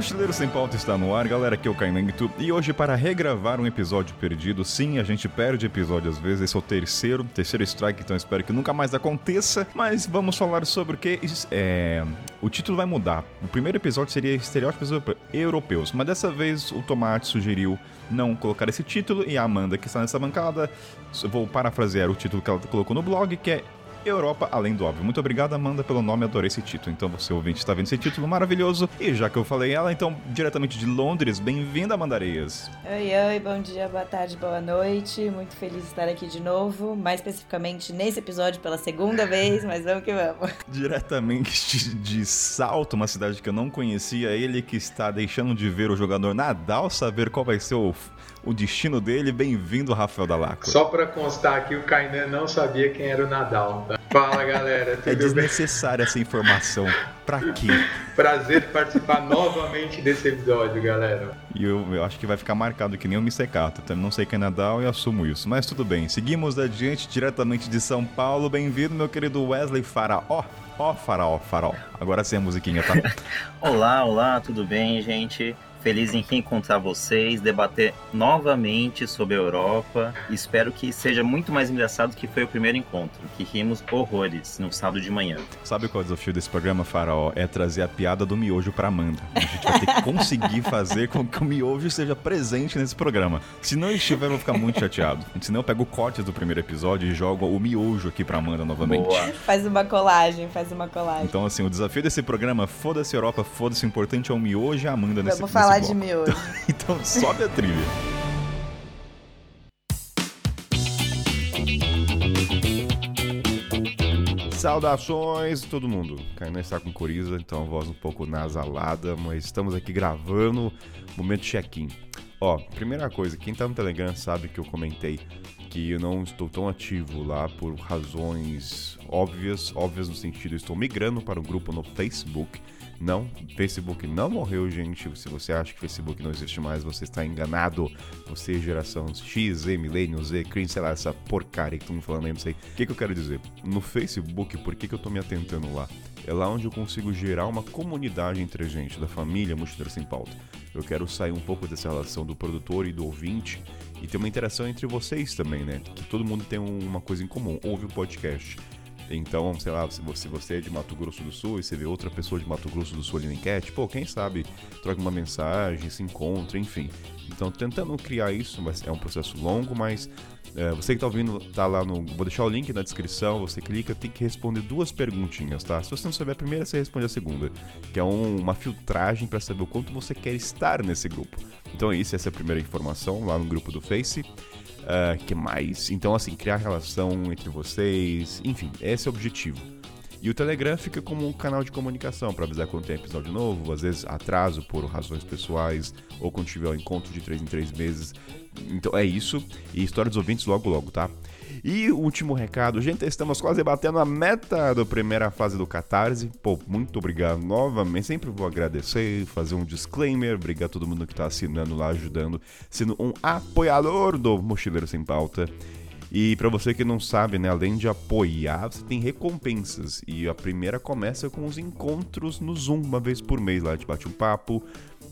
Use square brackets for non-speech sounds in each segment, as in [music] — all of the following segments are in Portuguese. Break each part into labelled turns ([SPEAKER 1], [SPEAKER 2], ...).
[SPEAKER 1] Mochileiro Sem Pauta está no ar, galera, aqui é o Caimento e hoje para regravar um episódio perdido, sim, a gente perde episódio às vezes, esse é o terceiro, terceiro strike, então espero que nunca mais aconteça, mas vamos falar sobre o que é... o título vai mudar, o primeiro episódio seria estereótipos europeus, mas dessa vez o Tomate sugeriu não colocar esse título e a Amanda que está nessa bancada, vou parafrasear o título que ela colocou no blog, que é Europa Além do Óbvio. Muito obrigado, Amanda, pelo nome, adorei esse título. Então você ouvinte está vendo esse título maravilhoso. E já que eu falei ela, então, diretamente de Londres, bem-vinda, Amanda Areias.
[SPEAKER 2] Oi, oi, bom dia, boa tarde, boa noite. Muito feliz de estar aqui de novo, mais especificamente nesse episódio pela segunda vez, mas vamos que vamos.
[SPEAKER 1] Diretamente de Salto, uma cidade que eu não conhecia, ele que está deixando de ver o jogador Nadal saber qual vai ser o o destino dele. Bem-vindo, Rafael Dalaco.
[SPEAKER 3] Só para constar aqui, o Kainan não sabia quem era o Nadal. Tá? Fala, galera.
[SPEAKER 1] é desnecessária essa informação. Pra quê? [laughs]
[SPEAKER 3] Prazer participar novamente desse episódio, galera.
[SPEAKER 1] E eu, eu, acho que vai ficar marcado que nem o Missecato. Também não sei quem é Nadal e assumo isso. Mas tudo bem. Seguimos adiante, diretamente de São Paulo. Bem-vindo, meu querido Wesley Faraó. Ó, Faraó, Faraó. Agora sim a musiquinha, tá? [laughs]
[SPEAKER 4] olá, olá, tudo bem, gente? Feliz em reencontrar vocês, debater novamente sobre a Europa. Espero que seja muito mais engraçado que foi o primeiro encontro, que rimos horrores no sábado de manhã.
[SPEAKER 1] Sabe qual é o desafio desse programa, Faraó? É trazer a piada do miojo pra Amanda. A gente vai ter que conseguir fazer com que o miojo esteja presente nesse programa. Se não estiver, eu vou ficar muito chateado. Senão eu pego o corte do primeiro episódio e jogo o miojo aqui pra Amanda novamente. Boa.
[SPEAKER 2] Faz uma colagem, faz uma colagem.
[SPEAKER 1] Então, assim, o desafio desse programa, foda-se Europa, foda-se, o importante é o miojo e a Amanda nesse,
[SPEAKER 2] Vamos falar de miojo.
[SPEAKER 1] Então, [laughs] então sobe a trilha. Saudações, todo mundo. Kainan está com coriza, então a voz um pouco nasalada, mas estamos aqui gravando, momento check-in. Ó, primeira coisa, quem tá no Telegram sabe que eu comentei que eu não estou tão ativo lá por razões óbvias, óbvias no sentido, eu estou migrando para um grupo no Facebook não, Facebook não morreu, gente. Se você acha que Facebook não existe mais, você está enganado. Você, geração X, Z, Millennium, Z, Cringe, sei lá, essa porcaria que estão me falando aí, não sei. O que, que eu quero dizer? No Facebook, por que, que eu estou me atentando lá? É lá onde eu consigo gerar uma comunidade entre a gente, da família Mochileiro Sem Pauta. Eu quero sair um pouco dessa relação do produtor e do ouvinte e ter uma interação entre vocês também, né? Que todo mundo tem uma coisa em comum, ouve o podcast. Então, sei lá, se você, é de Mato Grosso do Sul e você vê outra pessoa de Mato Grosso do Sul ali na enquete, pô, quem sabe troca uma mensagem, se encontra, enfim. Então, tentando criar isso, mas é um processo longo, mas é, você que está ouvindo, tá lá no. Vou deixar o link na descrição, você clica, tem que responder duas perguntinhas, tá? Se você não souber a primeira, você responde a segunda, que é um, uma filtragem para saber o quanto você quer estar nesse grupo. Então é isso, essa é a primeira informação lá no grupo do Face. Uh, que mais? Então, assim, criar relação entre vocês, enfim, esse é o objetivo. E o Telegram fica como um canal de comunicação para avisar quando tem episódio novo, às vezes atraso por razões pessoais, ou quando tiver um encontro de 3 em 3 meses. Então é isso. E história dos ouvintes logo logo, tá? E último recado, gente, estamos quase batendo a meta da primeira fase do Catarse. Pô, muito obrigado novamente. Sempre vou agradecer, fazer um disclaimer. Obrigado todo mundo que está assinando lá, ajudando, sendo um apoiador do Mochileiro Sem Pauta. E para você que não sabe, né, além de apoiar, você tem recompensas. E a primeira começa com os encontros no Zoom, uma vez por mês lá. A gente bate um papo,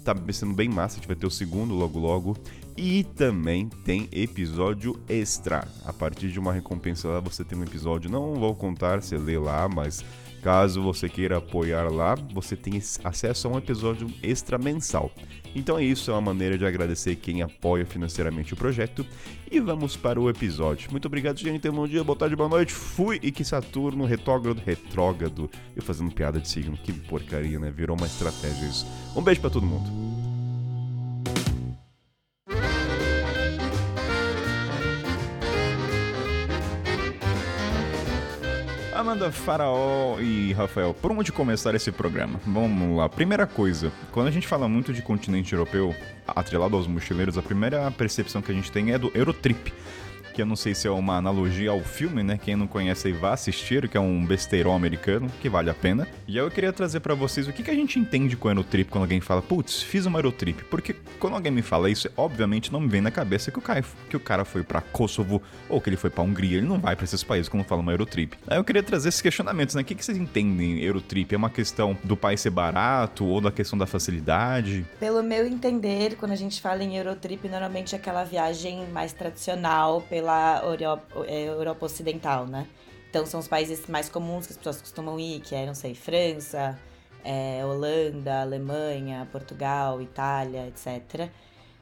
[SPEAKER 1] tá sendo bem massa, a gente vai ter o segundo logo logo. E também tem episódio extra. A partir de uma recompensa lá, você tem um episódio. Não vou contar, você lê lá, mas caso você queira apoiar lá, você tem acesso a um episódio extra mensal. Então é isso, é uma maneira de agradecer quem apoia financeiramente o projeto. E vamos para o episódio. Muito obrigado, gente. Um bom dia, boa tarde, boa noite. Fui e que Saturno retrógrado, retrógrado. Eu fazendo piada de signo, que porcaria, né? Virou uma estratégia isso. Um beijo para todo mundo. Amanda, Faraó e Rafael, por onde começar esse programa? Vamos lá. Primeira coisa, quando a gente fala muito de continente europeu, atrelado aos mochileiros, a primeira percepção que a gente tem é do Eurotrip.
[SPEAKER 5] Que eu não sei se é uma analogia ao filme, né? Quem não conhece aí vá assistir, que é um besteirão americano, que vale a pena. E aí eu queria trazer para vocês o que, que a gente entende com Aerotrip quando alguém fala, putz, fiz uma Aerotrip. Porque quando alguém me fala isso, obviamente não me vem na cabeça que o cara, que o cara foi para Kosovo ou que ele foi para Hungria. Ele não vai para esses países quando fala uma Aerotrip. Aí eu queria trazer esses questionamentos, né? O que, que vocês entendem Aerotrip? É uma questão do país ser barato ou da questão da facilidade?
[SPEAKER 2] Pelo meu entender, quando a gente fala em Eurotrip, normalmente é aquela viagem mais tradicional pela Europa, é, Europa Ocidental, né? Então são os países mais comuns que as pessoas costumam ir, que é, não sei, França, é, Holanda, Alemanha, Portugal, Itália, etc.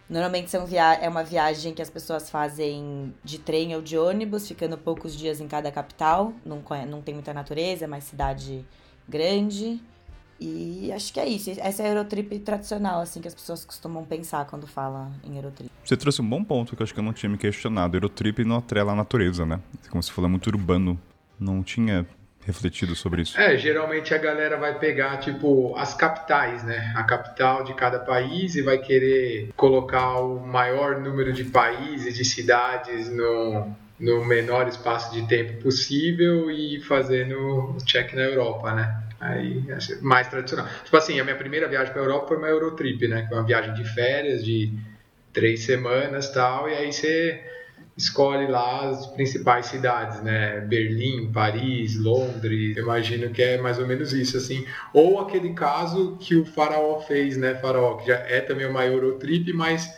[SPEAKER 2] Normalmente são via é uma viagem que as pessoas fazem de trem ou de ônibus, ficando poucos dias em cada capital. Não, não tem muita natureza, é mais cidade grande. E acho que é isso. Essa é a Eurotrip tradicional, assim, que as pessoas costumam pensar quando falam em Eurotrip.
[SPEAKER 5] Você trouxe um bom ponto que eu acho que eu não tinha me questionado. Eurotrip não atrela a natureza, né? Como você falou, é muito urbano. Não tinha refletido sobre isso.
[SPEAKER 3] É, geralmente a galera vai pegar, tipo, as capitais, né? A capital de cada país e vai querer colocar o maior número de países, de cidades no, no menor espaço de tempo possível e fazendo o check na Europa, né? Aí, mais tradicional. Tipo assim, a minha primeira viagem para a Europa foi uma Eurotrip, né? Que foi uma viagem de férias de três semanas tal, e aí você escolhe lá as principais cidades, né? Berlim, Paris, Londres. imagino que é mais ou menos isso, assim. Ou aquele caso que o Faraó fez, né? Faraó, que já é também uma Eurotrip, mas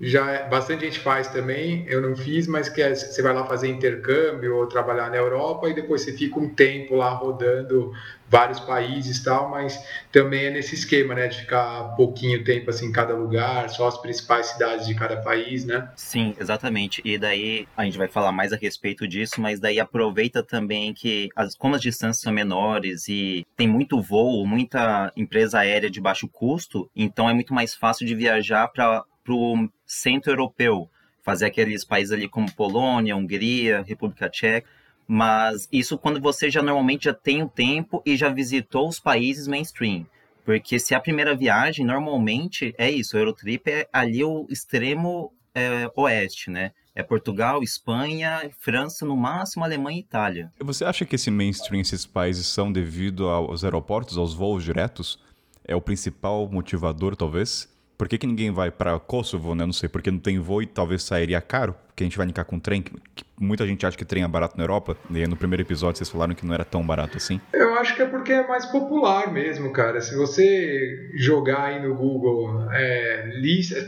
[SPEAKER 3] já é, bastante gente faz também, eu não fiz, mas que é, você vai lá fazer intercâmbio ou trabalhar na Europa e depois você fica um tempo lá rodando vários países e tal, mas também é nesse esquema, né, de ficar pouquinho tempo assim em cada lugar, só as principais cidades de cada país, né?
[SPEAKER 4] Sim, exatamente. E daí a gente vai falar mais a respeito disso, mas daí aproveita também que as, como as distâncias são menores e tem muito voo, muita empresa aérea de baixo custo, então é muito mais fácil de viajar para o centro europeu, fazer aqueles países ali como Polônia, Hungria, República Tcheca. Mas isso quando você já normalmente já tem o tempo e já visitou os países mainstream. Porque se é a primeira viagem, normalmente é isso, o Eurotrip é ali o extremo é, oeste, né? É Portugal, Espanha, França, no máximo Alemanha e Itália.
[SPEAKER 5] Você acha que esse mainstream, esses países são devido aos aeroportos, aos voos diretos? É o principal motivador, talvez? Por que, que ninguém vai para Kosovo, né? Não sei, porque não tem voo e talvez sairia caro, porque a gente vai indicar com trem, que, que muita gente acha que trem é barato na Europa, e no primeiro episódio vocês falaram que não era tão barato assim.
[SPEAKER 3] Eu acho que é porque é mais popular mesmo, cara. Se você jogar aí no Google é,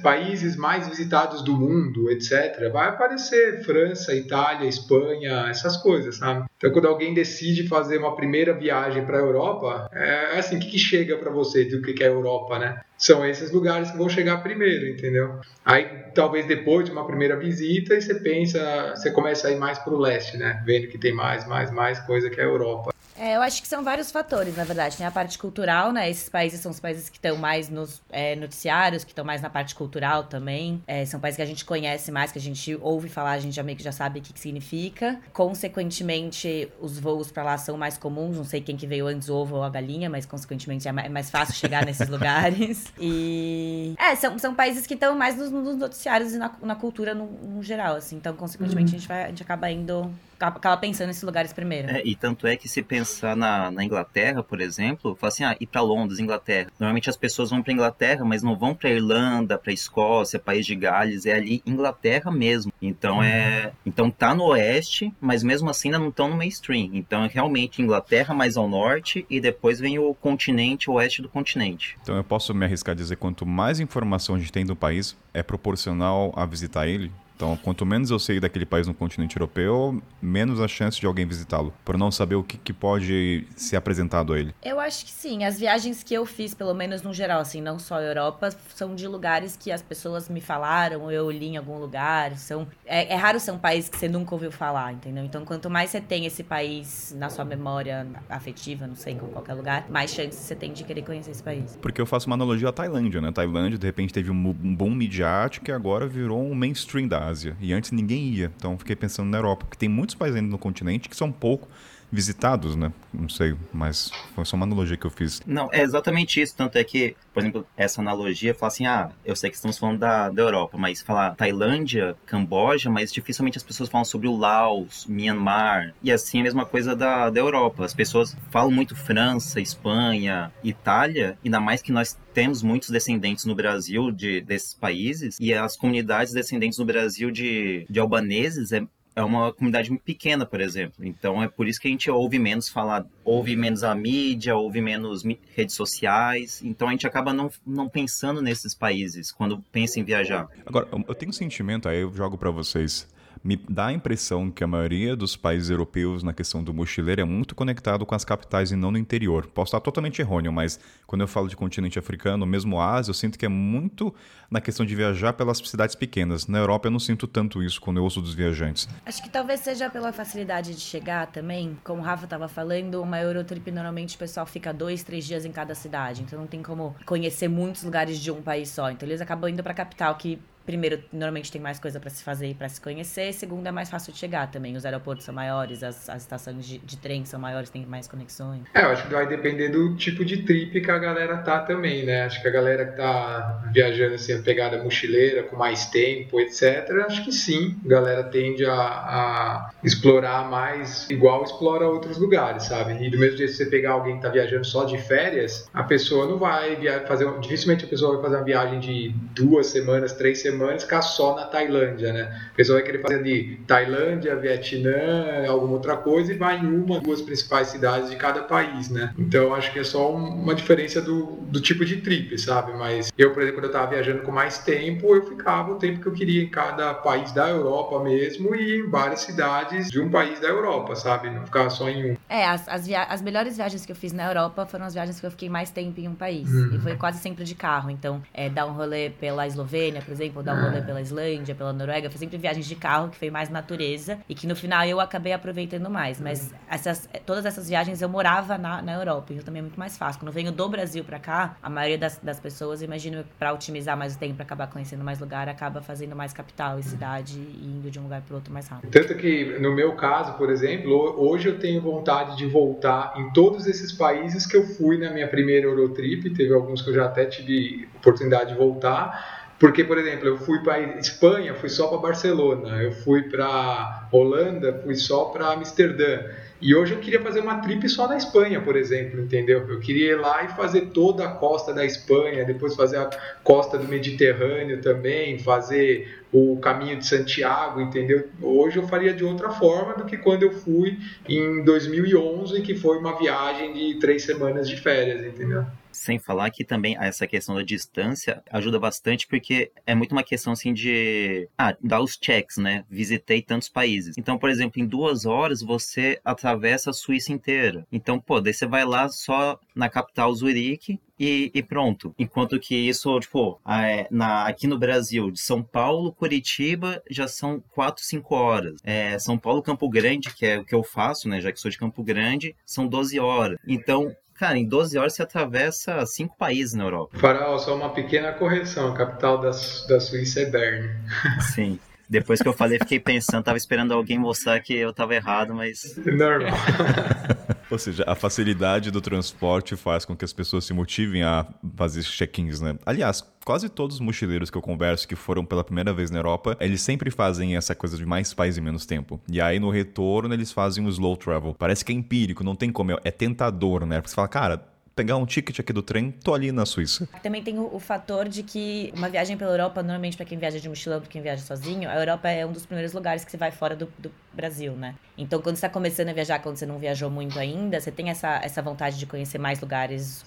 [SPEAKER 3] países mais visitados do mundo, etc., vai aparecer França, Itália, Espanha, essas coisas, sabe? Então, quando alguém decide fazer uma primeira viagem para a Europa, é assim, o que, que chega para você do que é a Europa, né? São esses lugares que vão chegar primeiro, entendeu? Aí, talvez depois de uma primeira visita, você pensa, você começa a ir mais para o leste, né? Vendo que tem mais, mais, mais coisa que a Europa.
[SPEAKER 2] É, eu acho que são vários fatores, na verdade. Tem a parte cultural, né? Esses países são os países que estão mais nos é, noticiários, que estão mais na parte cultural também. É, são países que a gente conhece mais, que a gente ouve falar, a gente já meio que já sabe o que, que significa. Consequentemente, os voos para lá são mais comuns. Não sei quem que veio antes, o ovo ou a galinha, mas consequentemente é, é mais fácil chegar nesses [laughs] lugares. E. É, são, são países que estão mais nos, nos, noticiários e na, na cultura no, no, geral, assim. Então, consequentemente, uhum. a, gente vai, a gente acaba indo acaba pensando nesses lugares primeiro.
[SPEAKER 4] É, e tanto é que se pensar na, na Inglaterra, por exemplo, fala assim, ah, ir para Londres, Inglaterra. Normalmente as pessoas vão para Inglaterra, mas não vão para Irlanda, para Escócia, País de Gales, é ali Inglaterra mesmo. Então é, então tá no oeste, mas mesmo assim ainda não estão no mainstream. Então é realmente Inglaterra mais ao norte e depois vem o continente, o oeste do continente.
[SPEAKER 5] Então eu posso me arriscar a dizer quanto mais informação a gente tem do país é proporcional a visitar ele? Então, quanto menos eu sei daquele país no continente europeu, menos a chance de alguém visitá-lo, por não saber o que, que, pode ser apresentado a ele.
[SPEAKER 2] Eu acho que sim. As viagens que eu fiz, pelo menos no geral, assim, não só a Europa, são de lugares que as pessoas me falaram, ou eu li em algum lugar. São, é, é raro ser um país que você nunca ouviu falar, entendeu? Então, quanto mais você tem esse país na sua memória afetiva, não sei, em qualquer lugar, mais chances você tem de querer conhecer esse país.
[SPEAKER 5] Porque eu faço uma analogia à Tailândia, né? Tailândia, de repente, teve um boom midiático e agora virou um mainstream da Ásia. E antes ninguém ia. Então fiquei pensando na Europa, porque tem muitos países ainda no continente que são pouco visitados, né? Não sei, mas foi só uma analogia que eu fiz.
[SPEAKER 4] Não, é exatamente isso. Tanto é que, por exemplo, essa analogia fala assim: ah, eu sei que estamos falando da, da Europa, mas falar Tailândia, Camboja, mas dificilmente as pessoas falam sobre o Laos, Myanmar. E assim a mesma coisa da, da Europa. As pessoas falam muito França, Espanha, Itália, ainda mais que nós temos muitos descendentes no Brasil de, desses países, e as comunidades descendentes no Brasil de, de albaneses é, é uma comunidade muito pequena, por exemplo. Então é por isso que a gente ouve menos falar, ouve menos a mídia, ouve menos redes sociais. Então a gente acaba não, não pensando nesses países quando pensa em viajar.
[SPEAKER 5] Agora, eu tenho um sentimento, aí eu jogo para vocês me dá a impressão que a maioria dos países europeus na questão do mochileiro é muito conectado com as capitais e não no interior. Posso estar totalmente errôneo, mas quando eu falo de continente africano, mesmo Ásia, eu sinto que é muito na questão de viajar pelas cidades pequenas. Na Europa eu não sinto tanto isso quando eu ouço dos viajantes.
[SPEAKER 2] Acho que talvez seja pela facilidade de chegar também. Como o Rafa estava falando, uma Eurotrip normalmente o pessoal fica dois, três dias em cada cidade. Então não tem como conhecer muitos lugares de um país só. Então eles acabam indo para a capital, que primeiro, normalmente tem mais coisa para se fazer e para se conhecer. Segundo, é mais fácil de chegar também. Os aeroportos são maiores, as, as estações de, de, trem são maiores, tem mais conexões.
[SPEAKER 3] É, eu acho que vai depender do tipo de trip que a galera tá também, né? Acho que a galera que tá viajando assim, pegada mochileira, com mais tempo, etc., acho que sim. A galera tende a, a explorar mais, igual explora outros lugares, sabe? E do mesmo jeito que você pegar alguém que tá viajando só de férias, a pessoa não vai fazer. Dificilmente a pessoa vai fazer uma viagem de duas semanas, três semanas semanas ficar só na Tailândia, né? A pessoa vai querer fazer de Tailândia, Vietnã, alguma outra coisa e vai em uma, duas principais cidades de cada país, né? Então acho que é só uma diferença do, do tipo de trip, sabe? Mas eu, por exemplo, quando eu estava viajando com mais tempo, eu ficava o tempo que eu queria em cada país da Europa mesmo e em várias cidades de um país da Europa, sabe? Não ficava só em um.
[SPEAKER 2] É, as, as, as melhores viagens que eu fiz na Europa foram as viagens que eu fiquei mais tempo em um país. Uhum. E foi quase sempre de carro. Então, é, dar um rolê pela Eslovênia, por exemplo, dar um rolê pela Islândia, pela Noruega, foi sempre viagens de carro, que foi mais natureza, e que no final eu acabei aproveitando mais. Mas essas, todas essas viagens eu morava na, na Europa, então também é muito mais fácil. Quando eu venho do Brasil para cá, a maioria das, das pessoas, imagino, para otimizar mais o tempo, para acabar conhecendo mais lugar, acaba fazendo mais capital e cidade e indo de um lugar para outro mais rápido.
[SPEAKER 3] Tanto que, no meu caso, por exemplo, hoje eu tenho vontade de voltar em todos esses países que eu fui na minha primeira Eurotrip, teve alguns que eu já até tive oportunidade de voltar porque, por exemplo, eu fui para Espanha, fui só para Barcelona, eu fui para Holanda, fui só para Amsterdã. E hoje eu queria fazer uma trip só na Espanha, por exemplo, entendeu? Eu queria ir lá e fazer toda a costa da Espanha, depois fazer a costa do Mediterrâneo também, fazer o caminho de Santiago, entendeu? Hoje eu faria de outra forma do que quando eu fui em 2011, que foi uma viagem de três semanas de férias, entendeu?
[SPEAKER 4] Sem falar que também essa questão da distância ajuda bastante porque é muito uma questão assim de ah, dar os checks, né? Visitei tantos países. Então, por exemplo, em duas horas você atravessa a Suíça inteira. Então, pô, daí você vai lá só na capital Zurique e, e, pronto. Enquanto que isso, tipo, é, na, aqui no Brasil, de São Paulo, Curitiba, já são 4, 5 horas. É, São Paulo, Campo Grande, que é o que eu faço, né, já que sou de Campo Grande, são 12 horas. Então, Cara, em 12 horas você atravessa cinco países na Europa.
[SPEAKER 3] Farol, só uma pequena correção. A capital da, da Suíça é Bern. [laughs]
[SPEAKER 4] Sim. Depois que eu falei, fiquei pensando, tava esperando alguém mostrar que eu tava errado, mas.
[SPEAKER 3] Normal. [laughs]
[SPEAKER 5] Ou seja, a facilidade do transporte faz com que as pessoas se motivem a fazer check-ins, né? Aliás, quase todos os mochileiros que eu converso que foram pela primeira vez na Europa, eles sempre fazem essa coisa de mais país e menos tempo. E aí no retorno eles fazem o slow travel. Parece que é empírico, não tem como, é tentador, né? Porque você fala, cara, pegar um ticket aqui do trem, tô ali na Suíça.
[SPEAKER 2] Também tem o, o fator de que uma viagem pela Europa, normalmente para quem viaja de mochilão, para quem viaja sozinho, a Europa é um dos primeiros lugares que você vai fora do, do Brasil, né? Então, quando você está começando a viajar, quando você não viajou muito ainda, você tem essa, essa vontade de conhecer mais lugares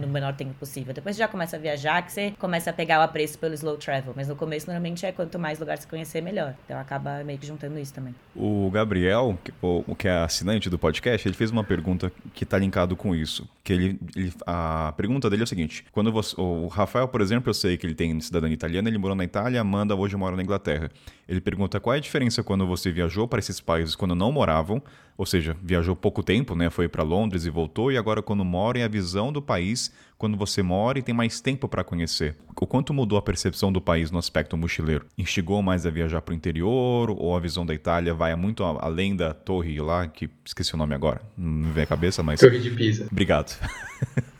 [SPEAKER 2] no menor tempo possível. Depois você já começa a viajar, que você começa a pegar o apreço pelo slow travel. Mas no começo, normalmente, é quanto mais lugares você conhecer, melhor. Então, acaba meio que juntando isso também.
[SPEAKER 5] O Gabriel, o, que é assinante do podcast, ele fez uma pergunta que está linkado com isso. Que ele, ele a pergunta dele é o seguinte: quando você, o Rafael, por exemplo, eu sei que ele tem cidadania italiana, ele morou na Itália, Amanda hoje mora na Inglaterra. Ele pergunta qual é a diferença quando você viajou para esses países quando não moravam, ou seja, viajou pouco tempo, né? Foi para Londres e voltou, e agora quando mora é a visão do país quando você mora e tem mais tempo para conhecer. O quanto mudou a percepção do país no aspecto mochileiro? Instigou mais a viajar para o interior ou a visão da Itália vai muito além da torre lá, que esqueci o nome agora, não me vem a cabeça, mas...
[SPEAKER 3] Torre de Pisa.
[SPEAKER 5] Obrigado. [laughs]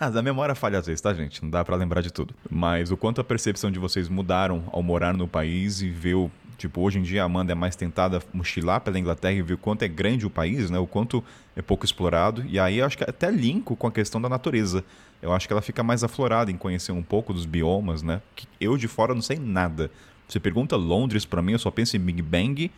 [SPEAKER 5] Ah, a memória falha às vezes, tá, gente? Não dá para lembrar de tudo. Mas o quanto a percepção de vocês mudaram ao morar no país e ver o Tipo, hoje em dia a Amanda é mais tentada mochilar pela Inglaterra e ver o quanto é grande o país, né? O quanto é pouco explorado. E aí eu acho que até linko com a questão da natureza. Eu acho que ela fica mais aflorada em conhecer um pouco dos biomas, né? Que eu de fora não sei nada. Você pergunta Londres para mim, eu só penso em Big Bang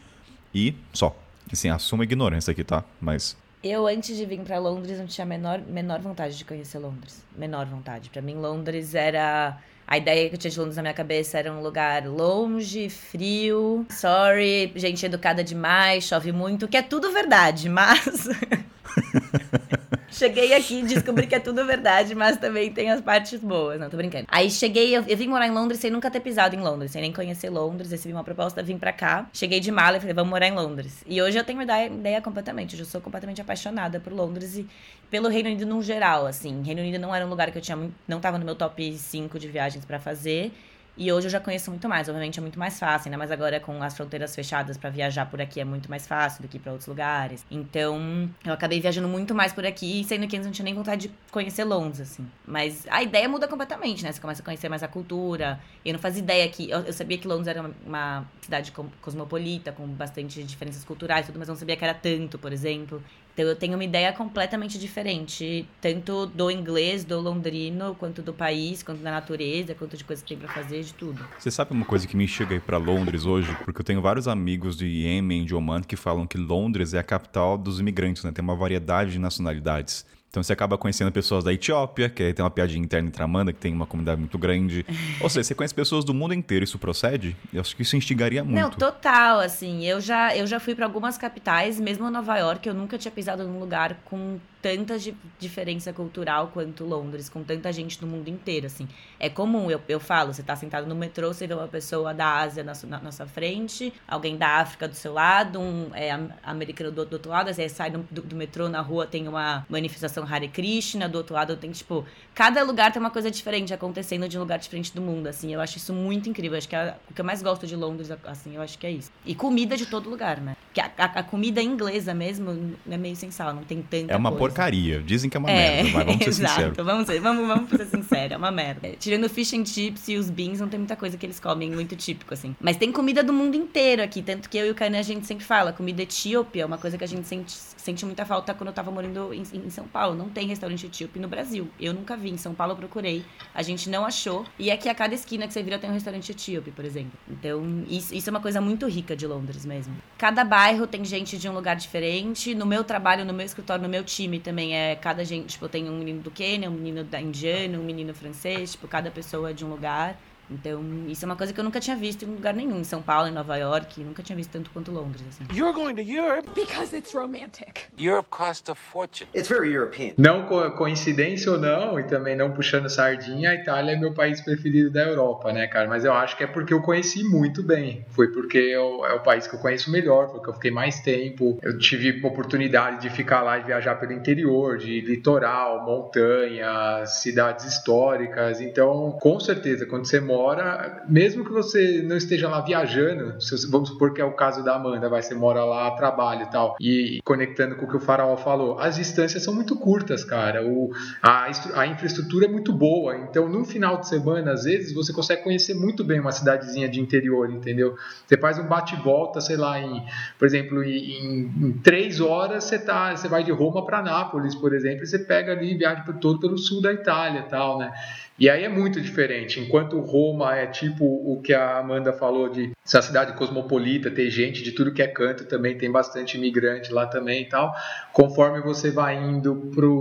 [SPEAKER 5] e só. Assim, assumo a ignorância aqui, tá? Mas
[SPEAKER 2] eu, antes de vir para Londres, não tinha menor, menor vontade de conhecer Londres. Menor vontade. Para mim, Londres era a ideia que eu tinha de Londres na minha cabeça era um lugar longe, frio, sorry, gente educada demais, chove muito, que é tudo verdade, mas. [laughs] Cheguei aqui descobri que é tudo verdade, mas também tem as partes boas. Não, tô brincando. Aí cheguei, eu, eu, vim morar em Londres sem nunca ter pisado em Londres, sem nem conhecer Londres. Recebi uma proposta, vim pra cá. Cheguei de mala e falei, vamos morar em Londres. E hoje eu tenho ideia, ideia completamente. Hoje eu sou completamente apaixonada por Londres e pelo Reino Unido no geral, assim. Reino Unido não era um lugar que eu tinha não tava no meu top 5 de viagens para fazer. E hoje eu já conheço muito mais, obviamente é muito mais fácil, né? Mas agora com as fronteiras fechadas para viajar por aqui é muito mais fácil do que para outros lugares. Então, eu acabei viajando muito mais por aqui, sendo que antes não tinha nem vontade de conhecer Londres, assim. Mas a ideia muda completamente, né? Você começa a conhecer mais a cultura. Eu não fazia ideia que. Eu, eu sabia que Londres era uma, uma cidade cosmopolita, com bastante diferenças culturais, tudo, mas não sabia que era tanto, por exemplo. Então eu tenho uma ideia completamente diferente, tanto do inglês, do londrino, quanto do país, quanto da natureza, quanto de coisas que tem para fazer, de tudo.
[SPEAKER 5] Você sabe uma coisa que me chega aí para Londres hoje? Porque eu tenho vários amigos de Yemen, de Oman, que falam que Londres é a capital dos imigrantes, né? Tem uma variedade de nacionalidades. Então você acaba conhecendo pessoas da Etiópia, que aí tem uma piadinha interna entre a Amanda, que tem uma comunidade muito grande. [laughs] Ou seja, você conhece pessoas do mundo inteiro, isso procede? Eu acho que isso instigaria muito.
[SPEAKER 2] Não, total, assim. Eu já, eu já fui para algumas capitais, mesmo Nova York, eu nunca tinha pisado num lugar com tanta diferença cultural quanto Londres, com tanta gente do mundo inteiro, assim. É comum, eu, eu falo, você tá sentado no metrô, você vê uma pessoa da Ásia na, na, sua frente, alguém da África do seu lado, um é, americano do, do outro lado, você sai do, do, do, metrô, na rua tem uma manifestação Hare Krishna, do outro lado tem, tipo, cada lugar tem uma coisa diferente acontecendo de um lugar diferente do mundo, assim. Eu acho isso muito incrível, acho que é o que eu mais gosto de Londres, assim, eu acho que é isso. E comida de todo lugar, né? Que a, a, a comida inglesa mesmo é meio sem sal, não tem tanta
[SPEAKER 5] É uma
[SPEAKER 2] coisa
[SPEAKER 5] porcaria. Dizem que é uma é, merda, mas vamos ser [laughs] sinceros.
[SPEAKER 2] Vamos ser, vamos, vamos ser sinceros, é uma merda. É, tirando fish and chips e os beans, não tem muita coisa que eles comem muito típico, assim. Mas tem comida do mundo inteiro aqui, tanto que eu e o Kainan a gente sempre fala, comida etíope é uma coisa que a gente sente, sente muita falta quando eu tava morando em, em São Paulo. Não tem restaurante etíope no Brasil. Eu nunca vi. Em São Paulo eu procurei, a gente não achou. E aqui a cada esquina que você vira tem um restaurante etíope, por exemplo. Então, isso, isso é uma coisa muito rica de Londres mesmo. Cada bairro tem gente de um lugar diferente. No meu trabalho, no meu escritório, no meu time também é cada gente, tipo, tem um menino do Quênia, um menino da indiano, um menino francês, tipo, cada pessoa é de um lugar. Então, isso é uma coisa que eu nunca tinha visto em lugar nenhum. Em São Paulo, em Nova York, nunca tinha visto tanto quanto Londres, assim. You're going to Europe because
[SPEAKER 3] it's romantic. Europe costs a fortune. It's very European. Não co coincidência ou não, e também não puxando sardinha, a Itália é meu país preferido da Europa, né, cara? Mas eu acho que é porque eu conheci muito bem. Foi porque eu, é o país que eu conheço melhor, porque eu fiquei mais tempo. Eu tive oportunidade de ficar lá e viajar pelo interior, de litoral, montanha, cidades históricas. Então, com certeza, quando você mora mora, mesmo que você não esteja lá viajando, vamos supor que é o caso da Amanda, vai, você mora lá a trabalho e tal, e conectando com o que o Faraó falou, as distâncias são muito curtas, cara, o, a, a infraestrutura é muito boa, então num final de semana, às vezes, você consegue conhecer muito bem uma cidadezinha de interior, entendeu? Você faz um bate-volta, sei lá, em, por exemplo, em, em, três horas você, tá, você vai de Roma para Nápoles, por exemplo, e você pega ali, viaja por todo pelo sul da Itália tal, né? E aí é muito diferente. Enquanto Roma é tipo o que a Amanda falou de essa cidade cosmopolita, ter gente de tudo que é canto também, tem bastante imigrante lá também e tal. Conforme você vai indo pro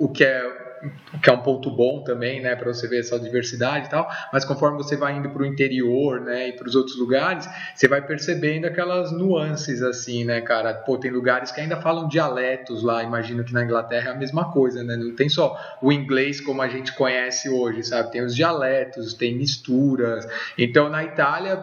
[SPEAKER 3] o que é que é um ponto bom também, né, para você ver essa diversidade e tal, mas conforme você vai indo para o interior, né, e para os outros lugares, você vai percebendo aquelas nuances assim, né, cara, pô, tem lugares que ainda falam dialetos lá, imagino que na Inglaterra é a mesma coisa, né, não tem só o inglês como a gente conhece hoje, sabe, tem os dialetos, tem misturas, então na Itália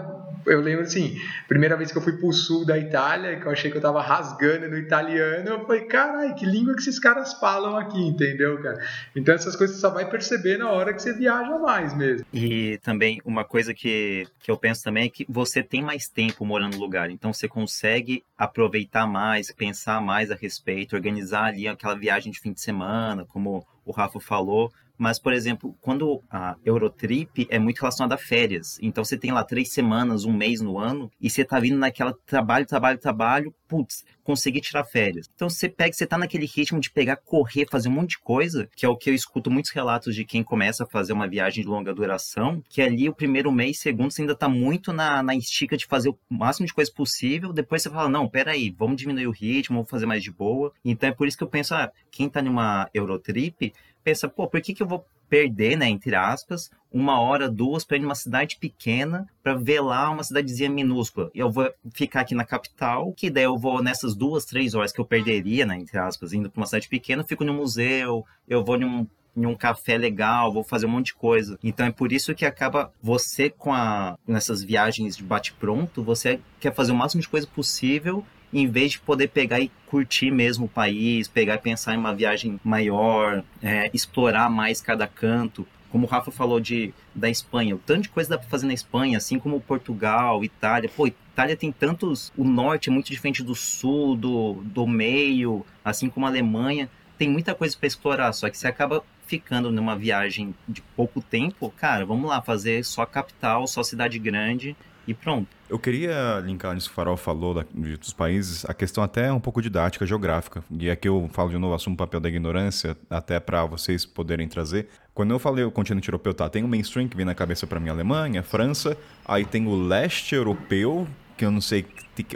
[SPEAKER 3] eu lembro assim, primeira vez que eu fui pro sul da Itália, que eu achei que eu tava rasgando no italiano, eu falei, carai, que língua que esses caras falam aqui, entendeu, cara? Então essas coisas você só vai perceber na hora que você viaja mais mesmo.
[SPEAKER 4] E também uma coisa que, que eu penso também é que você tem mais tempo morando no lugar, então você consegue aproveitar mais, pensar mais a respeito, organizar ali aquela viagem de fim de semana, como o Rafa falou, mas, por exemplo, quando a Eurotrip é muito relacionada a férias, então você tem lá três semanas, um mês no ano, e você tá vindo naquela trabalho, trabalho, trabalho, putz, conseguir tirar férias. Então você pega, você tá naquele ritmo de pegar, correr, fazer um monte de coisa, que é o que eu escuto muitos relatos de quem começa a fazer uma viagem de longa duração, que ali o primeiro mês, segundo, você ainda tá muito na, na estica de fazer o máximo de coisa possível, depois você fala, não, peraí, vamos diminuir o ritmo, vamos fazer mais de boa. Então é por isso que eu penso, ah, quem tá numa Eurotrip, pensa, pô, por que, que eu vou perder, né, entre aspas, uma hora, duas para ir numa cidade pequena para ver lá uma cidadezinha minúscula. Eu vou ficar aqui na capital, que daí eu vou nessas duas, três horas que eu perderia, né, entre aspas, indo para uma cidade pequena, fico no museu, eu vou num em um café legal, vou fazer um monte de coisa. Então é por isso que acaba você com a nessas viagens de bate pronto, você quer fazer o máximo de coisa possível em vez de poder pegar e curtir mesmo o país, pegar e pensar em uma viagem maior, é, explorar mais cada canto. Como o Rafa falou de, da Espanha, o tanto de coisa dá para fazer na Espanha, assim como Portugal, Itália. Pô, Itália tem tantos. O norte é muito diferente do sul, do, do meio, assim como a Alemanha. Tem muita coisa para explorar, só que você acaba ficando numa viagem de pouco tempo, cara, vamos lá fazer só capital, só cidade grande e pronto.
[SPEAKER 5] Eu queria linkar nisso que o Farol falou da, de, dos países, a questão até é um pouco didática, geográfica. E aqui eu falo de novo, assumo o papel da ignorância, até para vocês poderem trazer. Quando eu falei o continente europeu, tá, tem o mainstream que vem na cabeça para mim, Alemanha, França, aí tem o leste europeu, que eu não sei,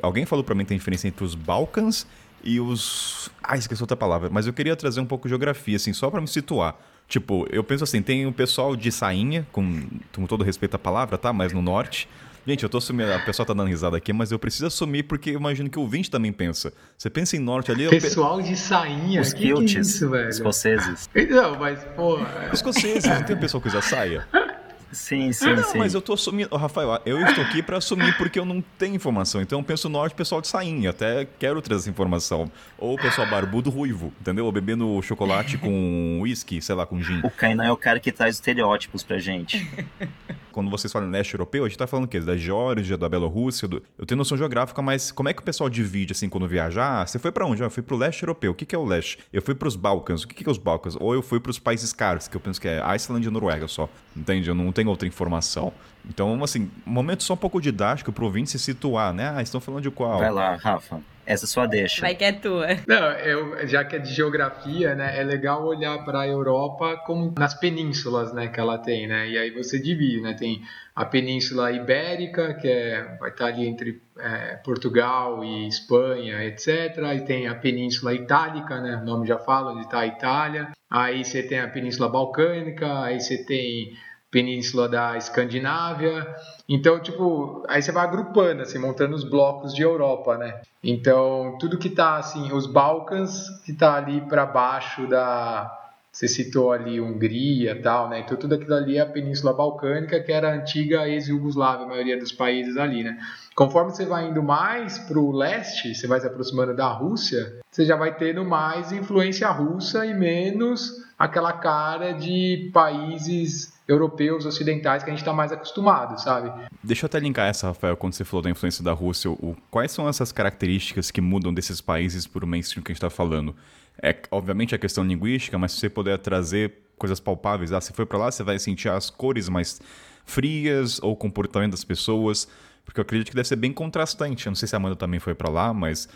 [SPEAKER 5] alguém falou para mim que tem diferença entre os Balcãs e os... Ah, esqueci outra palavra, mas eu queria trazer um pouco de geografia, assim, só para me situar. Tipo, eu penso assim, tem o pessoal de sainha, com, com todo respeito à palavra, tá? Mas no norte, Gente, eu tô assumindo, a pessoa tá dando risada aqui, mas eu preciso assumir porque eu imagino que o ouvinte também pensa. Você pensa em norte ali...
[SPEAKER 3] Pessoal pe... de sainha,
[SPEAKER 4] Os que, que é isso, velho? Escoceses. [laughs]
[SPEAKER 3] Não, mas, pô...
[SPEAKER 5] Escoceses, não tem pessoa que usa saia? [laughs]
[SPEAKER 4] Sim, sim,
[SPEAKER 5] não,
[SPEAKER 4] sim.
[SPEAKER 5] mas eu tô assumindo. Rafael, eu estou aqui para assumir porque eu não tenho informação. Então eu penso norte, pessoal de sainha. Até quero trazer essa informação. Ou pessoal barbudo ruivo, entendeu? Ou bebendo chocolate com uísque, sei lá, com gin.
[SPEAKER 4] O Kainan é o cara que traz estereótipos pra gente. [laughs]
[SPEAKER 5] Quando vocês falam leste europeu, a gente tá falando o quê? Da Geórgia, da Bielorrússia. Do... Eu tenho noção geográfica, mas como é que o pessoal divide assim quando viajar? Ah, você foi para onde? Ah, eu fui pro leste europeu. O que, que é o leste? Eu fui pros Balcãs. O que, que é os Balcãs? Ou eu fui pros países caros, que eu penso que é Iceland e Noruega só. Entende? Eu não tenho outra informação. Então, assim, momento só um pouco didático pro ouvinte se situar, né? Ah, estão falando de qual?
[SPEAKER 4] Vai lá, Rafa. Essa só deixa.
[SPEAKER 2] Vai que é tua.
[SPEAKER 3] Não, eu, já que é de geografia, né, é legal olhar para a Europa como nas penínsulas, né, que ela tem, né? E aí você divide, né? Tem a Península Ibérica, que é, vai estar ali entre é, Portugal e Espanha, etc. Aí tem a Península Itálica, né? O nome já fala onde está a Itália. Aí você tem a Península Balcânica, aí você tem península da Escandinávia. Então, tipo, aí você vai agrupando, assim, montando os blocos de Europa, né? Então, tudo que tá, assim, os Balcãs, que tá ali para baixo da... Você citou ali Hungria tal, né? Então, tudo aquilo ali é a Península Balcânica, que era a antiga ex-Yugoslávia, a maioria dos países ali, né? Conforme você vai indo mais para o leste, você vai se aproximando da Rússia, você já vai tendo mais influência russa e menos aquela cara de países europeus, ocidentais, que a gente está mais acostumado, sabe?
[SPEAKER 5] Deixa eu até linkar essa, Rafael, quando você falou da influência da Rússia. O, quais são essas características que mudam desses países para o mainstream que a gente está falando? É, obviamente, a questão linguística, mas se você puder trazer coisas palpáveis, ah, se foi para lá, você vai sentir as cores mais frias ou o comportamento das pessoas, porque eu acredito que deve ser bem contrastante. Eu não sei se a Amanda também foi para lá, mas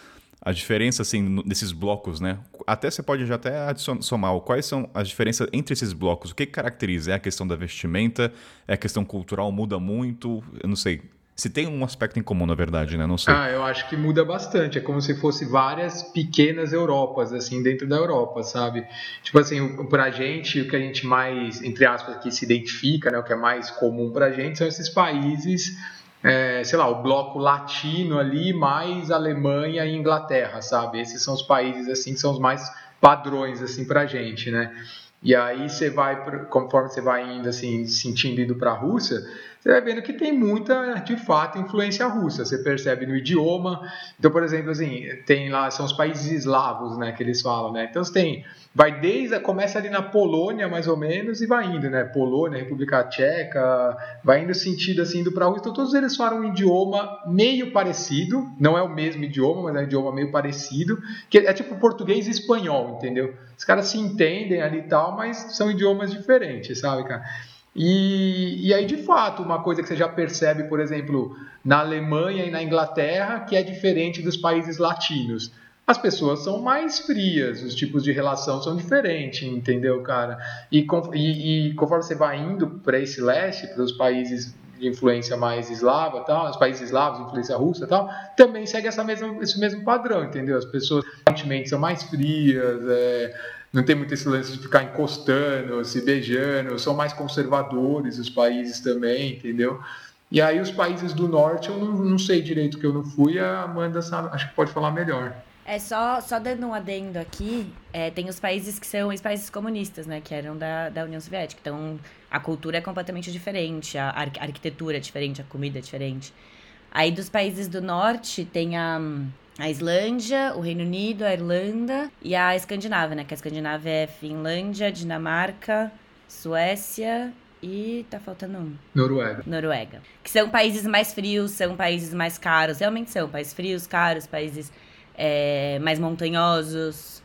[SPEAKER 5] a diferença assim desses blocos, né? Até você pode já até somar quais são as diferenças entre esses blocos. O que caracteriza? É a questão da vestimenta? É a questão cultural? Muda muito? Eu não sei. Se tem um aspecto em comum, na verdade, né? Não sei.
[SPEAKER 3] Ah, eu acho que muda bastante. É como se fosse várias pequenas Europas, assim, dentro da Europa, sabe? Tipo assim, pra gente, o que a gente mais, entre aspas, aqui se identifica, né? O que é mais comum pra gente são esses países é, sei lá, o bloco latino ali, mais Alemanha e Inglaterra, sabe? Esses são os países assim que são os mais padrões assim pra gente, né? E aí você vai, conforme você vai indo assim, sentindo indo para a Rússia, você vai vendo que tem muita, de fato, influência russa. Você percebe no idioma. Então, por exemplo, assim, tem lá, são os países eslavos, né, que eles falam, né? Então, você tem, vai desde, começa ali na Polônia, mais ou menos, e vai indo, né? Polônia, República Tcheca, vai indo sentido, assim, indo para a Rússia. Então, todos eles falam um idioma meio parecido, não é o mesmo idioma, mas é um idioma meio parecido, que é tipo português e espanhol, entendeu? Os caras se entendem ali e tal, mas são idiomas diferentes, sabe, cara? E, e aí, de fato, uma coisa que você já percebe, por exemplo, na Alemanha e na Inglaterra, que é diferente dos países latinos. As pessoas são mais frias, os tipos de relação são diferentes, entendeu, cara? E, e, e conforme você vai indo para esse leste, para os países de influência mais eslava, tal, os países eslavos, influência russa, tal, também segue essa mesma, esse mesmo padrão, entendeu? As pessoas aparentemente são mais frias, é, não tem muito esse lance de ficar encostando, se beijando, são mais conservadores os países também, entendeu? E aí os países do norte eu não, não sei direito que eu não fui, a Amanda sabe, acho que pode falar melhor.
[SPEAKER 2] É só, só dando um adendo aqui, é, tem os países que são os países comunistas, né? Que eram da, da União Soviética. Então, a cultura é completamente diferente, a, a arquitetura é diferente, a comida é diferente. Aí dos países do norte tem a, a Islândia, o Reino Unido, a Irlanda e a Escandinávia, né? Que a Escandinávia é Finlândia, Dinamarca, Suécia e tá faltando um.
[SPEAKER 3] Noruega.
[SPEAKER 2] Noruega. Que são países mais frios, são países mais caros. Realmente são países frios, caros, países é, mais montanhosos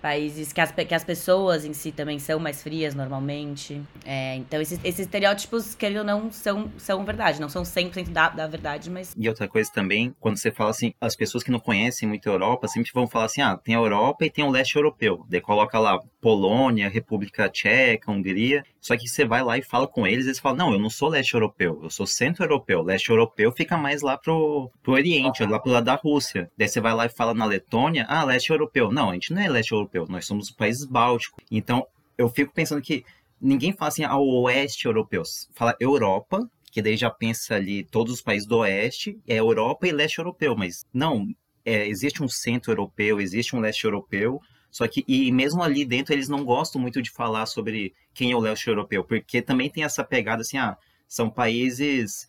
[SPEAKER 2] países que as, que as pessoas em si também são mais frias normalmente. É, então, esses, esses estereótipos, querendo ou não, são, são verdade. Não são 100% da, da verdade, mas...
[SPEAKER 4] E outra coisa também, quando você fala assim, as pessoas que não conhecem muito a Europa sempre vão falar assim, ah, tem a Europa e tem o leste europeu. Daí coloca lá Polônia, República Tcheca, Hungria. Só que você vai lá e fala com eles, eles falam, não, eu não sou leste europeu, eu sou centro-europeu. Leste europeu fica mais lá pro, pro Oriente, lá pro lado da Rússia. Daí você vai lá e fala na Letônia, ah, leste europeu. Não, a gente não é leste europeu, nós somos os países bálticos. Então, eu fico pensando que ninguém fala assim ao ah, oeste europeu, fala Europa, que daí já pensa ali todos os países do oeste, é Europa e leste europeu, mas não, é, existe um centro europeu, existe um leste europeu, só que, e mesmo ali dentro, eles não gostam muito de falar sobre quem é o leste europeu, porque também tem essa pegada assim, ah, são países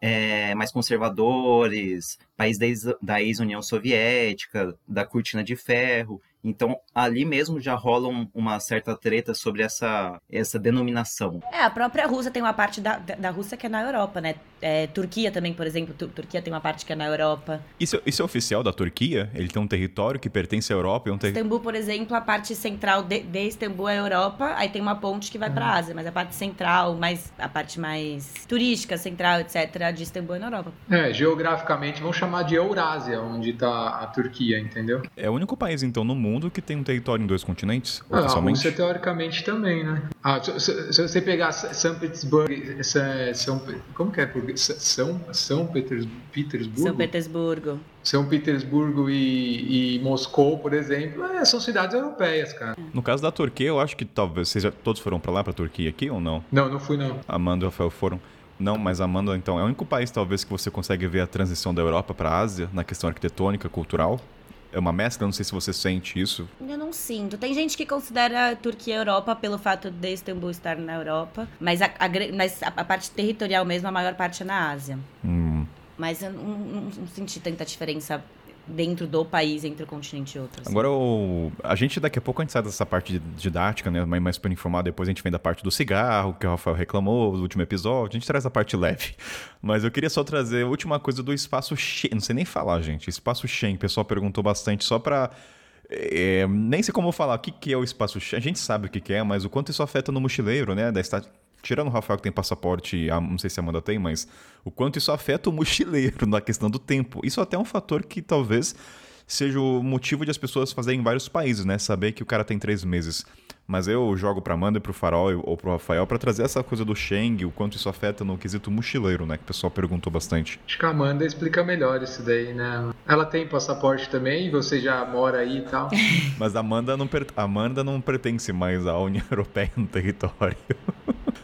[SPEAKER 4] é, mais conservadores, países da ex-União Soviética, da cortina de ferro. Então, ali mesmo já rola um, uma certa treta sobre essa, essa denominação.
[SPEAKER 2] É, a própria Rússia tem uma parte da, da Rússia que é na Europa, né? É, Turquia também, por exemplo, Turquia tem uma parte que é na Europa.
[SPEAKER 5] Isso, isso é oficial da Turquia? Ele tem um território que pertence à Europa e um ter...
[SPEAKER 2] Istambul, por exemplo, a parte central de, de Istambul é a Europa, aí tem uma ponte que vai uhum. pra Ásia, mas a parte central, mais, a parte mais turística, central, etc., de Istambul é na Europa.
[SPEAKER 3] É, geograficamente vamos chamar de Eurásia, onde tá a Turquia, entendeu?
[SPEAKER 5] É o único país, então, no mundo mundo que tem um território em dois continentes,
[SPEAKER 3] ah? A Rússia, teoricamente, também, né? Ah, se, se, se você pegar São Petersburgo, São, como que é? São, São Petersburgo?
[SPEAKER 2] São Petersburgo.
[SPEAKER 3] São Petersburgo e, e Moscou, por exemplo, é, são cidades europeias, cara.
[SPEAKER 5] No caso da Turquia, eu acho que talvez vocês já, todos foram para lá, para Turquia aqui ou não?
[SPEAKER 3] Não, não fui não.
[SPEAKER 5] Amanda e Rafael foram. Não, mas Amanda, então, é o único país talvez que você consegue ver a transição da Europa para a Ásia na questão arquitetônica, cultural? É uma mescla? Não sei se você sente isso.
[SPEAKER 2] Eu não sinto. Tem gente que considera a Turquia Europa pelo fato de Istambul estar na Europa, mas a, a, mas a, parte territorial mesmo, a maior parte é na Ásia.
[SPEAKER 5] Hum.
[SPEAKER 2] Mas eu não, não, não senti tanta diferença dentro do país entre o continente e outro.
[SPEAKER 5] Agora, o... a gente daqui a pouco a gente sai dessa parte didática, né? Mais, mais para informar, depois a gente vem da parte do cigarro, que o Rafael reclamou no último episódio, a gente traz a parte leve. [laughs] Mas eu queria só trazer a última coisa do espaço Shen, não sei nem falar, gente, espaço Shen, o pessoal perguntou bastante só para é, nem sei como falar o que, que é o espaço Shen, a gente sabe o que, que é, mas o quanto isso afeta no mochileiro, né? Da tirando o Rafael que tem passaporte, não sei se a Amanda tem, mas o quanto isso afeta o mochileiro [laughs] na questão do tempo. Isso até é um fator que talvez seja o motivo de as pessoas fazerem em vários países, né? Saber que o cara tem três meses. Mas eu jogo pra Amanda e pro Farol ou pro Rafael para trazer essa coisa do Sheng, o quanto isso afeta no quesito mochileiro, né? Que o pessoal perguntou bastante.
[SPEAKER 3] Acho que a Amanda explica melhor isso daí, né? Ela tem passaporte também, você já mora aí e tal. [laughs]
[SPEAKER 5] Mas a Amanda não, per... Amanda não pertence mais à União [laughs] Europeia no território.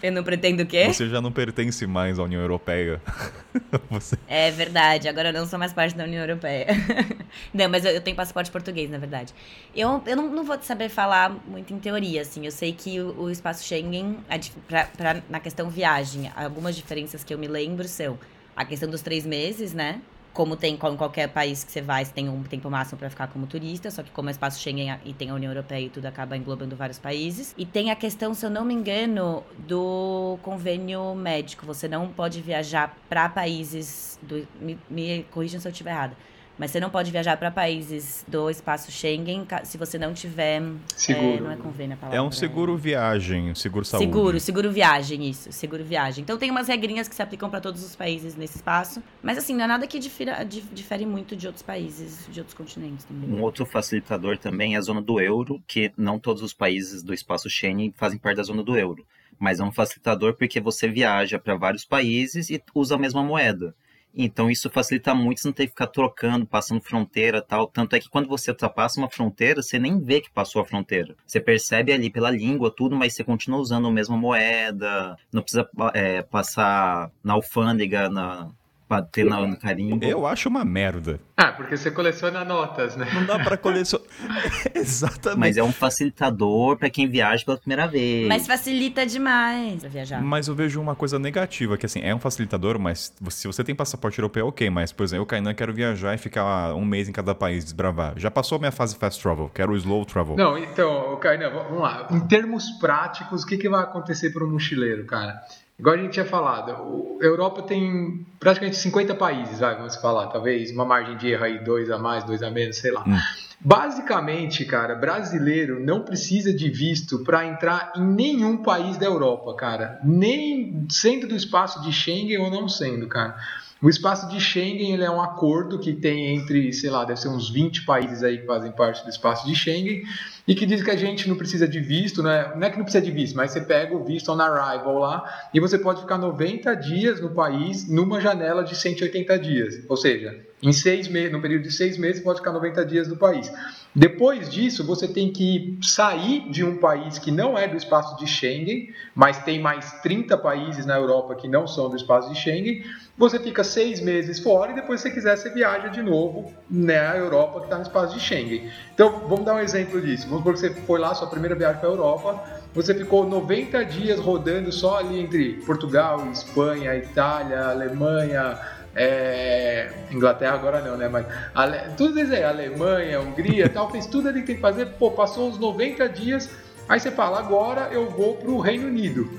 [SPEAKER 2] Eu não pretendo o quê?
[SPEAKER 5] Você já não pertence mais à União Europeia. [laughs]
[SPEAKER 2] Você... É verdade, agora eu não sou mais parte da União Europeia. [laughs] não, mas eu, eu, tenho passaporte português, na verdade. Eu, eu não, não, vou saber falar muito em teoria, assim. Eu sei que o, o espaço Schengen, a, pra, pra, na questão viagem, algumas diferenças que eu me lembro são a questão dos três meses, né? Como tem em qualquer país que você vai, você tem um tempo máximo para ficar como turista, só que como é espaço Schengen e tem a União Europeia e tudo acaba englobando vários países. E tem a questão, se eu não me engano, do convênio médico. Você não pode viajar para países do, me, me corrijam se eu estiver errada mas você não pode viajar para países do espaço Schengen se você não tiver. Seguro. É, não é convênio a palavra.
[SPEAKER 5] É um seguro viagem, seguro saúde.
[SPEAKER 2] Seguro, seguro viagem, isso. Seguro viagem. Então tem umas regrinhas que se aplicam para todos os países nesse espaço. Mas assim, não é nada que difira, difere muito de outros países, de outros continentes também.
[SPEAKER 4] Um outro facilitador também é a zona do euro, que não todos os países do espaço Schengen fazem parte da zona do euro. Mas é um facilitador porque você viaja para vários países e usa a mesma moeda. Então isso facilita muito, você não tem que ficar trocando, passando fronteira tal. Tanto é que quando você ultrapassa uma fronteira, você nem vê que passou a fronteira. Você percebe ali pela língua tudo, mas você continua usando a mesma moeda, não precisa é, passar na alfândega, na, bater na, no carimbo.
[SPEAKER 5] Eu acho uma merda.
[SPEAKER 3] Ah, porque você coleciona notas, né?
[SPEAKER 5] Não dá para colecionar. [laughs] Exatamente.
[SPEAKER 4] Mas é um facilitador para quem viaja pela primeira vez.
[SPEAKER 2] Mas facilita demais pra viajar.
[SPEAKER 5] Mas eu vejo uma coisa negativa, que assim, é um facilitador, mas se você tem passaporte europeu, ok. Mas, por exemplo, eu, Kainan, quero viajar e ficar um mês em cada país, desbravar. Já passou a minha fase fast travel, quero o slow travel.
[SPEAKER 3] Não, então, Kainan, vamos lá. Em termos práticos, o que, que vai acontecer para um mochileiro, cara? Igual a gente tinha falado, a Europa tem praticamente 50 países, vai, vamos falar, talvez uma margem de erro aí, dois a mais, dois a menos, sei lá. Hum. Basicamente, cara, brasileiro não precisa de visto para entrar em nenhum país da Europa, cara. Nem sendo do espaço de Schengen ou não sendo, cara. O espaço de Schengen ele é um acordo que tem entre, sei lá, deve ser uns 20 países aí que fazem parte do espaço de Schengen e que diz que a gente não precisa de visto, né? Não é que não precisa de visto, mas você pega o visto on arrival lá e você pode ficar 90 dias no país numa janela de 180 dias. Ou seja, em seis meses, no período de seis meses, pode ficar 90 dias no país. Depois disso, você tem que sair de um país que não é do espaço de Schengen, mas tem mais 30 países na Europa que não são do espaço de Schengen você fica seis meses fora e depois, se quiser, você viaja de novo na né, Europa, que está no espaço de Schengen. Então, vamos dar um exemplo disso. Vamos supor que você foi lá, sua primeira viagem para a Europa, você ficou 90 dias rodando só ali entre Portugal, Espanha, Itália, Alemanha, é, Inglaterra agora não, né? Mas Ale, tudo isso aí, Alemanha, Hungria tal, fez tudo ali que tem que fazer. Pô, passou uns 90 dias, aí você fala, agora eu vou para o Reino Unido.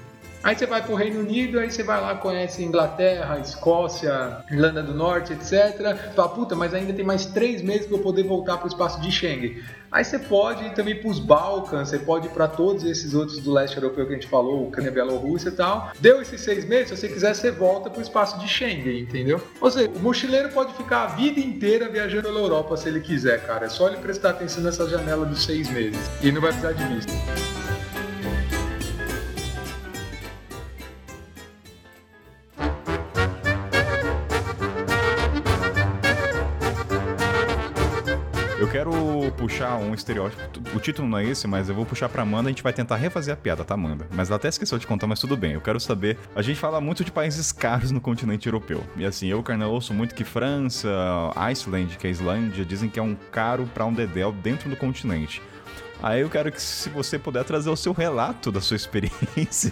[SPEAKER 3] Aí você vai para o Reino Unido, aí você vai lá, conhece Inglaterra, Escócia, Irlanda do Norte, etc. Fala, puta, mas ainda tem mais três meses para eu poder voltar para o espaço de Schengen. Aí você pode ir também para os Balcãs, você pode ir para todos esses outros do leste europeu que a gente falou, Ucrânia, Bielorrússia e tal. Deu esses seis meses, se você quiser, você volta para o espaço de Schengen, entendeu? Ou seja, o mochileiro pode ficar a vida inteira viajando pela Europa se ele quiser, cara. É só ele prestar atenção nessa janela dos seis meses. E não vai precisar de visto.
[SPEAKER 5] Quero puxar um estereótipo. O título não é esse, mas eu vou puxar pra Amanda. A gente vai tentar refazer a piada, tá, Amanda? Mas ela até esqueceu de contar, mas tudo bem. Eu quero saber. A gente fala muito de países caros no continente europeu. E assim, eu, Carnal, ouço muito que França, Iceland, que é a Islândia, dizem que é um caro pra um dedéu dentro do continente. Aí eu quero que, se você puder trazer o seu relato da sua [laughs] experiência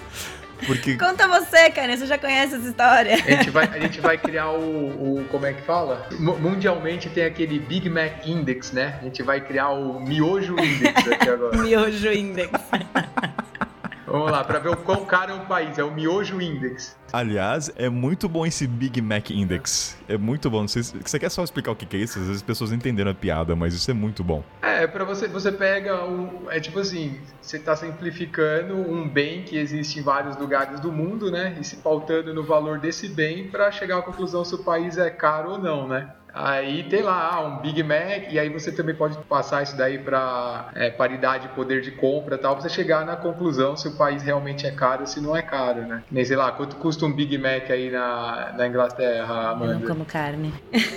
[SPEAKER 5] porque...
[SPEAKER 2] Conta você, cara, você já conhece essa história.
[SPEAKER 3] A gente vai, a gente vai criar o, o, Como é que fala? Mundialmente tem aquele Big Mac Index, né? A gente vai criar o Miojo Index aqui agora. [laughs]
[SPEAKER 2] Miojo Index.
[SPEAKER 3] Vamos lá, para ver o quão caro é um país. É o Miojo Index.
[SPEAKER 5] Aliás, é muito bom esse Big Mac Index. É muito bom. Você, você quer só explicar o que é isso? Às vezes as pessoas entenderam a piada, mas isso é muito bom.
[SPEAKER 3] É, para você, você pega um. É tipo assim, você está simplificando um bem que existe em vários lugares do mundo, né? E se pautando no valor desse bem para chegar à conclusão se o país é caro ou não, né? Aí tem lá um Big Mac, e aí você também pode passar isso daí para é, paridade de poder de compra e tal, pra você chegar na conclusão se o país realmente é caro ou se não é caro, né? Nem sei lá, quanto custa um Big Mac aí na, na Inglaterra, Amanda?
[SPEAKER 2] Eu não como carne. [laughs]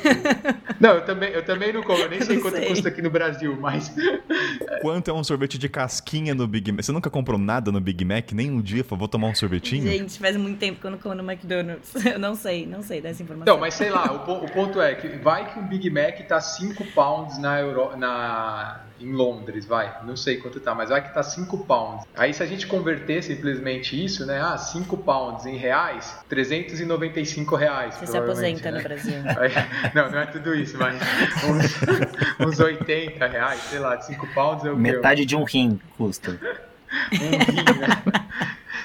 [SPEAKER 3] Não, eu também, eu também não como, eu nem sei não quanto sei. custa aqui no Brasil, mas mas. [laughs]
[SPEAKER 5] Quanto é um sorvete de casquinha no Big Mac? Você nunca comprou nada no Big Mac? Nem um dia? Falou, vou tomar um sorvetinho?
[SPEAKER 2] Gente, faz muito tempo que eu não como no McDonald's. [laughs] Eu não sei, não sei dessa informação.
[SPEAKER 3] Não, mas sei lá, o, po- o ponto é que vai que um Big Mac tá 5 pounds na Euro, na, em Londres, vai. Não sei quanto tá, mas vai que tá 5 pounds. Aí se a gente converter simplesmente isso, né? Ah, 5 pounds em reais, 395 reais.
[SPEAKER 2] Você se aposenta
[SPEAKER 3] né?
[SPEAKER 2] no Brasil. [laughs]
[SPEAKER 3] Aí- não, não é tudo isso, mas uns, uns 80 reais, sei lá, 5 pounds é o?
[SPEAKER 4] Metade de um rim custa.
[SPEAKER 3] um rim, né?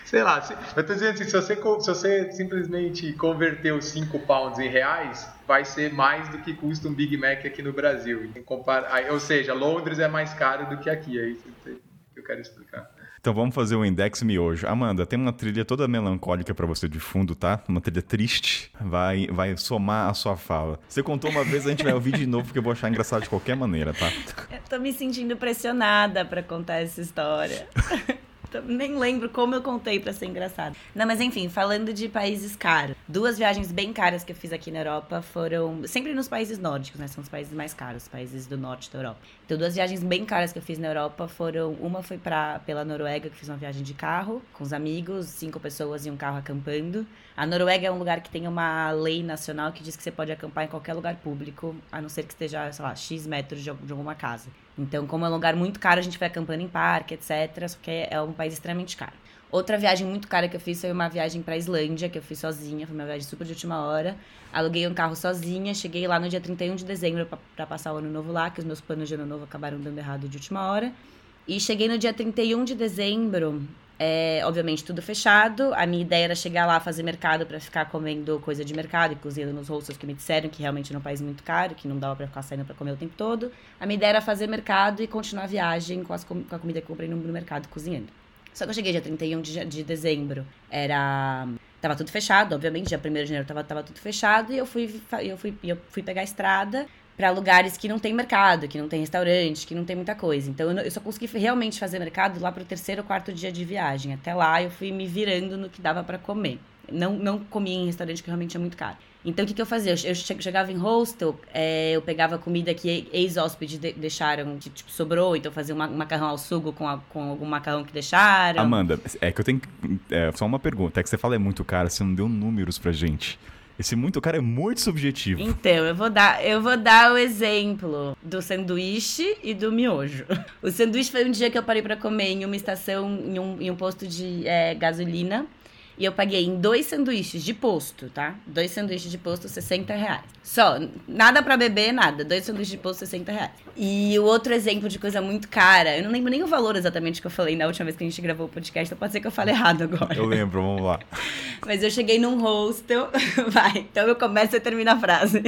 [SPEAKER 3] Sei lá, se- eu tô dizendo assim, se você, se você simplesmente converter os 5 pounds em reais, vai ser mais do que custa um Big Mac aqui no Brasil. Compara- ou seja, Londres é mais caro do que aqui, é isso que eu quero explicar.
[SPEAKER 5] Então vamos fazer o index miojo. Amanda, tem uma trilha toda melancólica pra você de fundo, tá? Uma trilha triste. Vai, vai somar a sua fala. Você contou uma vez, a gente vai ouvir de novo, porque eu vou achar engraçado de qualquer maneira, tá?
[SPEAKER 2] Eu tô me sentindo pressionada pra contar essa história. [laughs] Nem lembro como eu contei pra ser engraçado. Não, mas enfim, falando de países caros. Duas viagens bem caras que eu fiz aqui na Europa foram sempre nos países nórdicos, né? São os países mais caros, os países do norte da Europa. Então, duas viagens bem caras que eu fiz na Europa foram. Uma foi pra, pela Noruega, que fiz uma viagem de carro com os amigos, cinco pessoas e um carro acampando. A Noruega é um lugar que tem uma lei nacional que diz que você pode acampar em qualquer lugar público, a não ser que esteja, sei lá, X metros de alguma casa. Então, como é um lugar muito caro, a gente vai acampando em parque, etc. Só que é um país extremamente caro. Outra viagem muito cara que eu fiz foi uma viagem pra Islândia, que eu fiz sozinha, foi uma viagem super de última hora. Aluguei um carro sozinha, cheguei lá no dia 31 de dezembro pra passar o ano novo lá, que os meus planos de ano novo acabaram dando errado de última hora. E cheguei no dia 31 de dezembro, é, obviamente tudo fechado. A minha ideia era chegar lá, fazer mercado pra ficar comendo coisa de mercado e cozinhando nos hostels que me disseram que realmente era um país muito caro, que não dava pra ficar saindo pra comer o tempo todo. A minha ideia era fazer mercado e continuar a viagem com, as com a comida que eu comprei no, no mercado cozinhando. Só que eu cheguei dia 31 de, de dezembro, era. Tava tudo fechado, obviamente, dia 1 de janeiro tava, tava tudo fechado, e eu fui, eu fui, eu fui pegar a estrada pra lugares que não tem mercado, que não tem restaurante, que não tem muita coisa. Então eu, só consegui realmente fazer mercado lá pro terceiro ou quarto dia de viagem. Até lá eu fui me virando no que dava pra comer. Não, não comia em restaurante que realmente é muito caro. Então o que, que eu fazia? Eu che- eu che- chegava em hostel, é, eu pegava comida que ex-hóspedes de- deixaram, que tipo, sobrou, então fazia um ma- macarrão ao sugo com, a- com algum macarrão que deixaram.
[SPEAKER 5] Amanda, é que eu tenho. É, só uma pergunta. É que você fala é muito caro, você não deu números pra gente. Esse muito caro é muito subjetivo.
[SPEAKER 2] Então, eu vou dar, eu vou dar o exemplo do sanduíche e do miojo. O sanduíche foi um dia que eu parei pra comer em uma estação, em um, em um posto de é, gasolina. E eu paguei em dois sanduíches de posto, tá? Dois sanduíches de posto, 60 reais. Só, nada pra beber, nada. Dois sanduíches de posto, 60 reais. E o outro exemplo de coisa muito cara, eu não lembro nem o valor exatamente que eu falei na última vez que a gente gravou o podcast, então pode ser que eu fale errado agora.
[SPEAKER 5] Eu lembro, vamos lá. [laughs]
[SPEAKER 2] Mas eu cheguei num hostel. [laughs] Vai, então eu começo e termino a frase.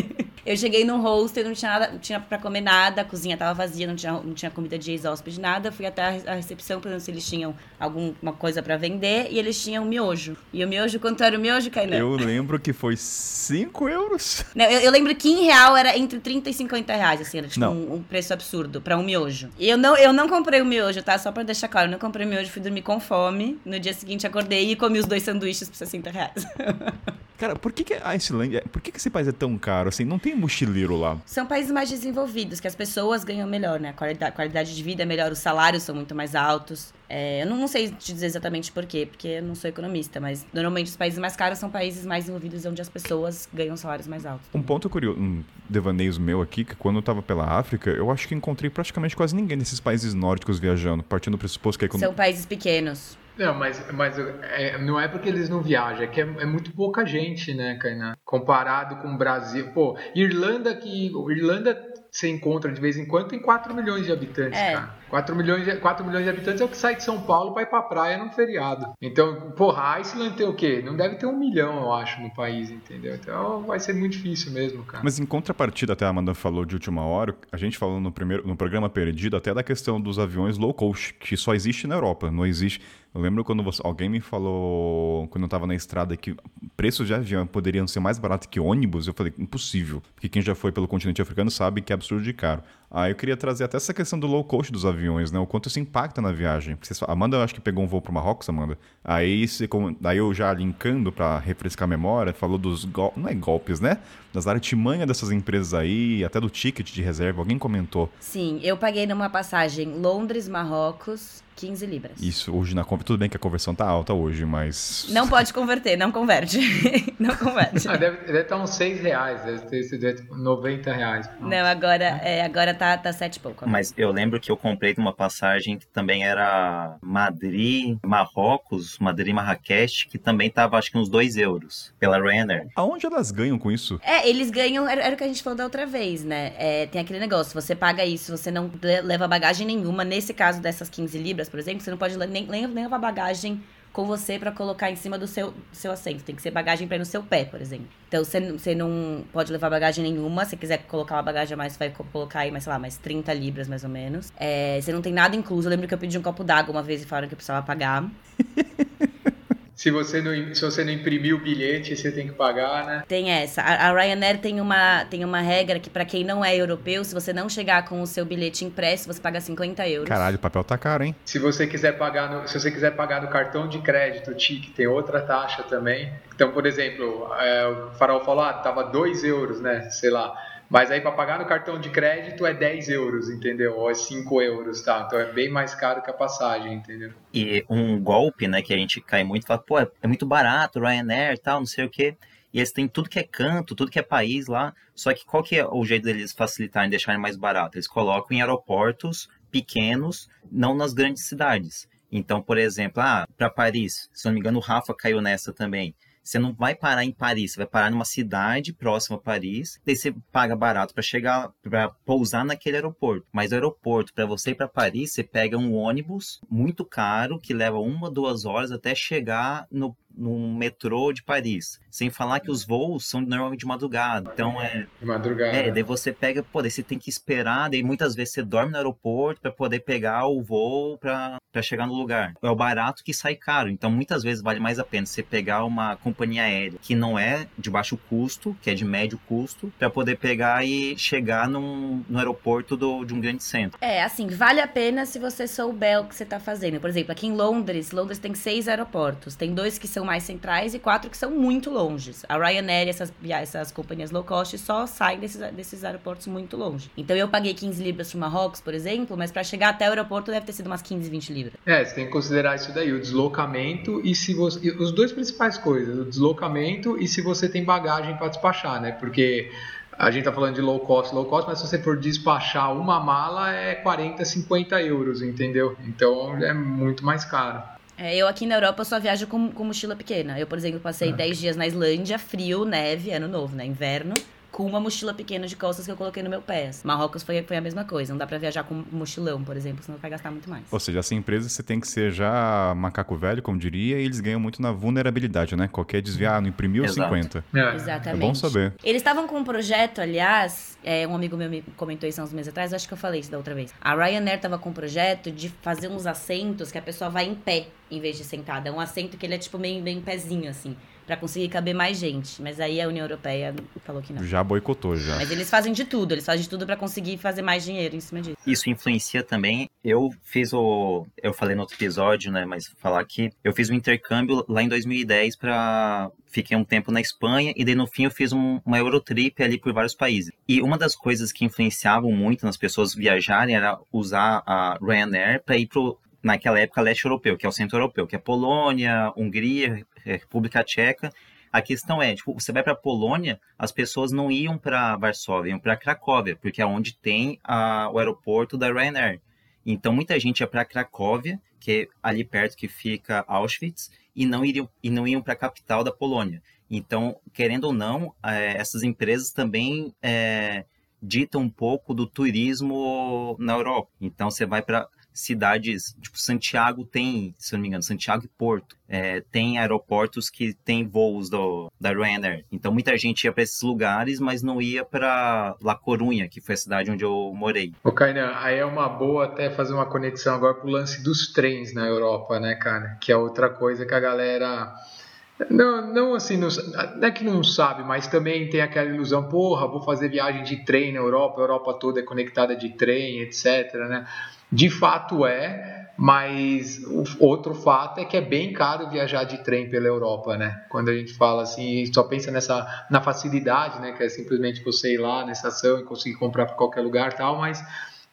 [SPEAKER 2] Eu cheguei num hostel, não tinha nada, não tinha pra comer nada, a cozinha tava vazia, não tinha, não tinha comida de ex-hóspede, nada. Fui até a re- a recepção ver se eles tinham alguma coisa pra vender e eles tinham miojo. E o miojo, quanto era o miojo, Kainan?
[SPEAKER 5] Eu lembro que foi 5 euros.
[SPEAKER 2] Não, eu, eu lembro que em real era entre 30 e 50 reais, assim, era tipo um, um preço absurdo pra um miojo. E eu não, eu não comprei o miojo, tá? Só pra deixar claro, eu não comprei o miojo, fui dormir com fome. No dia seguinte acordei e comi os dois sanduíches por 60 reais. [laughs]
[SPEAKER 5] Cara, por que, que a Islândia. Por que, que esse país é tão caro assim? Não tem mochileiro lá.
[SPEAKER 2] São países mais desenvolvidos, que as pessoas ganham melhor, né? A qualidade, qualidade de vida é melhor, os salários são muito mais altos. É, eu não, não sei te dizer exatamente por quê, porque eu não sou economista, mas normalmente os países mais caros são países mais desenvolvidos onde as pessoas ganham salários mais altos.
[SPEAKER 5] Um ponto curioso, um devaneio meu aqui, que quando eu tava pela África, eu acho que encontrei praticamente quase ninguém nesses países nórdicos viajando, partindo do pressuposto que a economia.
[SPEAKER 2] São países pequenos.
[SPEAKER 3] Não, mas, mas é, não é porque eles não viajam, é que é, é muito pouca gente, né, Kainan? Comparado com o Brasil. Pô, Irlanda que. Irlanda você encontra de vez em quando tem 4 milhões de habitantes,
[SPEAKER 2] É.
[SPEAKER 3] cara. 4 milhões, de, 4 milhões de habitantes é o que sai de São Paulo pra ir pra praia num feriado. Então, porra, Iceland tem o quê? Não deve ter um milhão, eu acho, no país, entendeu? Então vai ser muito difícil mesmo, cara.
[SPEAKER 5] Mas em contrapartida, até a Amanda falou de última hora, a gente falou no, primeiro, no programa Perdido até da questão dos aviões low cost, que só existe na Europa, não existe. Eu lembro quando você- alguém me falou, quando eu tava na estrada, que preços de avião poderiam ser mais baratos que ônibus, eu falei, impossível. Porque quem já foi pelo continente africano sabe que é absurdo de caro. Aí eu queria trazer até essa questão do low cost dos aviões, né? O quanto isso impacta na viagem. Amanda, eu acho que pegou um voo para Marrocos, Amanda. Aí, você, daí eu já linkando para refrescar a memória, falou dos golpes, não é golpes, né? Das artimanhas dessas empresas aí, até do ticket de reserva. Alguém comentou.
[SPEAKER 2] Sim, eu paguei numa passagem Londres-Marrocos 15 libras.
[SPEAKER 5] Isso, hoje na compra, tudo bem que a conversão tá alta hoje, mas.
[SPEAKER 2] Não pode converter, não converte. [laughs] não converte.
[SPEAKER 3] Ah, deve, deve estar uns 6 reais, deve ter deve 90 reais.
[SPEAKER 2] Não, agora, é, agora tá, tá 7 e pouco.
[SPEAKER 4] Mas eu lembro que eu comprei uma passagem que também era Madrid, Marrocos, Madrid, Marrakech, que também tava acho que uns 2 euros pela Ryanair.
[SPEAKER 5] Aonde elas ganham com isso?
[SPEAKER 2] É, eles ganham, era, era o que a gente falou da outra vez, né? É, tem aquele negócio, você paga isso, você não leva bagagem nenhuma. Nesse caso dessas 15 libras, por exemplo, você não pode nem, nem levar bagagem com você para colocar em cima do seu, seu assento. Tem que ser bagagem para ir no seu pé, por exemplo. Então você, você não pode levar bagagem nenhuma. Se quiser colocar uma bagagem a mais, você vai colocar aí, mais, sei lá, mais 30 libras mais ou menos. É, você não tem nada incluso. Eu lembro que eu pedi um copo d'água uma vez e falaram que eu precisava pagar. [laughs]
[SPEAKER 3] se você não, se você não imprimir o bilhete, você tem que pagar, né?
[SPEAKER 2] Tem essa. A, a Ryanair tem uma, tem uma regra que para quem não é europeu, se você não chegar com o seu bilhete impresso, você paga 50 euros.
[SPEAKER 5] Caralho, o papel tá caro, hein?
[SPEAKER 3] Se você quiser pagar no, se você quiser pagar no cartão de crédito, TIC, tem outra taxa também. Então, por exemplo, é, o farol falou, ah, tava 2 euros, né? Sei lá. Mas aí para pagar no cartão de crédito é 10 euros, entendeu? Ou é 5 euros, tá? Então é bem mais caro que a passagem, entendeu?
[SPEAKER 4] E um golpe, né, que a gente cai muito, fala, pô, é, muito barato, Ryanair e tal, não sei o quê. E eles têm tudo que é canto, tudo que é país lá. Só que qual que é o jeito deles facilitarem, deixarem mais barato? Eles colocam em aeroportos pequenos, não nas grandes cidades. Então, por exemplo, ah, para Paris, se não me engano, o Rafa caiu nessa também. Você não vai parar em Paris, você vai parar numa cidade próxima a Paris, daí você paga barato para chegar, para pousar naquele aeroporto. Mas o aeroporto, para você ir para Paris, você pega um ônibus muito caro que leva uma, duas horas até chegar no no metrô de Paris. Sem falar que os voos são normalmente de madrugada. Então é.
[SPEAKER 3] De madrugada.
[SPEAKER 4] É, daí você pega, pô, daí você tem que esperar, daí muitas vezes você dorme no aeroporto para poder pegar o voo para chegar no lugar. É o barato que sai caro. Então muitas vezes vale mais a pena você pegar uma companhia aérea que não é de baixo custo, que é de médio custo, para poder pegar e chegar num, no aeroporto do, de um grande centro.
[SPEAKER 2] É, assim, vale a pena se você souber o que você tá fazendo. Por exemplo, aqui em Londres, Londres tem seis aeroportos. Tem dois que são mais centrais e quatro que são muito longes. A Ryanair e essas, essas companhias low cost só saem desses, desses aeroportos muito longe. Então eu paguei 15 libras para Marrocos, por exemplo, mas para chegar até o aeroporto deve ter sido umas 15, 20 libras.
[SPEAKER 3] É, você tem que considerar isso daí, o deslocamento e se você. Os dois principais coisas, o deslocamento e se você tem bagagem para despachar, né? Porque a gente tá falando de low cost, low cost, mas se você for despachar uma mala é 40, 50 euros, entendeu? Então é muito mais caro.
[SPEAKER 2] É, eu aqui na Europa só viajo com, com mochila pequena. Eu, por exemplo, passei 10 ah. dias na Islândia, frio, neve, ano novo, né? Inverno com uma mochila pequena de costas que eu coloquei no meu pé. Marrocos foi, foi a mesma coisa. Não dá pra viajar com mochilão, por exemplo, senão vai gastar muito mais.
[SPEAKER 5] Ou seja, essa empresa você tem que ser já macaco velho, como diria, e eles ganham muito na vulnerabilidade, né? Qualquer desviar, não imprimiu Exato. 50.
[SPEAKER 2] É. Exatamente.
[SPEAKER 5] É bom saber.
[SPEAKER 2] Eles estavam com um projeto, aliás, é, um amigo meu me comentou isso há uns meses atrás, acho que eu falei isso da outra vez. A Ryanair tava com um projeto de fazer uns assentos que a pessoa vai em pé em vez de sentada. É um assento que ele é tipo meio, meio em pezinho, assim para conseguir caber mais gente. Mas aí a União Europeia falou que não.
[SPEAKER 5] Já boicotou, já.
[SPEAKER 2] Mas eles fazem de tudo, eles fazem de tudo para conseguir fazer mais dinheiro em cima disso.
[SPEAKER 4] Isso influencia também. Eu fiz o. Eu falei no outro episódio, né? Mas falar aqui. Eu fiz um intercâmbio lá em 2010 para. Fiquei um tempo na Espanha e daí no fim eu fiz um, uma Eurotrip ali por vários países. E uma das coisas que influenciavam muito nas pessoas viajarem era usar a Ryanair para ir pro, naquela época leste europeu, que é o centro europeu, que é Polônia, Hungria, República Tcheca. A questão é, tipo, você vai para Polônia, as pessoas não iam para Varsóvia, iam para Cracóvia, porque é onde tem a, o aeroporto da Ryanair. Então muita gente ia para Cracóvia, que é ali perto que fica Auschwitz, e não iriam e não iam para a capital da Polônia. Então, querendo ou não, é, essas empresas também é, ditam um pouco do turismo na Europa. Então você vai para cidades, tipo Santiago tem, se não me engano, Santiago e Porto, é, tem aeroportos que tem voos do, da Ryanair. Então muita gente ia para esses lugares, mas não ia para La Corunha, que foi a cidade onde eu morei.
[SPEAKER 3] Ô Kainan, aí é uma boa até fazer uma conexão agora pro lance dos trens na Europa, né, cara? Que é outra coisa que a galera Não, não assim, não, não, é que não sabe, mas também tem aquela ilusão, porra, vou fazer viagem de trem na Europa, a Europa toda é conectada de trem, etc. Né? De fato é, mas outro fato é que é bem caro viajar de trem pela Europa, né? Quando a gente fala assim, só pensa nessa na facilidade, né? Que é simplesmente você ir lá na estação e conseguir comprar para qualquer lugar, tal, mas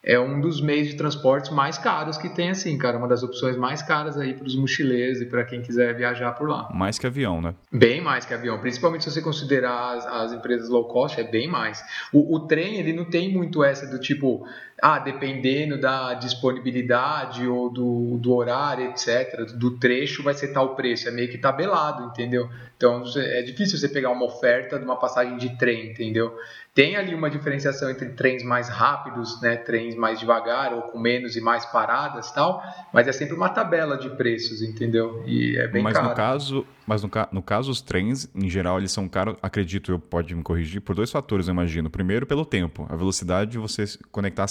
[SPEAKER 3] é um dos meios de transporte mais caros que tem, assim, cara. Uma das opções mais caras aí para os mochileiros e para quem quiser viajar por lá.
[SPEAKER 5] Mais que avião, né?
[SPEAKER 3] Bem mais que avião. Principalmente se você considerar as, as empresas low cost, é bem mais. O, o, trem, ele não tem muito essa do tipo, ah, dependendo da disponibilidade ou do, do horário, etc., do trecho, vai ser tal preço. É meio que tabelado, entendeu? Então é difícil você pegar uma oferta de uma passagem de trem, entendeu? Tem ali uma diferenciação entre trens mais rápidos, né, trens mais devagar ou com menos e mais paradas, tal, mas é sempre uma tabela de preços, entendeu? E é bem
[SPEAKER 5] mas
[SPEAKER 3] caro.
[SPEAKER 5] No caso, mas no, no caso os trens, em geral, eles são caros, acredito eu, pode me corrigir, por dois fatores, eu imagino. Primeiro, pelo tempo, a velocidade de você conectar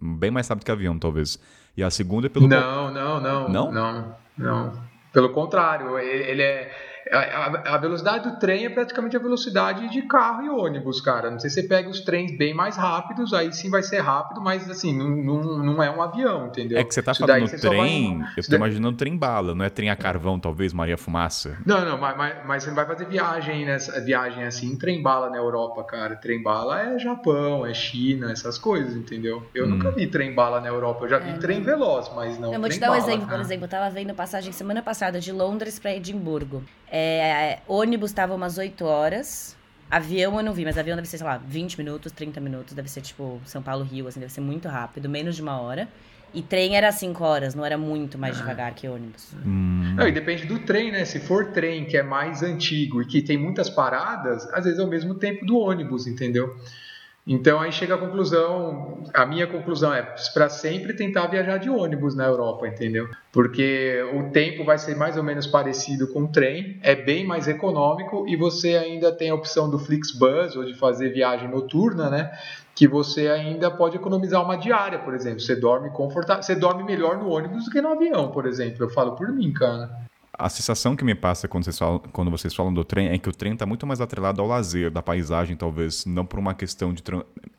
[SPEAKER 5] Bem mais rápido que avião, talvez. E a segunda é pelo...
[SPEAKER 3] Não, não, não. Não? Não, não. Pelo contrário, ele é a, a, velocidade do trem é praticamente a velocidade de carro e ônibus, cara. Não sei se você pega os trens bem mais rápidos, aí sim vai ser rápido, mas assim, não, não, não é um avião, entendeu?
[SPEAKER 5] É que você tá Isso falando trem, vai... eu tô imaginando trem bala, não é trem a carvão, talvez, Maria Fumaça.
[SPEAKER 3] Não, não, mas, mas, mas, você não vai fazer viagem nessa viagem assim, trem bala na Europa, cara. Trem bala é Japão, é China, essas coisas, entendeu? Eu hum. nunca vi trem bala na Europa, eu já vi é, trem veloz, mas não.
[SPEAKER 2] Eu vou te dar um exemplo, por exemplo, eu tava vendo passagem semana passada de Londres para Edimburgo. É, ônibus estava umas 8 horas. Avião eu não vi, mas avião deve ser, sei lá, 20 minutos, 30 minutos. Deve ser tipo São Paulo-Rio, assim, deve ser muito rápido, menos de uma hora. E trem era 5 horas, não era muito mais ah. devagar que ônibus.
[SPEAKER 3] Hum. Não, e depende do trem, né? Se for trem que é mais antigo e que tem muitas paradas, às vezes é o mesmo tempo do ônibus, entendeu? Então aí chega a conclusão, a minha conclusão é para sempre tentar viajar de ônibus na Europa, entendeu? Porque o tempo vai ser mais ou menos parecido com o trem, é bem mais econômico e você ainda tem a opção do Flixbus ou de fazer viagem noturna, né? Que você ainda pode economizar uma diária, por exemplo. Você dorme confortável, você dorme melhor no ônibus do que no avião, por exemplo. Eu falo por mim, cara
[SPEAKER 5] a sensação que me passa quando vocês, falam, quando vocês falam do trem é que o trem está muito mais atrelado ao lazer, da paisagem, talvez, não por uma questão de.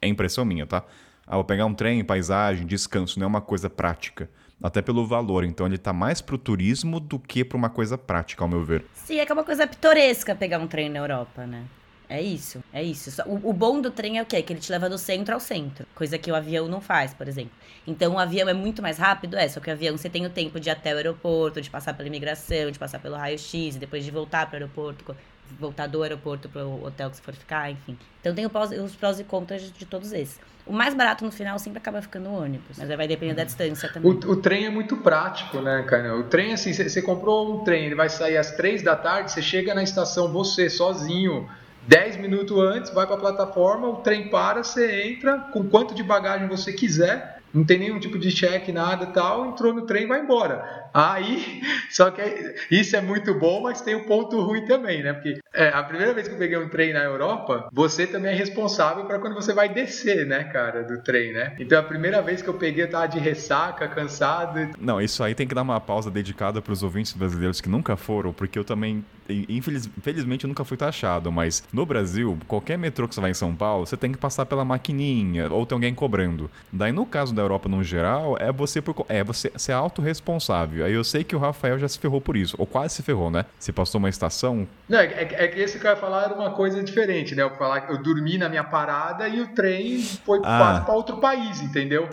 [SPEAKER 5] É impressão minha, tá? Ah, vou pegar um trem, paisagem, descanso, não é uma coisa prática. Até pelo valor. Então ele está mais para o turismo do que para uma coisa prática, ao meu ver.
[SPEAKER 2] Sim, é que é uma coisa pitoresca pegar um trem na Europa, né? É isso, é isso. O, o, bom do trem é o quê? Que ele te leva do centro ao centro. Coisa que o avião não faz, por exemplo. Então o avião é muito mais rápido, é. Só que o avião você tem o tempo de ir até o aeroporto, de passar pela imigração, de passar pelo raio-x, depois de voltar para o aeroporto, voltar do aeroporto para o hotel que você for ficar, enfim. Então tem os prós e contras de, de, todos esses. O mais barato no final sempre acaba ficando o ônibus, mas vai depender da distância também.
[SPEAKER 3] O, o trem é muito prático, né, cara? O trem, assim, você comprou um trem, ele vai sair às três da tarde, você chega na estação você sozinho 10 minutos antes, vai para a plataforma, o trem para, você entra com quanto de bagagem você quiser, não tem nenhum tipo de check, nada tal, entrou no trem vai embora. Aí, [laughs] só que isso é muito bom, mas tem um ponto ruim também, né? Porque é, a primeira vez que eu peguei um trem na Europa, você também é responsável para quando você vai descer, né, cara, do trem, né? Então a primeira vez que eu peguei, eu tava de ressaca, cansado.
[SPEAKER 5] Não, isso aí tem que dar uma pausa dedicada para os ouvintes brasileiros que nunca foram, porque eu também, infeliz, infelizmente, eu nunca fui taxado, mas no Brasil, qualquer metrô que você vai em São Paulo, você tem que passar pela maquininha, ou tem alguém cobrando. Daí, no caso da Europa no geral, é você por, é você ser autorresponsável. Aí eu sei que o Rafael já se ferrou por isso, ou quase se ferrou, né? Você passou uma estação.
[SPEAKER 3] Não, é, é, é que esse que eu ia falar era uma coisa diferente, né? Eu falar eu dormi na minha parada e o trem foi ah. para outro país, entendeu?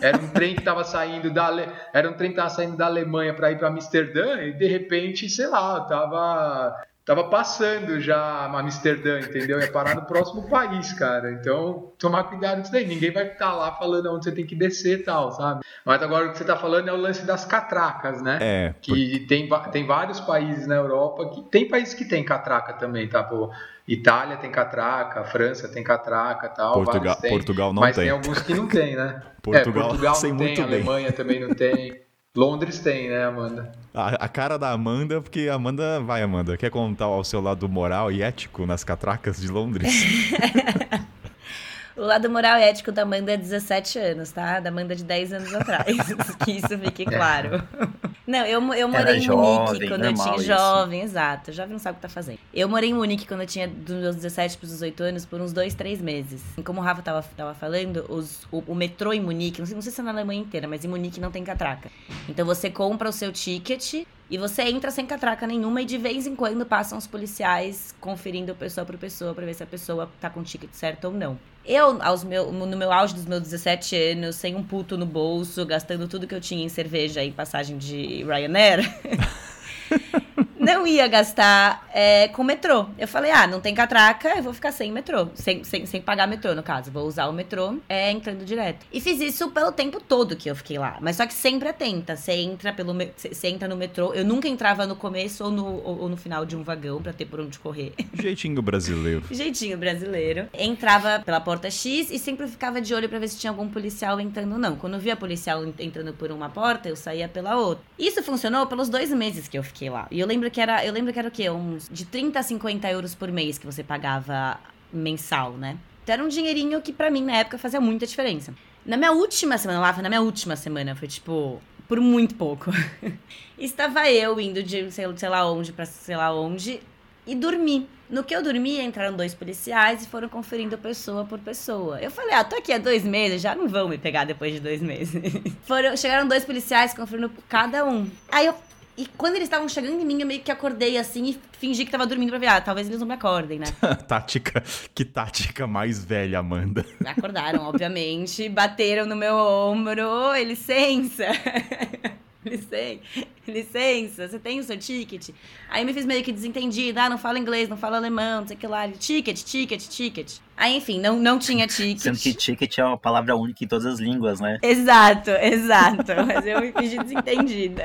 [SPEAKER 3] Era um trem que estava saindo da Ale... era um trem que tava saindo da Alemanha para ir para Amsterdã e de repente, sei lá, tava tava passando já Amsterdã, entendeu? Ia parar no próximo país, cara. Então, tomar cuidado disso daí. Ninguém vai estar lá falando onde você tem que descer e tal, sabe? Mas agora o que você tá falando é o lance das catracas, né?
[SPEAKER 5] É.
[SPEAKER 3] Que por... tem, tem vários países na Europa que tem países que tem catraca também, tá? Pô, Itália tem catraca, França tem catraca tal.
[SPEAKER 5] Portugal, Portugal não
[SPEAKER 3] mas
[SPEAKER 5] tem.
[SPEAKER 3] Mas tem alguns que não tem, né?
[SPEAKER 5] Portugal, [laughs] é, Portugal [laughs]
[SPEAKER 3] não tem,
[SPEAKER 5] muito
[SPEAKER 3] Alemanha também não tem. [laughs] Londres tem, né, Amanda?
[SPEAKER 5] A, a, cara da Amanda, porque Amanda, vai, Amanda, quer contar ao seu lado moral e ético nas catracas de Londres? [laughs]
[SPEAKER 2] o lado moral e ético da Amanda é 17 anos, tá? Da Amanda de 10 anos atrás. [laughs] que isso fique claro. Não, eu, eu morei
[SPEAKER 4] Era
[SPEAKER 2] em
[SPEAKER 4] jovem,
[SPEAKER 2] Munique quando eu tinha
[SPEAKER 4] isso.
[SPEAKER 2] jovem, exato. Jovem não sabe o que tá fazendo. Eu morei em Munique quando eu tinha dos meus 17 pros 18 anos por uns dois, três meses. E como o Rafa tava, tava falando, os, o, o metrô em Munique, não sei, não sei se é na Alemanha inteira, mas em Munique não tem catraca. Então você compra o seu ticket e você entra sem catraca nenhuma e de vez em quando passam os policiais conferindo pessoa por pessoa pra ver se a pessoa tá com o ticket certo ou não. Eu, aos meu, no meu auge dos meus 17 anos, sem um puto no bolso, gastando tudo que eu tinha em cerveja e passagem de Ryanair, [laughs] [laughs] não ia gastar é, com metrô. Eu falei, ah, não tem catraca, eu vou ficar sem metrô. Sem, sem, sem pagar metrô, no caso. Vou usar o metrô é, entrando direto. E fiz isso pelo tempo todo que eu fiquei lá. Mas só que sempre atenta. Você entra, pelo, você entra no metrô. Eu nunca entrava no começo ou no, ou, ou no final de um vagão pra ter por onde correr.
[SPEAKER 5] Jeitinho brasileiro. [laughs]
[SPEAKER 2] Jeitinho brasileiro. Entrava pela porta X e sempre ficava de olho pra ver se tinha algum policial entrando ou não. Quando eu via policial en- entrando por uma porta, eu saía pela outra. Isso funcionou pelos dois meses que eu fiquei lá. E eu lembro que era, eu lembro que era o quê? Uns de 30 a 50 euros por mês que você pagava mensal, né? Então era um dinheirinho que pra mim na época fazia muita diferença. Na minha última semana, lá, na minha última semana, foi tipo, por muito pouco. [laughs] Estava eu indo de sei, sei lá onde pra sei lá onde e dormi. No que eu dormi, entraram dois policiais e foram conferindo pessoa por pessoa. Eu falei, ah, tô aqui há dois meses, já não vão me pegar depois de dois meses. [laughs] foram, chegaram dois policiais conferindo cada um. Aí eu. E quando eles estavam chegando em mim, eu meio que acordei assim e fingi que tava dormindo pra ver. Ah, talvez eles não me acordem, né? [laughs]
[SPEAKER 5] tática. Que tática mais velha, Amanda.
[SPEAKER 2] Me acordaram, obviamente. Bateram no meu ombro. Licença. [laughs] Licença, licença, você tem o seu ticket? Aí me fiz meio que desentendida, ah, não fala inglês, não fala alemão, não sei o que lá. Ticket, ticket, ticket. Aí, enfim, não, não tinha ticket.
[SPEAKER 4] Sendo que ticket é uma palavra única em todas as línguas, né?
[SPEAKER 2] Exato, exato. [laughs] Mas eu me fingi desentendida.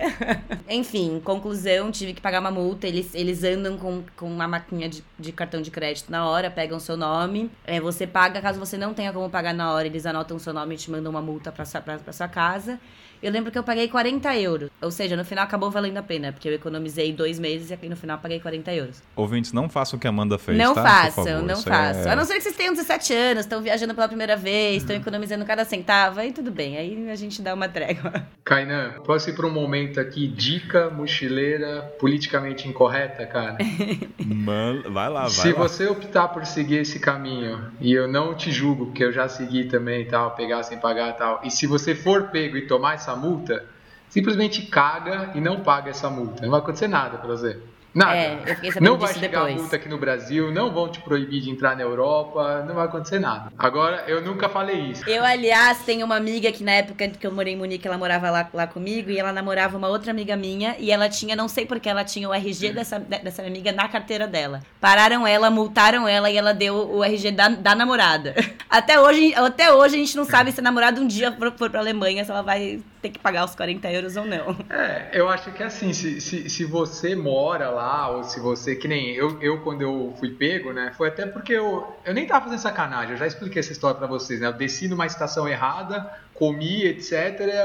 [SPEAKER 2] Enfim, conclusão, tive que pagar uma multa. Eles, eles andam com, com uma maquinha de, de cartão de crédito na hora, pegam seu nome. É, você paga, caso você não tenha como pagar na hora, eles anotam seu nome e te mandam uma multa pra, sua- pra, pra sua casa. Eu lembro que eu paguei 40 euros. Ou seja, no final acabou valendo a pena, porque eu economizei dois meses e aqui no final paguei 40 euros.
[SPEAKER 5] Ouvintes, não façam o que a Amanda fez,
[SPEAKER 2] não
[SPEAKER 5] tá?
[SPEAKER 2] Façam, não
[SPEAKER 5] isso
[SPEAKER 2] façam.
[SPEAKER 5] é-
[SPEAKER 2] A não ser que vocês tenham 17 anos, estão viajando pela primeira vez, estão economizando cada centavo, aí tudo bem, aí a gente dá uma trégua. [laughs]
[SPEAKER 3] Kainan, posso ir para um momento aqui, dica mochileira politicamente incorreta, cara? [laughs]
[SPEAKER 5] Mano, vai lá, vai
[SPEAKER 3] Se
[SPEAKER 5] lá.
[SPEAKER 3] você optar por seguir esse caminho, e eu não te julgo, porque eu já segui também e tal, pegar sem pagar e tal, e se você for pego e tomar essa multa, simplesmente caga e não paga essa multa. Não vai acontecer nada pra você. Nada.
[SPEAKER 2] É,
[SPEAKER 3] não vai chegar
[SPEAKER 2] depois.
[SPEAKER 3] multa aqui no Brasil, não vão te proibir de entrar na Europa, não vai acontecer nada. Agora, eu nunca falei isso.
[SPEAKER 2] Eu, aliás, tenho uma amiga que na época que eu morei em Munique, ela morava lá, lá comigo e ela namorava uma outra amiga minha e ela tinha, não sei porque, ela tinha o RG dessa, de- dessa minha amiga na carteira dela. Pararam ela, multaram ela e ela deu o RG da, da namorada. [laughs] Até hoje, até hoje a gente não sabe se a namorada um dia for, for pra Alemanha, se ela vai ter que pagar os 40 euros ou não.
[SPEAKER 3] É, eu acho que assim, se, se, se você mora lá, ou se você, que nem eu, eu quando eu fui pego, né, foi até porque eu, eu nem tava fazendo sacanagem, eu já expliquei essa história pra vocês, né, eu desci numa estação errada, comi, etc,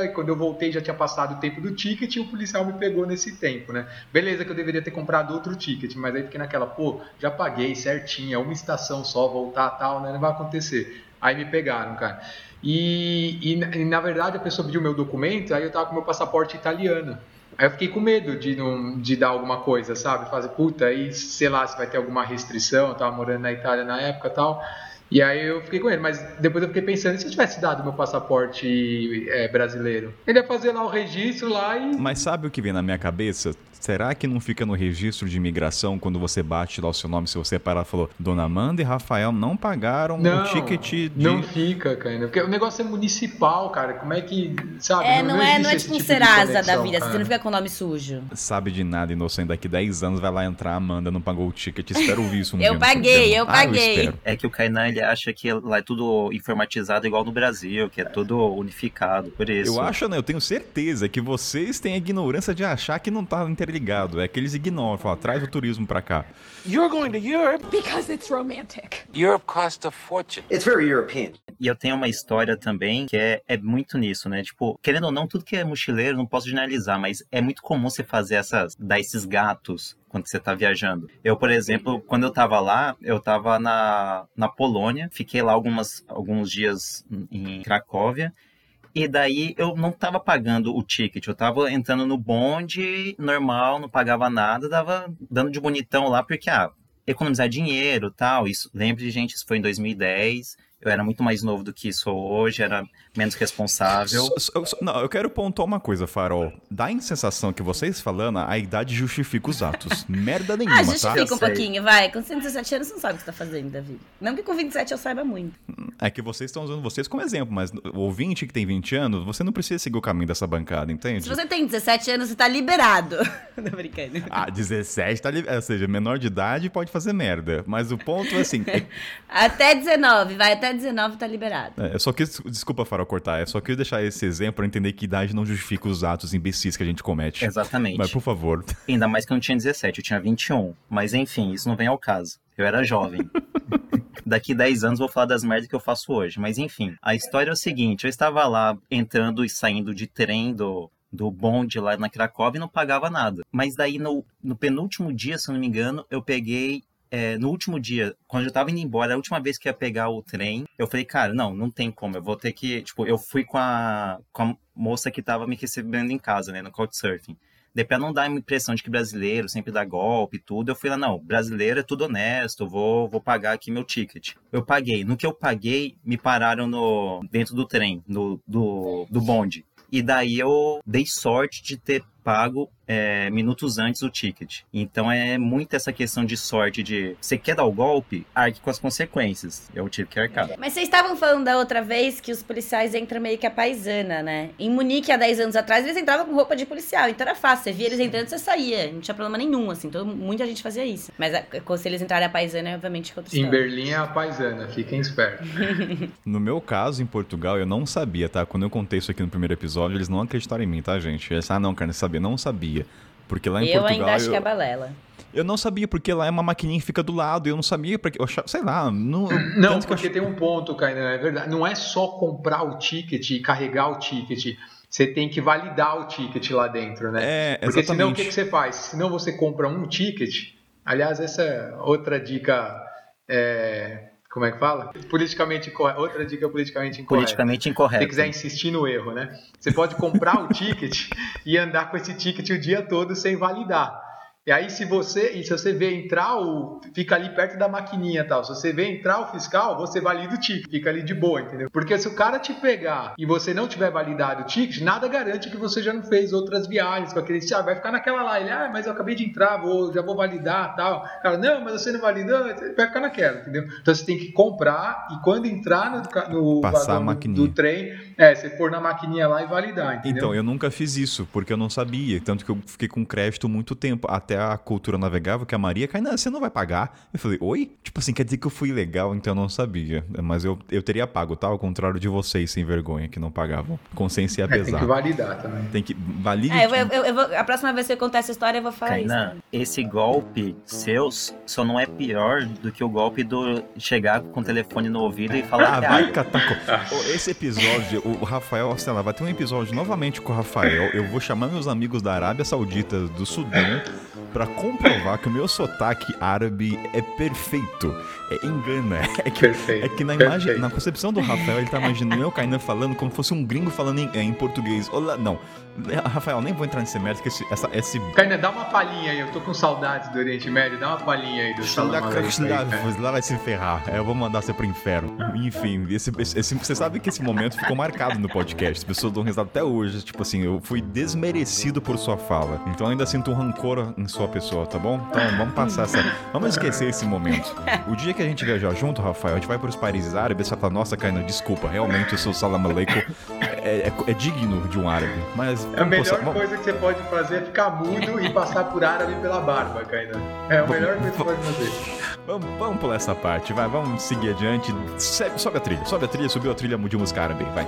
[SPEAKER 3] e quando eu voltei já tinha passado o tempo do ticket e o policial me pegou nesse tempo, né, beleza que eu deveria ter comprado outro ticket, mas aí fiquei naquela, pô, já paguei certinho, é uma estação só, voltar tal, né, não vai acontecer. Aí me pegaram, cara. E, e, e, na verdade a pessoa pediu meu documento, aí eu tava com meu passaporte italiano. Aí eu fiquei com medo de, não, de dar alguma coisa, sabe? Fazer, puta, aí sei lá se vai ter alguma restrição. Eu tava morando na Itália na época tal. E aí eu fiquei com ele, mas depois eu fiquei pensando, e se eu tivesse dado meu passaporte é, brasileiro? Ele ia fazer lá o registro lá e.
[SPEAKER 5] Mas sabe o que vem na minha cabeça? Será que não fica no registro de imigração quando você bate lá o seu nome, se você parar e falou, Dona Amanda e Rafael não pagaram
[SPEAKER 3] Não,
[SPEAKER 5] o ticket de.
[SPEAKER 3] não fica, cara. Porque o negócio é municipal, cara. Como é que. Sabe?
[SPEAKER 2] É, não, é, não é tipo um
[SPEAKER 3] tipo de
[SPEAKER 2] Serasa da vida,
[SPEAKER 3] cara.
[SPEAKER 2] você não fica com o nome sujo.
[SPEAKER 5] Sabe de nada, inocente. Daqui 10 anos vai lá entrar, Amanda não pagou o ticket. Espero ouvir isso um [laughs]
[SPEAKER 2] Eu
[SPEAKER 5] dia
[SPEAKER 2] paguei,
[SPEAKER 5] programa.
[SPEAKER 2] eu
[SPEAKER 5] Ah,
[SPEAKER 2] paguei.
[SPEAKER 5] espero.
[SPEAKER 4] É que o Kainan ele acha que lá é tudo informatizado igual no Brasil, que é tudo unificado, por isso.
[SPEAKER 5] Eu acho, né? Eu tenho certeza que vocês têm a ignorância de achar que não tá interligado. É que eles ignoram, falam, traz o turismo pra cá.
[SPEAKER 6] You're going to Europe?
[SPEAKER 7] Because it's romantic.
[SPEAKER 6] Europe costs a fortune.
[SPEAKER 8] It's very European.
[SPEAKER 4] E eu tenho uma história também que é, é muito nisso, né? Tipo, querendo ou não, tudo que é mochileiro, não posso generalizar, mas é muito comum você fazer essas, dar esses gatos quando você tá viajando. Eu, por exemplo, quando eu tava lá, eu tava na, na Polônia, fiquei lá algumas, alguns dias em Cracóvia, E daí eu não tava pagando o ticket, eu tava entrando no bonde normal, não pagava nada, dava dando de bonitão lá, porque, ah, economizar dinheiro tal. Isso, lembre, gente, isso foi em 2010. Eu era muito mais novo do que sou hoje, era menos responsável.
[SPEAKER 5] So, so, não, eu quero pontuar uma coisa, Farol. Dá a sensação que vocês falando, a idade justifica os atos. [laughs] Merda nenhuma,
[SPEAKER 2] ah, justifica
[SPEAKER 5] tá?
[SPEAKER 2] um pouquinho, vai. Com 117 anos você não sabe o que você tá fazendo, Davi. Não que com 27 eu saiba muito.
[SPEAKER 5] É que vocês estão usando vocês como exemplo, mas o ouvinte que tem 20 anos, você não precisa seguir o caminho dessa bancada, entende?
[SPEAKER 2] Se você tem 17 anos, você tá liberado. [laughs] Tô brincando.
[SPEAKER 5] Ah, 17 tá liberado. Ou seja, menor de idade pode fazer merda. Mas o ponto é assim. É... [laughs]
[SPEAKER 2] até 19, vai, até 19 tá liberado.
[SPEAKER 5] É, eu só quis. Desculpa, Farol, cortar. Eu só quis deixar esse exemplo pra entender que idade não justifica os atos imbecis que a gente comete.
[SPEAKER 4] Exatamente.
[SPEAKER 5] Mas por favor.
[SPEAKER 4] Ainda mais que eu não tinha 17, eu tinha 21. Mas enfim, isso não vem ao caso. Eu era jovem. [laughs] Daqui 10 anos vou falar das merdas que eu faço hoje. Mas enfim, a história é o seguinte: eu estava lá entrando e saindo de trem do, do bonde lá na Cracóvia e não pagava nada. Mas daí no, no penúltimo dia, se eu não me engano, eu peguei. É, no último dia, quando eu tava indo embora, a última vez que ia pegar o trem, eu falei, cara, não, não tem como, eu vou ter que. Tipo, eu fui com a, com a moça que tava me recebendo em casa, né, no Couchsurfing. Daí pra não dar a impressão de que brasileiro sempre dá golpe e tudo, eu fui lá, não, brasileiro é tudo honesto, vou, vou pagar aqui meu ticket. Eu paguei. No que eu paguei, me pararam no dentro do trem, no, do, do bonde. E daí eu dei sorte de ter pago é, minutos antes o ticket. Então é muito essa questão de sorte de você quer dar o golpe, arque com as consequências. Eu tive que arcar.
[SPEAKER 2] Mas vocês estavam falando da outra vez que os policiais entram meio que a paisana, né? Em Munique, há 10 anos atrás, eles entravam com roupa de policial. Então era fácil. Você via eles entrando, você saía. Não tinha problema nenhum, assim. Todo, muita gente fazia isso. Mas se eles entrarem a paisana, obviamente, que outra
[SPEAKER 3] Em Berlim é a paisana. Fiquem espertos. [laughs]
[SPEAKER 5] no meu caso, em Portugal, eu não sabia, tá? Quando eu contei isso aqui no primeiro episódio, eles não acreditaram em mim, tá, gente? Eles, ah, não, cara, sabia. Não sabia. Porque lá em
[SPEAKER 2] eu
[SPEAKER 5] Portugal.
[SPEAKER 2] ainda acho
[SPEAKER 5] eu...
[SPEAKER 2] que é balela.
[SPEAKER 5] Eu não sabia, porque lá é uma maquininha que fica do lado. Eu não sabia, porque eu achava, sei lá. Não,
[SPEAKER 3] não porque eu... tem um ponto, Kainan, é verdade. Não é só comprar o ticket e carregar o ticket. Você tem que validar o ticket lá dentro, né?
[SPEAKER 5] É,
[SPEAKER 3] porque
[SPEAKER 5] exatamente.
[SPEAKER 3] senão o que, que você faz? Senão você compra um ticket. Aliás, essa é outra dica. É, como é que fala? Politicamente incorreta. Outra dica politicamente incorreta.
[SPEAKER 4] Politicamente incorreta.
[SPEAKER 3] Se você quiser insistir no erro, né? Você pode comprar o ticket [laughs] e andar com esse ticket o dia todo sem validar. E aí, se você, e se você vê entrar o. Fica ali perto da maquininha tal. Se você vê entrar o fiscal, você valida o ticket. Fica ali de boa, entendeu? Porque se o cara te pegar e você não tiver validado o ticket, nada garante que você já não fez outras viagens com aquele. Ah, vai ficar naquela lá. Ele, ah, mas eu acabei de entrar, vou, já vou validar tal. Cara, não, mas você não validou, vai ficar naquela, entendeu? Então você tem que comprar e quando entrar no, no
[SPEAKER 5] Passar a
[SPEAKER 3] do,
[SPEAKER 5] maquininha.
[SPEAKER 3] do trem, é, você pôr na maquininha lá e validar, entendeu?
[SPEAKER 5] Então, eu nunca fiz isso, porque eu não sabia. Tanto que eu fiquei com crédito muito tempo. Até a cultura navegável, que a Maria cai, não, você não vai pagar. Eu falei, oi? Tipo assim, quer dizer que eu fui legal, então eu não sabia. Mas eu, eu teria pago, tá? Ao contrário de vocês, sem vergonha, que não pagavam. Consciência ia
[SPEAKER 3] É, tem
[SPEAKER 5] pesar.
[SPEAKER 3] que validar também.
[SPEAKER 5] Tem que valide.
[SPEAKER 2] É, eu, eu- eu- eu vou- a próxima vez que eu contar essa história, eu vou falar isso.
[SPEAKER 4] Kainan, esse golpe seu só não é pior do que o golpe do chegar com o telefone no ouvido e falar
[SPEAKER 5] Ah, vai
[SPEAKER 4] ah,
[SPEAKER 5] catar. co- [laughs] Ô, Esse episódio, o Rafael, sei lá, vai ter um episódio novamente com o Rafael. Eu vou chamar meus amigos da Arábia Saudita, do Sudão, pra comprovar que o meu sotaque árabe é perfeito. É engana. [laughs] É que,
[SPEAKER 3] Perfeito.
[SPEAKER 5] é que na, imagem, na concepção do Rafael, ele tá imaginando eu, Kainan, falando como se fosse um gringo falando em, em português. Olá, não. Rafael, nem vou entrar nesse mérito, que esse, essa, esse
[SPEAKER 3] Kainan, dá uma palhinha aí. Eu tô com saudades do Oriente Médio. Dá uma palhinha aí do cara.
[SPEAKER 5] Lá vai se ferrar. É, Eu vou mandar você pro inferno. Enfim, esse, esse- você sabe que esse momento ficou marcado no podcast. As pessoas dão risada até hoje. Tipo assim, eu fui desmerecido por sua fala. Então ainda sinto um rancor em sua pessoa, tá bom? Então vamos passar essa. Vamos esquecer esse momento. O dia que a gente viajar junto, Rafael, a gente vai pros países árabes. Você fala, nossa, Kainan, desculpa. Realmente o seu salam aleikum é, é- é digno de um árabe. Mas.
[SPEAKER 3] A melhor coisa que você pode fazer é ficar mudo e passar por árabe pela barba, Kainan. É a melhor coisa que você pode fazer.
[SPEAKER 5] Vamos, vamos pular essa parte, vai, vamos seguir adiante. Sobe a trilha, sobe a trilha, subiu a trilha de música árabe, vai.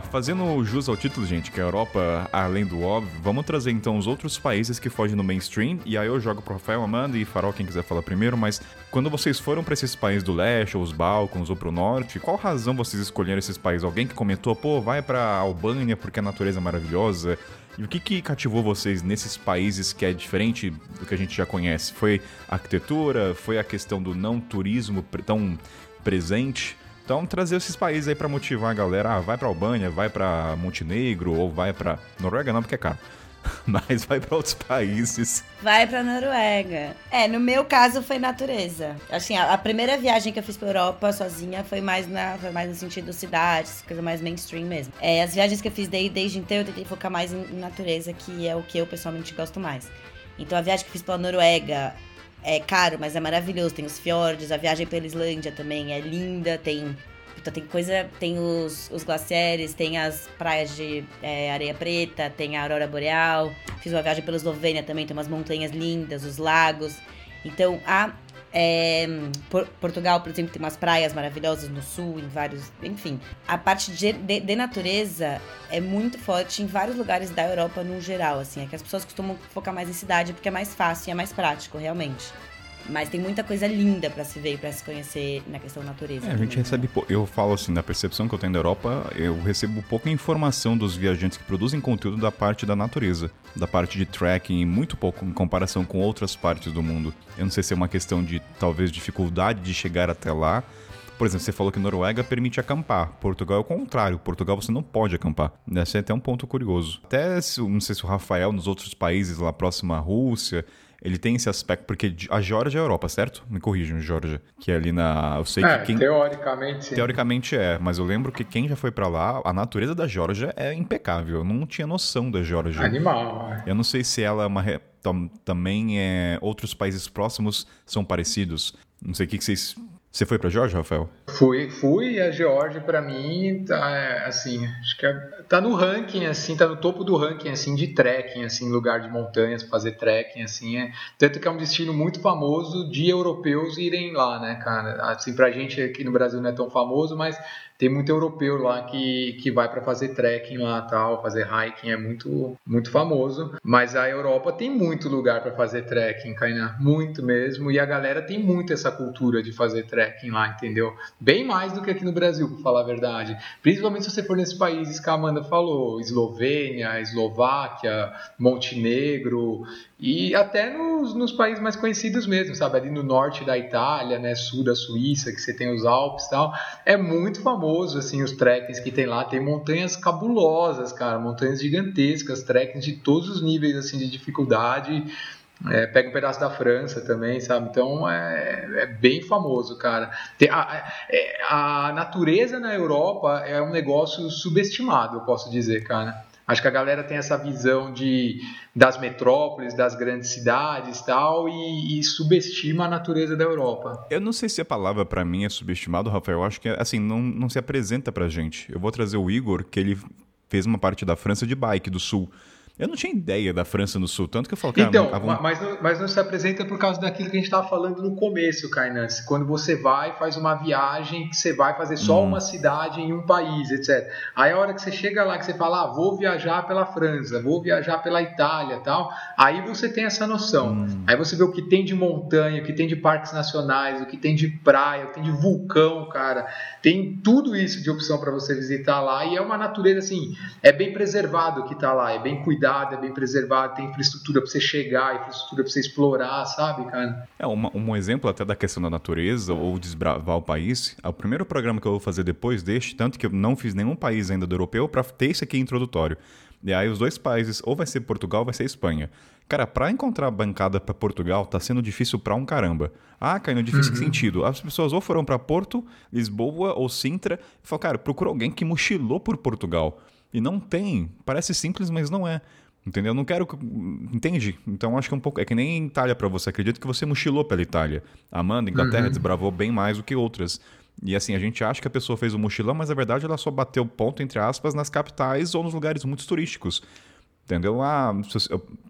[SPEAKER 5] Fazendo jus ao título, gente, que é a Europa além do óbvio, vamos trazer então os outros países que fogem no mainstream, e aí eu jogo pro Rafael, Amanda e Farol, quem quiser falar primeiro, mas quando vocês foram pra esses países do leste, ou os Balcãs, ou pro norte, qual razão vocês escolheram esses países? Alguém que comentou, pô, vai pra Albânia porque a natureza é maravilhosa, E o que, que cativou vocês nesses países que é diferente do que a gente já conhece? Foi a arquitetura? Foi a questão do não turismo tão presente? Então, trazer esses países aí para motivar a galera. Ah, vai pra Albânia, vai para Montenegro ou vai para Noruega, não, porque é caro. [laughs] Mas vai para outros países.
[SPEAKER 2] Vai pra Noruega. É, no meu caso foi natureza. Assim, a, a primeira viagem que eu fiz pra Europa sozinha foi mais, na, foi mais no sentido cidades, coisa mais mainstream mesmo. É, as viagens que eu fiz desde, desde então eu tentei focar mais em, natureza, que é o que eu pessoalmente gosto mais. Então a viagem que eu fiz pra Noruega é caro, mas é maravilhoso. Tem os fiordes, a viagem pela Islândia também é linda, tem. tem coisa. Tem os, os glaciares, tem as praias de é, areia preta, tem a aurora boreal. Fiz uma viagem pela Eslovênia também, tem umas montanhas lindas, os lagos. Então, a é, por, Portugal, por exemplo, tem umas praias maravilhosas no sul, em vários. Enfim, a parte de, de, de, natureza é muito forte em vários lugares da Europa no geral. Assim, é que as pessoas costumam focar mais em cidade porque é mais fácil e é mais prático, realmente. Mas tem muita coisa linda para se ver e pra se conhecer na questão da natureza.
[SPEAKER 5] É, a gente recebe, eu falo assim, da percepção que eu tenho da Europa, eu recebo pouca informação dos viajantes que produzem conteúdo da parte da natureza, da parte de trekking, muito pouco em comparação com outras partes do mundo. Eu não sei se é uma questão de talvez dificuldade de chegar até lá. Por exemplo, você falou que Noruega permite acampar. Portugal é o contrário. Portugal você não pode acampar. Esse é até um ponto curioso. Até, não sei se o Rafael, nos outros países lá próximo à Rússia, ele tem esse aspecto, porque a Geórgia é a Europa, certo? Me corrijam, Geórgia. Que é ali na. Eu sei
[SPEAKER 3] é,
[SPEAKER 5] que quem.
[SPEAKER 3] Teoricamente, sim.
[SPEAKER 5] Teoricamente é, mas eu lembro que quem já foi para lá, a natureza da Geórgia é impecável. Eu não tinha noção da Geórgia.
[SPEAKER 3] Animal. É.
[SPEAKER 5] Eu não sei se ela é uma. Também é. Outros países próximos são parecidos. Não sei o que, que vocês você foi para Geórgia, Rafael?
[SPEAKER 3] Fui, fui. A Geórgia para mim tá é, assim, acho que é, tá no ranking assim, tá no topo do ranking assim de trekking, assim, lugar de montanhas, fazer trekking assim, é, tanto que é um destino muito famoso de europeus irem lá, né, cara? Assim, pra gente aqui no Brasil não é tão famoso, mas tem muito europeu lá que, que vai para fazer trekking lá tal, fazer hiking, é muito muito famoso. Mas a Europa tem muito lugar para fazer trekking, Kainan, muito mesmo. E a galera tem muito essa cultura de fazer trekking lá, entendeu? Bem mais do que aqui no Brasil, para falar a verdade. Principalmente se você for nesses países que falou, Eslovênia, Eslováquia, Montenegro e até nos, nos países mais conhecidos mesmo, sabe? Ali no norte da Itália, né, sul da Suíça, que você tem os Alpes e tal. É muito famoso famoso, assim, os trekkings que tem lá. Tem montanhas cabulosas, cara, montanhas gigantescas, trekkings de todos os níveis, assim, de dificuldade. É, pega um pedaço da França também, sabe? Então é, é bem famoso, cara. A, é, a, natureza na Europa é um negócio subestimado, eu posso dizer, cara. Acho que a galera tem essa visão de, das metrópoles, das grandes cidades tal, e, e subestima a natureza da Europa.
[SPEAKER 5] Eu não sei se a palavra para mim é subestimado, Rafael. Eu acho que assim, não, não se apresenta pra gente. Eu vou trazer o Igor, que ele fez uma parte da França de bike do sul. Eu não tinha ideia da França no Sul, tanto que eu falo, cara...
[SPEAKER 3] Então, mas, não, mas não se apresenta por causa daquilo que a gente estava falando no começo, Kainan. Quando você vai, faz uma viagem, que você vai fazer só hum. uma cidade em um país, etc. Aí a hora que você chega lá, que você fala, ah, vou viajar pela França, vou viajar pela Itália tal, aí você tem essa noção. Hum. Aí você vê o que tem de montanha, o que tem de parques nacionais, o que tem de praia, o que tem de vulcão, cara. Tem tudo isso de opção para você visitar lá e é uma natureza, assim, é bem preservado o que está lá, é bem cuidado cuidado, é bem preservado, tem infraestrutura para você chegar, infraestrutura para você explorar, sabe, cara?
[SPEAKER 5] É, uma, um exemplo até da questão da natureza ou desbravar o país. É o primeiro programa que eu vou fazer depois deste, tanto que eu não fiz nenhum país ainda do europeu, para ter esse aqui introdutório. E aí os dois países, ou vai ser Portugal ou vai ser Espanha. Cara, para encontrar bancada para Portugal tá sendo difícil pra um caramba. Ah, caindo difícil uhum. que sentido? As pessoas ou foram para Porto, Lisboa ou Sintra e falaram, cara, procura alguém que mochilou por Portugal. E não tem. Parece simples, mas não é. Entendeu? Eu não quero. Entende? Então acho que é um pouco. É que nem Itália para você. Acredito que você mochilou pela Itália. Amanda, Inglaterra, uhum. desbravou bem mais do que outras. E assim, a gente acha que a pessoa fez o um mochilão, mas na verdade ela só bateu ponto, entre aspas, nas capitais ou nos lugares muito turísticos. Entendeu? Ah,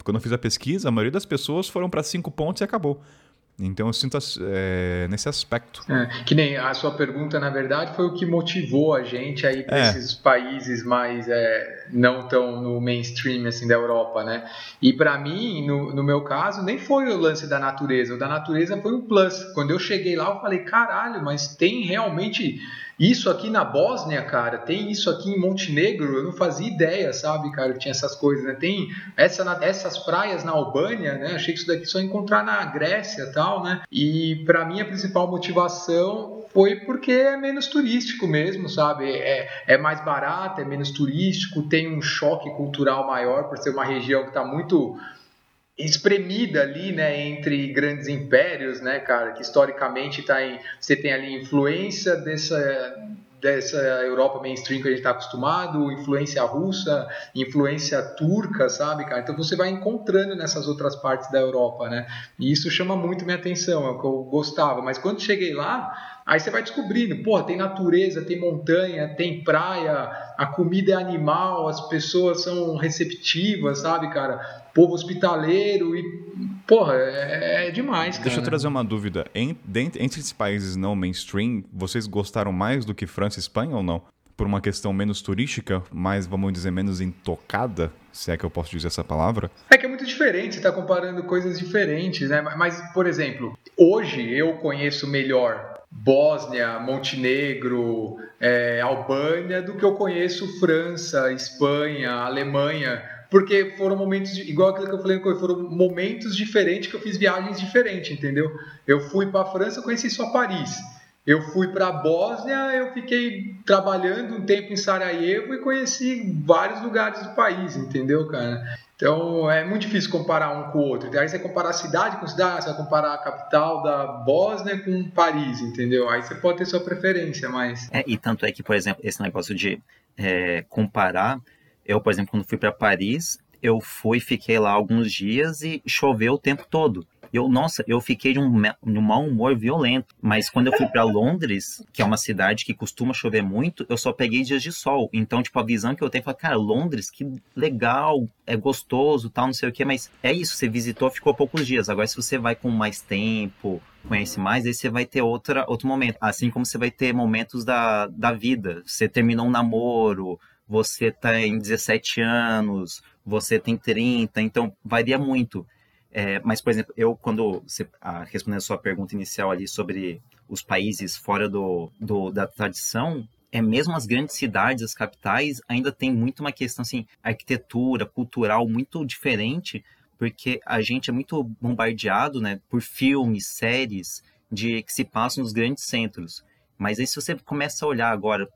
[SPEAKER 5] quando eu fiz a pesquisa, a maioria das pessoas foram para cinco pontos e acabou. Então eu sinto é, nesse aspecto.
[SPEAKER 3] É, que nem a sua pergunta, na verdade, foi o que motivou a gente aí para é. esses países mais é, não tão no mainstream assim da Europa, né? E para mim, no, no, meu caso, nem foi o lance da natureza. O da natureza foi um plus. Quando eu cheguei lá, eu falei, caralho, mas tem realmente Isso aqui na Bósnia, cara, tem isso aqui em Montenegro, eu não fazia ideia, sabe, cara, que tinha essas coisas, né? Tem essa, essas praias na Albânia, né? Achei que isso daqui só encontrar na Grécia tal, né? E para mim a principal motivação foi porque é menos turístico mesmo, sabe? É, é mais barato, é menos turístico, tem um choque cultural maior por ser uma região que está muito espremida ali, né, entre grandes impérios, né, cara, que historicamente tá em, você tem ali influência dessa dessa Europa mainstream que a gente está acostumado, influência russa, influência turca, sabe, cara? Então você vai encontrando nessas outras partes da Europa, né? E isso chama muito minha atenção, é o que eu gostava. Mas quando cheguei lá, Aí você vai descobrindo, porra, tem natureza, tem montanha, tem praia, a comida é animal, as pessoas são receptivas, sabe, cara? Povo hospitaleiro e, porra, é, é demais, cara.
[SPEAKER 5] Deixa eu trazer uma dúvida. entre esses países não mainstream, vocês gostaram mais do que França e Espanha ou não? Por uma questão menos turística, mais, vamos dizer, menos intocada, se é que eu posso dizer essa palavra?
[SPEAKER 3] É que é muito diferente, você está comparando coisas diferentes, né? Mas, por exemplo, hoje eu conheço melhor Bósnia, Montenegro, é, Albânia do que eu conheço França, Espanha, Alemanha, porque foram momentos, igual aquilo que eu falei, foram momentos diferentes que eu fiz viagens diferentes, entendeu? Eu fui para a França, conheci só Paris. Eu fui para a Bósnia, eu fiquei trabalhando um tempo em Sarajevo e conheci vários lugares do país, entendeu, cara? Então é muito difícil comparar um com o outro. Aí você comparar cidade com cidade, você vai comparar a capital da Bósnia com Paris, entendeu? Aí você pode ter sua preferência, mas.
[SPEAKER 4] É, e tanto é que, por exemplo, esse negócio de é, comparar, eu, por exemplo, quando fui para Paris, eu fui, fiquei lá alguns dias e choveu o tempo todo. Eu, nossa, eu fiquei de um, de um mau humor violento. Mas quando eu fui para Londres, que é uma cidade que costuma chover muito, eu só peguei dias de sol. Então, tipo, a visão que eu tenho é, cara, Londres, que legal, é gostoso, tal, não sei o quê, mas é isso, você visitou, ficou poucos dias. Agora, se você vai com mais tempo, conhece mais, aí você vai ter outra, outro momento. Assim como você vai ter momentos da, da vida. Você terminou um namoro, você tem 17 anos, você tem 30, então varia muito. É, mas, por exemplo, eu, quando você, ah, respondendo a sua pergunta inicial ali sobre os países fora do, do, da tradição, é mesmo as grandes cidades, as capitais, ainda tem muito uma questão assim, arquitetura, cultural muito diferente, porque a gente é muito bombardeado, né, por filmes, séries de que se passam nos grandes centros. Mas aí se você começa a olhar agora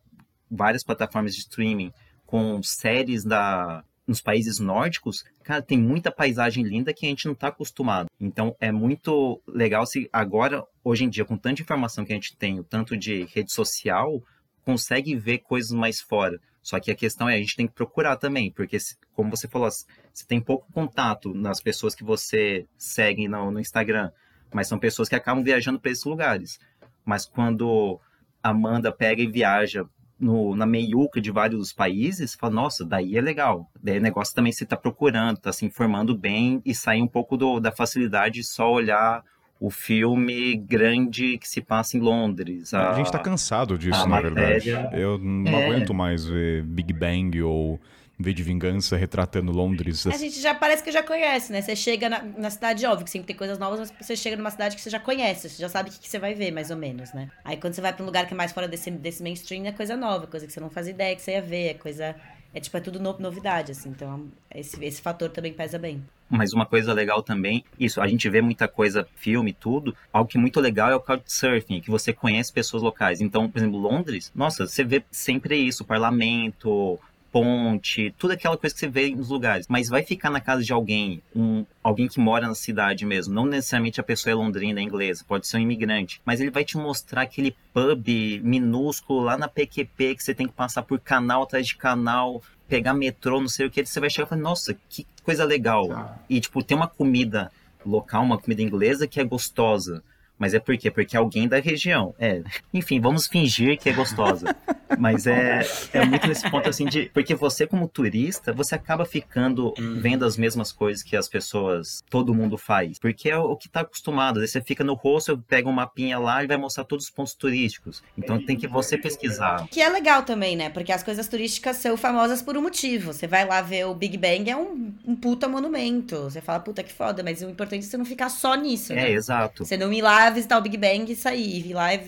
[SPEAKER 4] várias plataformas de streaming com séries da nos países nórdicos, cara, tem muita paisagem linda que a gente não está acostumado. Então é muito legal se agora, hoje em dia, com tanta informação que a gente tem, o tanto de rede social, consegue ver coisas mais fora. Só que a questão é, a gente tem que procurar também, porque, como você falou, você tem pouco contato nas pessoas que você segue no, no Instagram, mas são pessoas que acabam viajando para esses lugares. Mas quando Amanda pega e viaja no, na meiuca de vários países, fala, nossa, daí é legal. Daí o negócio também você está procurando, está se informando bem e sair um pouco do, da facilidade de só olhar o filme grande que se passa em Londres.
[SPEAKER 5] A, a gente está cansado disso, na verdade. Eu não é. aguento mais ver Big Bang ou V de Vingança retratando Londres.
[SPEAKER 2] A gente já parece que já conhece, né? Você chega na, na cidade, óbvio que sempre tem coisas novas, mas você chega numa cidade que você já conhece, você já sabe o que, que você vai ver, mais ou menos, né? Aí quando você vai pra um lugar que é mais fora desse, desse mainstream, é coisa nova, coisa que você não faz ideia que você ia ver, é coisa. É tipo, é tudo no, novidade, assim. Então, esse, esse fator também pesa bem.
[SPEAKER 4] Mas uma coisa legal também, isso, a gente vê muita coisa, filme, tudo. Algo que é muito legal é o couchsurfing, que você conhece pessoas locais. Então, por exemplo, Londres, nossa, você vê sempre isso, parlamento, ponte, tudo aquela coisa que você vê nos lugares. Mas vai ficar na casa de alguém, um, alguém que mora na cidade mesmo. Não necessariamente a pessoa é londrina, é inglesa, pode ser um imigrante. Mas ele vai te mostrar aquele pub minúsculo lá na PQP que você tem que passar por canal atrás de canal, pegar metrô, não sei o que. Você vai chegar e falar, nossa, que coisa legal. Ah. E, tipo, tem uma comida local, uma comida inglesa que é gostosa. Mas é por quê? Porque é alguém da região. É. Enfim, vamos fingir que é gostosa. [laughs] Mas é, é muito nesse ponto assim de. Porque você, como turista, você acaba ficando hum. vendo as mesmas coisas que as pessoas, todo mundo faz. Porque é o que está acostumado. Aí você fica no rosto, pega um mapinha lá e vai mostrar todos os pontos turísticos. Então tem que você pesquisar.
[SPEAKER 2] Que é legal também, né? Porque as coisas turísticas são famosas por um motivo. Você vai lá ver o Big Bang, é um, um puta monumento. Você fala, puta que foda, mas o importante é você não ficar só nisso. Né?
[SPEAKER 4] É, exato.
[SPEAKER 2] Você não ir lá visitar o Big Bang e sair, ir lá e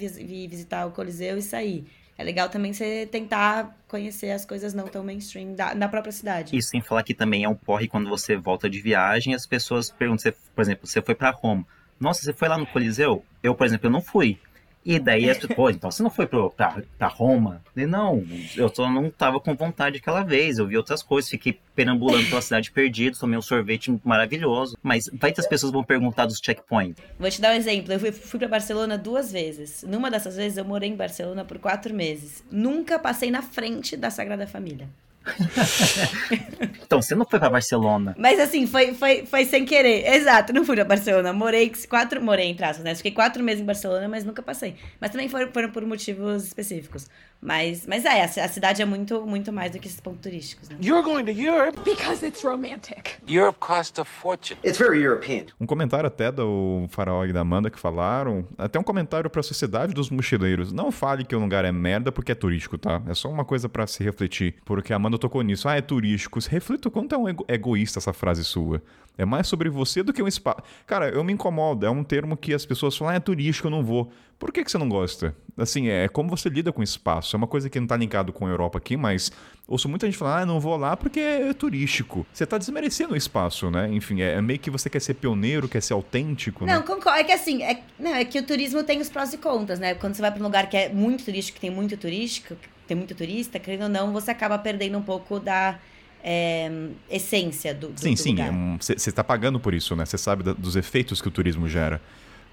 [SPEAKER 2] visitar o Coliseu e sair. é legal também você tentar conhecer as coisas não tão mainstream da, na própria cidade.
[SPEAKER 4] Isso sem falar que também é um porre quando você volta de viagem, as pessoas perguntam, você, por exemplo, você foi para Roma. Nossa, você foi lá no Coliseu? Eu, por exemplo, eu não fui. E daí as pessoas, pô, então você não foi pro, pra, pra Roma? Eu, não, eu só não tava com vontade aquela vez. Eu vi outras coisas, fiquei perambulando pela cidade perdido, tomei um sorvete maravilhoso. Mas vai que as pessoas vão perguntar dos checkpoints.
[SPEAKER 2] Vou te dar um exemplo. Eu fui, fui para Barcelona duas vezes. Numa dessas vezes eu morei em Barcelona por quatro meses. Nunca passei na frente da Sagrada Família. [laughs]
[SPEAKER 4] então, você não foi para Barcelona.
[SPEAKER 2] Mas assim, foi, foi, foi sem querer. Exato, não fui pra Barcelona. Morei quatro. Morei em traços, né? Fiquei quatro meses em Barcelona, mas nunca passei. Mas também foram, foram por motivos específicos. Mas, mas é, a, cidade é muito, muito mais do que esses pontos turísticos, né?
[SPEAKER 6] You're going to Europe
[SPEAKER 7] because it's romantic.
[SPEAKER 6] Europe costs a fortune.
[SPEAKER 8] It's very European.
[SPEAKER 5] Um comentário até do Faraó e da Amanda que falaram, até um comentário para a sociedade dos mochileiros. Não fale que o lugar é merda porque é turístico, tá? É só uma coisa para se refletir, porque a Amanda tocou nisso. Ah, é turístico. Reflita o quanto é um ego egoísta essa frase sua. É mais sobre você do que um espaço. Cara, eu me incomodo. É um termo que as pessoas falam, ah, é turístico, eu não vou. Por que, que você não gosta? Assim, é como você lida com espaço. É uma coisa que não está linkado com a Europa aqui, mas ouço muita gente falar, ah, não vou lá porque é turístico. Você está desmerecendo o espaço, né? Enfim, é, é, meio que você quer ser pioneiro, quer ser autêntico,
[SPEAKER 2] Não,
[SPEAKER 5] né?
[SPEAKER 2] concordo. É que assim, é, não, é que o turismo tem os prós e contras, né? Quando você vai para um lugar que é muito turístico, que tem muito turístico, tem muito turista, querendo ou não, você acaba perdendo um pouco da é, essência do, do
[SPEAKER 5] Sim,
[SPEAKER 2] do
[SPEAKER 5] sim. Você
[SPEAKER 2] é
[SPEAKER 5] está pagando por isso, né? Você sabe da, dos efeitos que o turismo gera.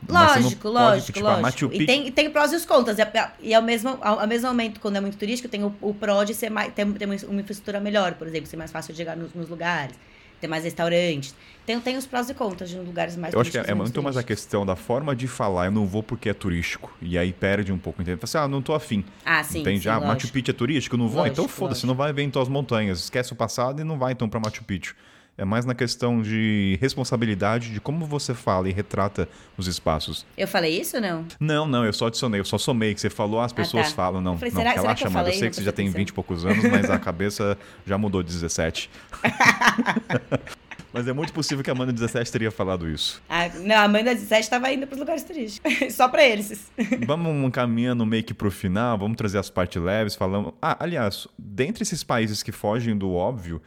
[SPEAKER 2] Lógico, lógico,
[SPEAKER 5] tipo,
[SPEAKER 2] lógico. E tem, tem prós e os contras. E, ao, mesmo, ao, ao, mesmo momento, quando é muito turístico, tem o, o pró de ser mais, ter, ter uma infraestrutura melhor, por exemplo, ser mais fácil de chegar nos, nos lugares ter mais restaurantes. Tem, tem os prós e contras de lugares mais
[SPEAKER 5] Eu acho que é, é muito mais a questão da forma de falar. Eu não vou porque é turístico. E aí perde um pouco. Entende? Assim, ah, não tô afim.
[SPEAKER 2] Ah, sim.
[SPEAKER 5] Entende?
[SPEAKER 2] Sim,
[SPEAKER 5] ah,
[SPEAKER 2] lógico.
[SPEAKER 5] Machu Picchu é turístico? Não vou?
[SPEAKER 2] Lógico,
[SPEAKER 5] então foda-se, não vai ver em tuas montanhas. Esquece o passado e não vai então para Machu Picchu. É mais na questão de responsabilidade de como você fala e retrata os espaços.
[SPEAKER 2] Eu falei isso ou não?
[SPEAKER 5] Não, não, eu só adicionei, eu só somei que você falou, ah, as pessoas
[SPEAKER 2] tá.
[SPEAKER 5] falam, não.
[SPEAKER 2] Eu falei,
[SPEAKER 5] não,
[SPEAKER 2] será- será
[SPEAKER 5] relaxa,
[SPEAKER 2] que eu
[SPEAKER 5] eu sei que você já tem
[SPEAKER 2] atenção.
[SPEAKER 5] 20 e poucos anos, mas a [laughs] cabeça já mudou de 17. [laughs] mas é muito possível que a Amanda 17 teria falado isso.
[SPEAKER 2] Ah, não, a Amanda 17 tava indo pros lugares turísticos. [laughs] Só pra eles.
[SPEAKER 5] Vamos caminhando meio que pro final, vamos trazer as partes leves, falando. Ah, aliás, dentre esses países que fogem do óbvio,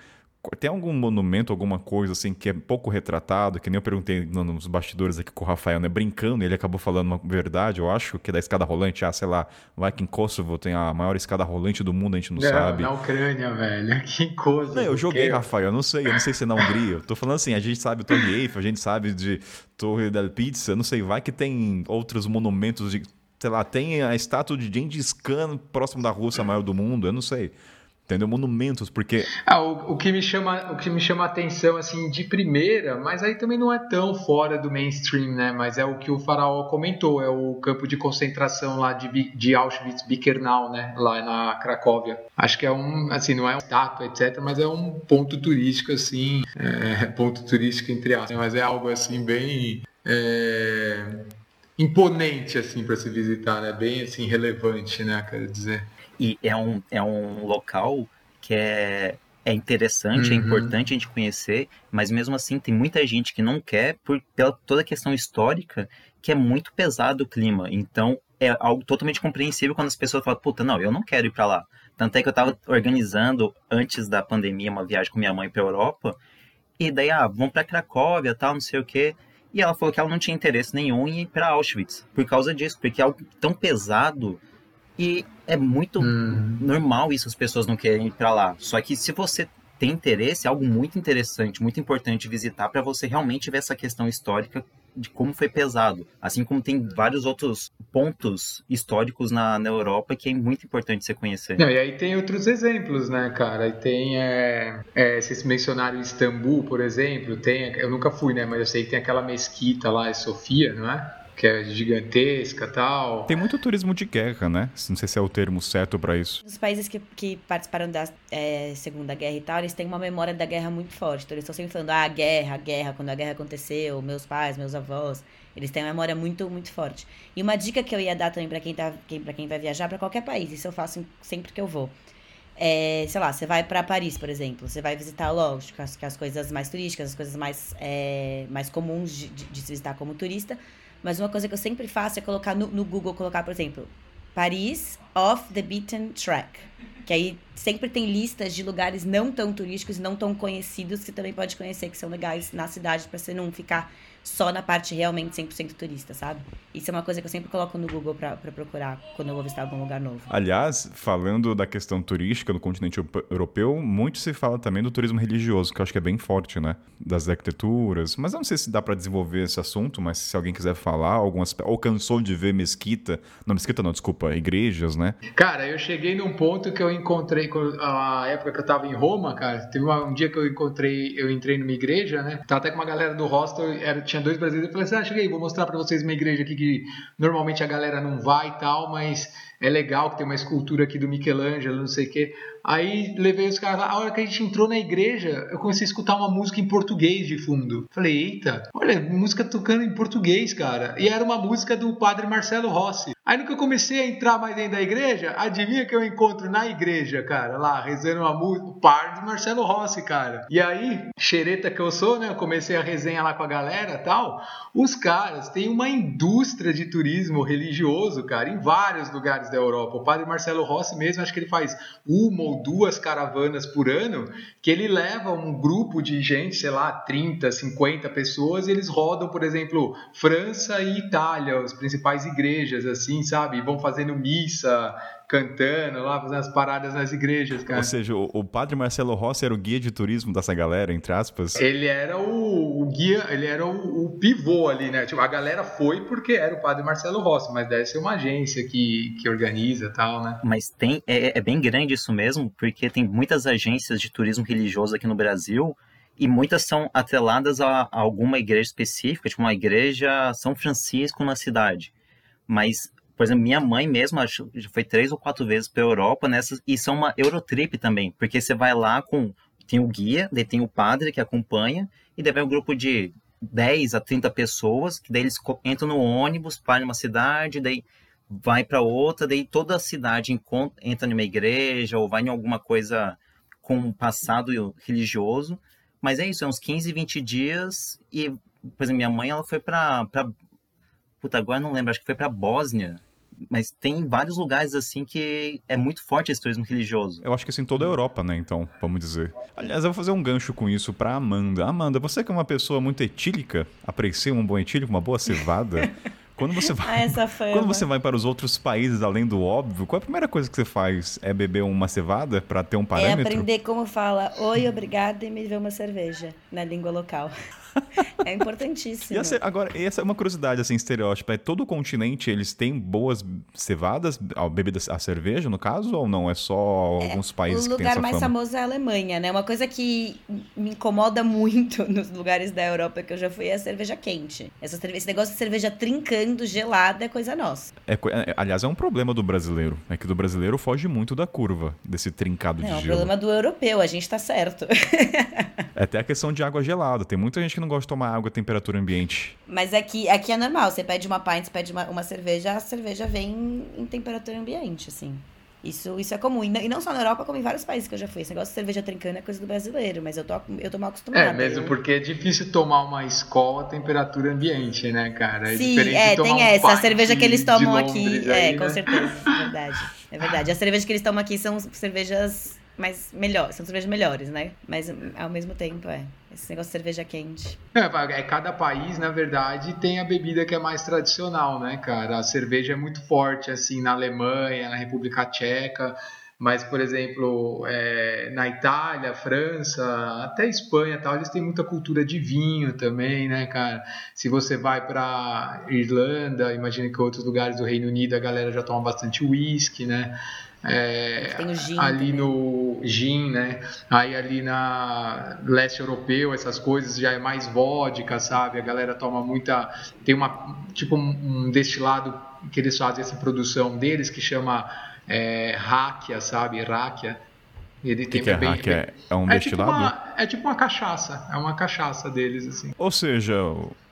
[SPEAKER 5] tem algum monumento, alguma coisa assim que é pouco retratado, que nem eu perguntei no- nos bastidores aqui com o Rafael, né? Brincando, ele acabou falando uma verdade, eu acho, que é da escada rolante. Ah, sei lá, vai que em Kosovo tem a maior escada rolante do mundo, a gente não, sabe.
[SPEAKER 3] Na Ucrânia, velho. Que coisa.
[SPEAKER 5] Não, eu joguei,
[SPEAKER 3] Que-
[SPEAKER 5] Rafael, eu não sei, eu não sei se é na Hungria. Eu tô falando assim, a gente sabe o Torre Eiffel, a gente sabe de Torre del Pizza, não sei, vai que tem outros monumentos de, sei lá, tem a estátua de Gengis Khan próximo da Rússia maior do mundo, eu não sei. Entendeu? Monumentos, porque
[SPEAKER 3] Ah, o, o que me chama, o que me chama a atenção assim de primeira, mas aí também não é tão fora do mainstream, né? Mas é o que o faraó comentou, é o campo de concentração lá de, de Auschwitz-Birkenau, né? Lá na Cracóvia. Acho que é um, assim, não é uma estátua, etc, mas é um ponto turístico assim, é, [laughs] ponto turístico entre aspas, mas é algo assim bem é, imponente assim para se visitar, né? Bem assim relevante, né? Quero dizer.
[SPEAKER 4] E é um, é um local que é, é interessante, é
[SPEAKER 3] Uhum.
[SPEAKER 4] importante a gente conhecer, mas mesmo assim tem muita gente que não quer por pela toda a questão histórica, que é muito pesado o clima. Então é algo totalmente compreensível quando as pessoas falam, puta, não, eu não quero ir pra lá. Tanto é que eu tava organizando antes da pandemia uma viagem com minha mãe pra Europa, e daí, ah, vamos pra Cracóvia, tal, não sei o quê. E ela falou que ela não tinha interesse nenhum em ir pra Auschwitz, por causa disso, porque é algo tão pesado e é muito
[SPEAKER 3] Hum.
[SPEAKER 4] normal isso, as pessoas não querem ir pra lá. Só que se você tem interesse, é algo muito interessante, muito importante visitar para você realmente ver essa questão histórica de como foi pesado. Assim como tem vários outros pontos históricos na, na Europa que é muito importante você conhecer.
[SPEAKER 3] Não, e aí tem outros exemplos, né, cara? E tem, é, é, vocês mencionaram Istambul, por exemplo, tem, eu nunca fui, né, mas eu sei que tem aquela mesquita lá, é Sofia, não é? Que é gigantesca tal.
[SPEAKER 5] tem muito turismo de guerra, né? Não sei se é o termo certo pra isso.
[SPEAKER 2] Os países que, que participaram da é, Segunda Guerra e tal, eles têm uma memória da guerra muito forte. Então eles estão sempre falando, ah, guerra, guerra, quando a guerra aconteceu, meus pais, meus avós. Eles têm uma memória muito, muito forte. E uma dica que eu ia dar também pra quem, tá, quem, pra quem vai viajar pra qualquer país, isso eu faço sempre que eu vou. É, sei lá, você vai pra Paris, por exemplo, você vai visitar, lógico, as, as coisas mais turísticas, as coisas mais, é, mais comuns de, de, de se visitar como turista. Mas uma coisa que eu sempre faço é colocar no, no Google, colocar, por exemplo, Paris Off the Beaten Track. Que aí sempre tem listas de lugares não tão turísticos não tão conhecidos que você também pode conhecer, que são legais na cidade, para você não ficar só na parte realmente 100% turista, sabe? Isso é uma coisa que eu sempre coloco no Google para procurar quando eu vou visitar algum lugar novo.
[SPEAKER 5] Aliás, falando da questão turística no continente europeu, muito se fala também do turismo religioso, que eu acho que é bem forte, né? Das arquiteturas. Mas eu não sei se dá para desenvolver esse assunto, mas se alguém quiser falar, algumas ou cansou de ver mesquita, não mesquita não, desculpa, igrejas, né?
[SPEAKER 3] Cara, eu cheguei num ponto que eu encontrei a época que eu tava em Roma, cara, teve um dia que eu encontrei, eu entrei numa igreja, né? Tava até com uma galera do hostel, era tinha dois brasileiros. Eu falei assim: ah, cheguei, vou mostrar para vocês uma igreja aqui que normalmente a galera não vai e tal, mas é legal que tem uma escultura aqui do Michelangelo, não sei o quê. Aí levei os caras lá. A hora que a gente entrou na igreja, eu comecei a escutar uma música em português de fundo. Falei, eita, olha, música tocando em português, cara. E era uma música do padre Marcelo Rossi. Aí no que eu comecei a entrar mais dentro da igreja, adivinha que eu encontro na igreja, cara, lá, rezando uma música, o padre Marcelo Rossi, cara. E aí, xereta que eu sou, né, eu comecei a resenha lá com a galera tal. Os caras têm uma indústria de turismo religioso, cara, em vários lugares da Europa. O padre Marcelo Rossi mesmo, acho que ele faz uma ou duas caravanas por ano, que ele leva um grupo de gente, sei lá, 30, 50 pessoas, e eles rodam, por exemplo, França e Itália, as principais igrejas, assim, sabe? E vão fazendo missa, cantando lá, fazendo as paradas nas igrejas, cara.
[SPEAKER 5] Ou seja, o, o, padre Marcelo Rossi era o guia de turismo dessa galera, entre aspas?
[SPEAKER 3] Ele era o, o guia, ele era o, o, pivô ali, né? Tipo, a galera foi porque era o padre Marcelo Rossi, mas deve ser uma agência que, que organiza e tal, né?
[SPEAKER 4] Mas tem, é, é bem grande isso mesmo, porque tem muitas agências de turismo religioso aqui no Brasil e muitas são atreladas a, a alguma igreja específica, tipo uma igreja São Francisco na cidade. Mas por exemplo, minha mãe mesmo acho, foi três ou quatro vezes para Europa nessas, e são uma Eurotrip também, porque você vai lá com. Tem o guia, daí tem o padre que acompanha, e daí vai um grupo de 10 a 30 pessoas, que daí eles entram no ônibus, param numa cidade, daí vai para outra, daí toda a cidade entra numa igreja ou vai em alguma coisa com um passado religioso. Mas é isso, é uns 15, 20 dias e, por exemplo, minha mãe ela foi para Puta, agora não lembro, acho que foi para Bósnia mas tem vários lugares assim que é muito forte esse turismo religioso.
[SPEAKER 5] Eu acho que isso em toda a Europa, né? Então, vamos dizer. Aliás, eu vou fazer um gancho com isso pra Amanda. Amanda, você que é uma pessoa muito etílica, aprecia um bom etílico, uma boa cevada. [laughs] Quando você vai,
[SPEAKER 2] ah,
[SPEAKER 5] quando você vai para os outros países, além do óbvio, qual é a primeira coisa que você faz? É beber uma cevada para ter um é parâmetro?
[SPEAKER 2] É aprender como fala oi, obrigado e me ver uma cerveja na língua local. [laughs] é importantíssimo.
[SPEAKER 5] Essa, agora, essa é uma curiosidade, assim, estereótipo. É todo o continente, eles têm boas cevadas, a bebida, a cerveja, no caso, ou não? É só é, alguns países que têm essa
[SPEAKER 2] O lugar mais
[SPEAKER 5] fama?
[SPEAKER 2] famoso é a Alemanha, né? Uma coisa que me incomoda muito [laughs] nos lugares da Europa que eu já fui é a cerveja quente. Essa, esse negócio de cerveja trincando, gelada, é coisa nossa.
[SPEAKER 5] É, é, aliás, é um problema do brasileiro. É que do brasileiro foge muito da curva, desse trincado
[SPEAKER 2] não,
[SPEAKER 5] de
[SPEAKER 2] gelo.
[SPEAKER 5] É
[SPEAKER 2] um problema do europeu, a gente tá certo. [laughs]
[SPEAKER 5] é até a questão de água gelada. Tem muita gente que não gosta de tomar água a temperatura ambiente.
[SPEAKER 2] Mas aqui, aqui é normal. Você pede uma pint, você pede uma, uma cerveja, a cerveja vem em temperatura ambiente, assim. Isso, isso é comum. E não só na Europa, como em vários países que eu já fui. Esse negócio de cerveja trincando é coisa do brasileiro, mas eu tô, eu tô mal acostumada.
[SPEAKER 3] É, mesmo porque é difícil tomar uma escola a temperatura ambiente, né, cara?
[SPEAKER 2] É Sim, é, tem um essa. A cerveja que eles tomam aqui. É, aí, é, com né? certeza. [laughs] É verdade. É verdade. As cervejas que eles tomam aqui são cervejas mais melhores, são cervejas melhores, né? Mas ao mesmo tempo, é. Esse negócio de cerveja quente.
[SPEAKER 3] É, é, cada país, na verdade, tem a bebida que é mais tradicional, né, cara? A cerveja é muito forte, assim, na Alemanha, na República Tcheca. Mas, por exemplo, é, na Itália, França, até Espanha tal, eles têm muita cultura de vinho também, né, cara? Se você vai para Irlanda, imagina que outros lugares do Reino Unido a galera já toma bastante whisky, né?
[SPEAKER 2] É,
[SPEAKER 3] ali também. no gin, né? Aí ali na leste europeu, essas coisas já é mais vodka, sabe? A galera toma muita. Tem uma tipo um destilado que eles fazem essa produção deles que chama é, ráquia, sabe? Ráquia.
[SPEAKER 5] Ele que tem que é bem, É um é destilado?
[SPEAKER 3] Tipo uma, é tipo uma cachaça, é uma cachaça deles, assim.
[SPEAKER 5] Ou seja,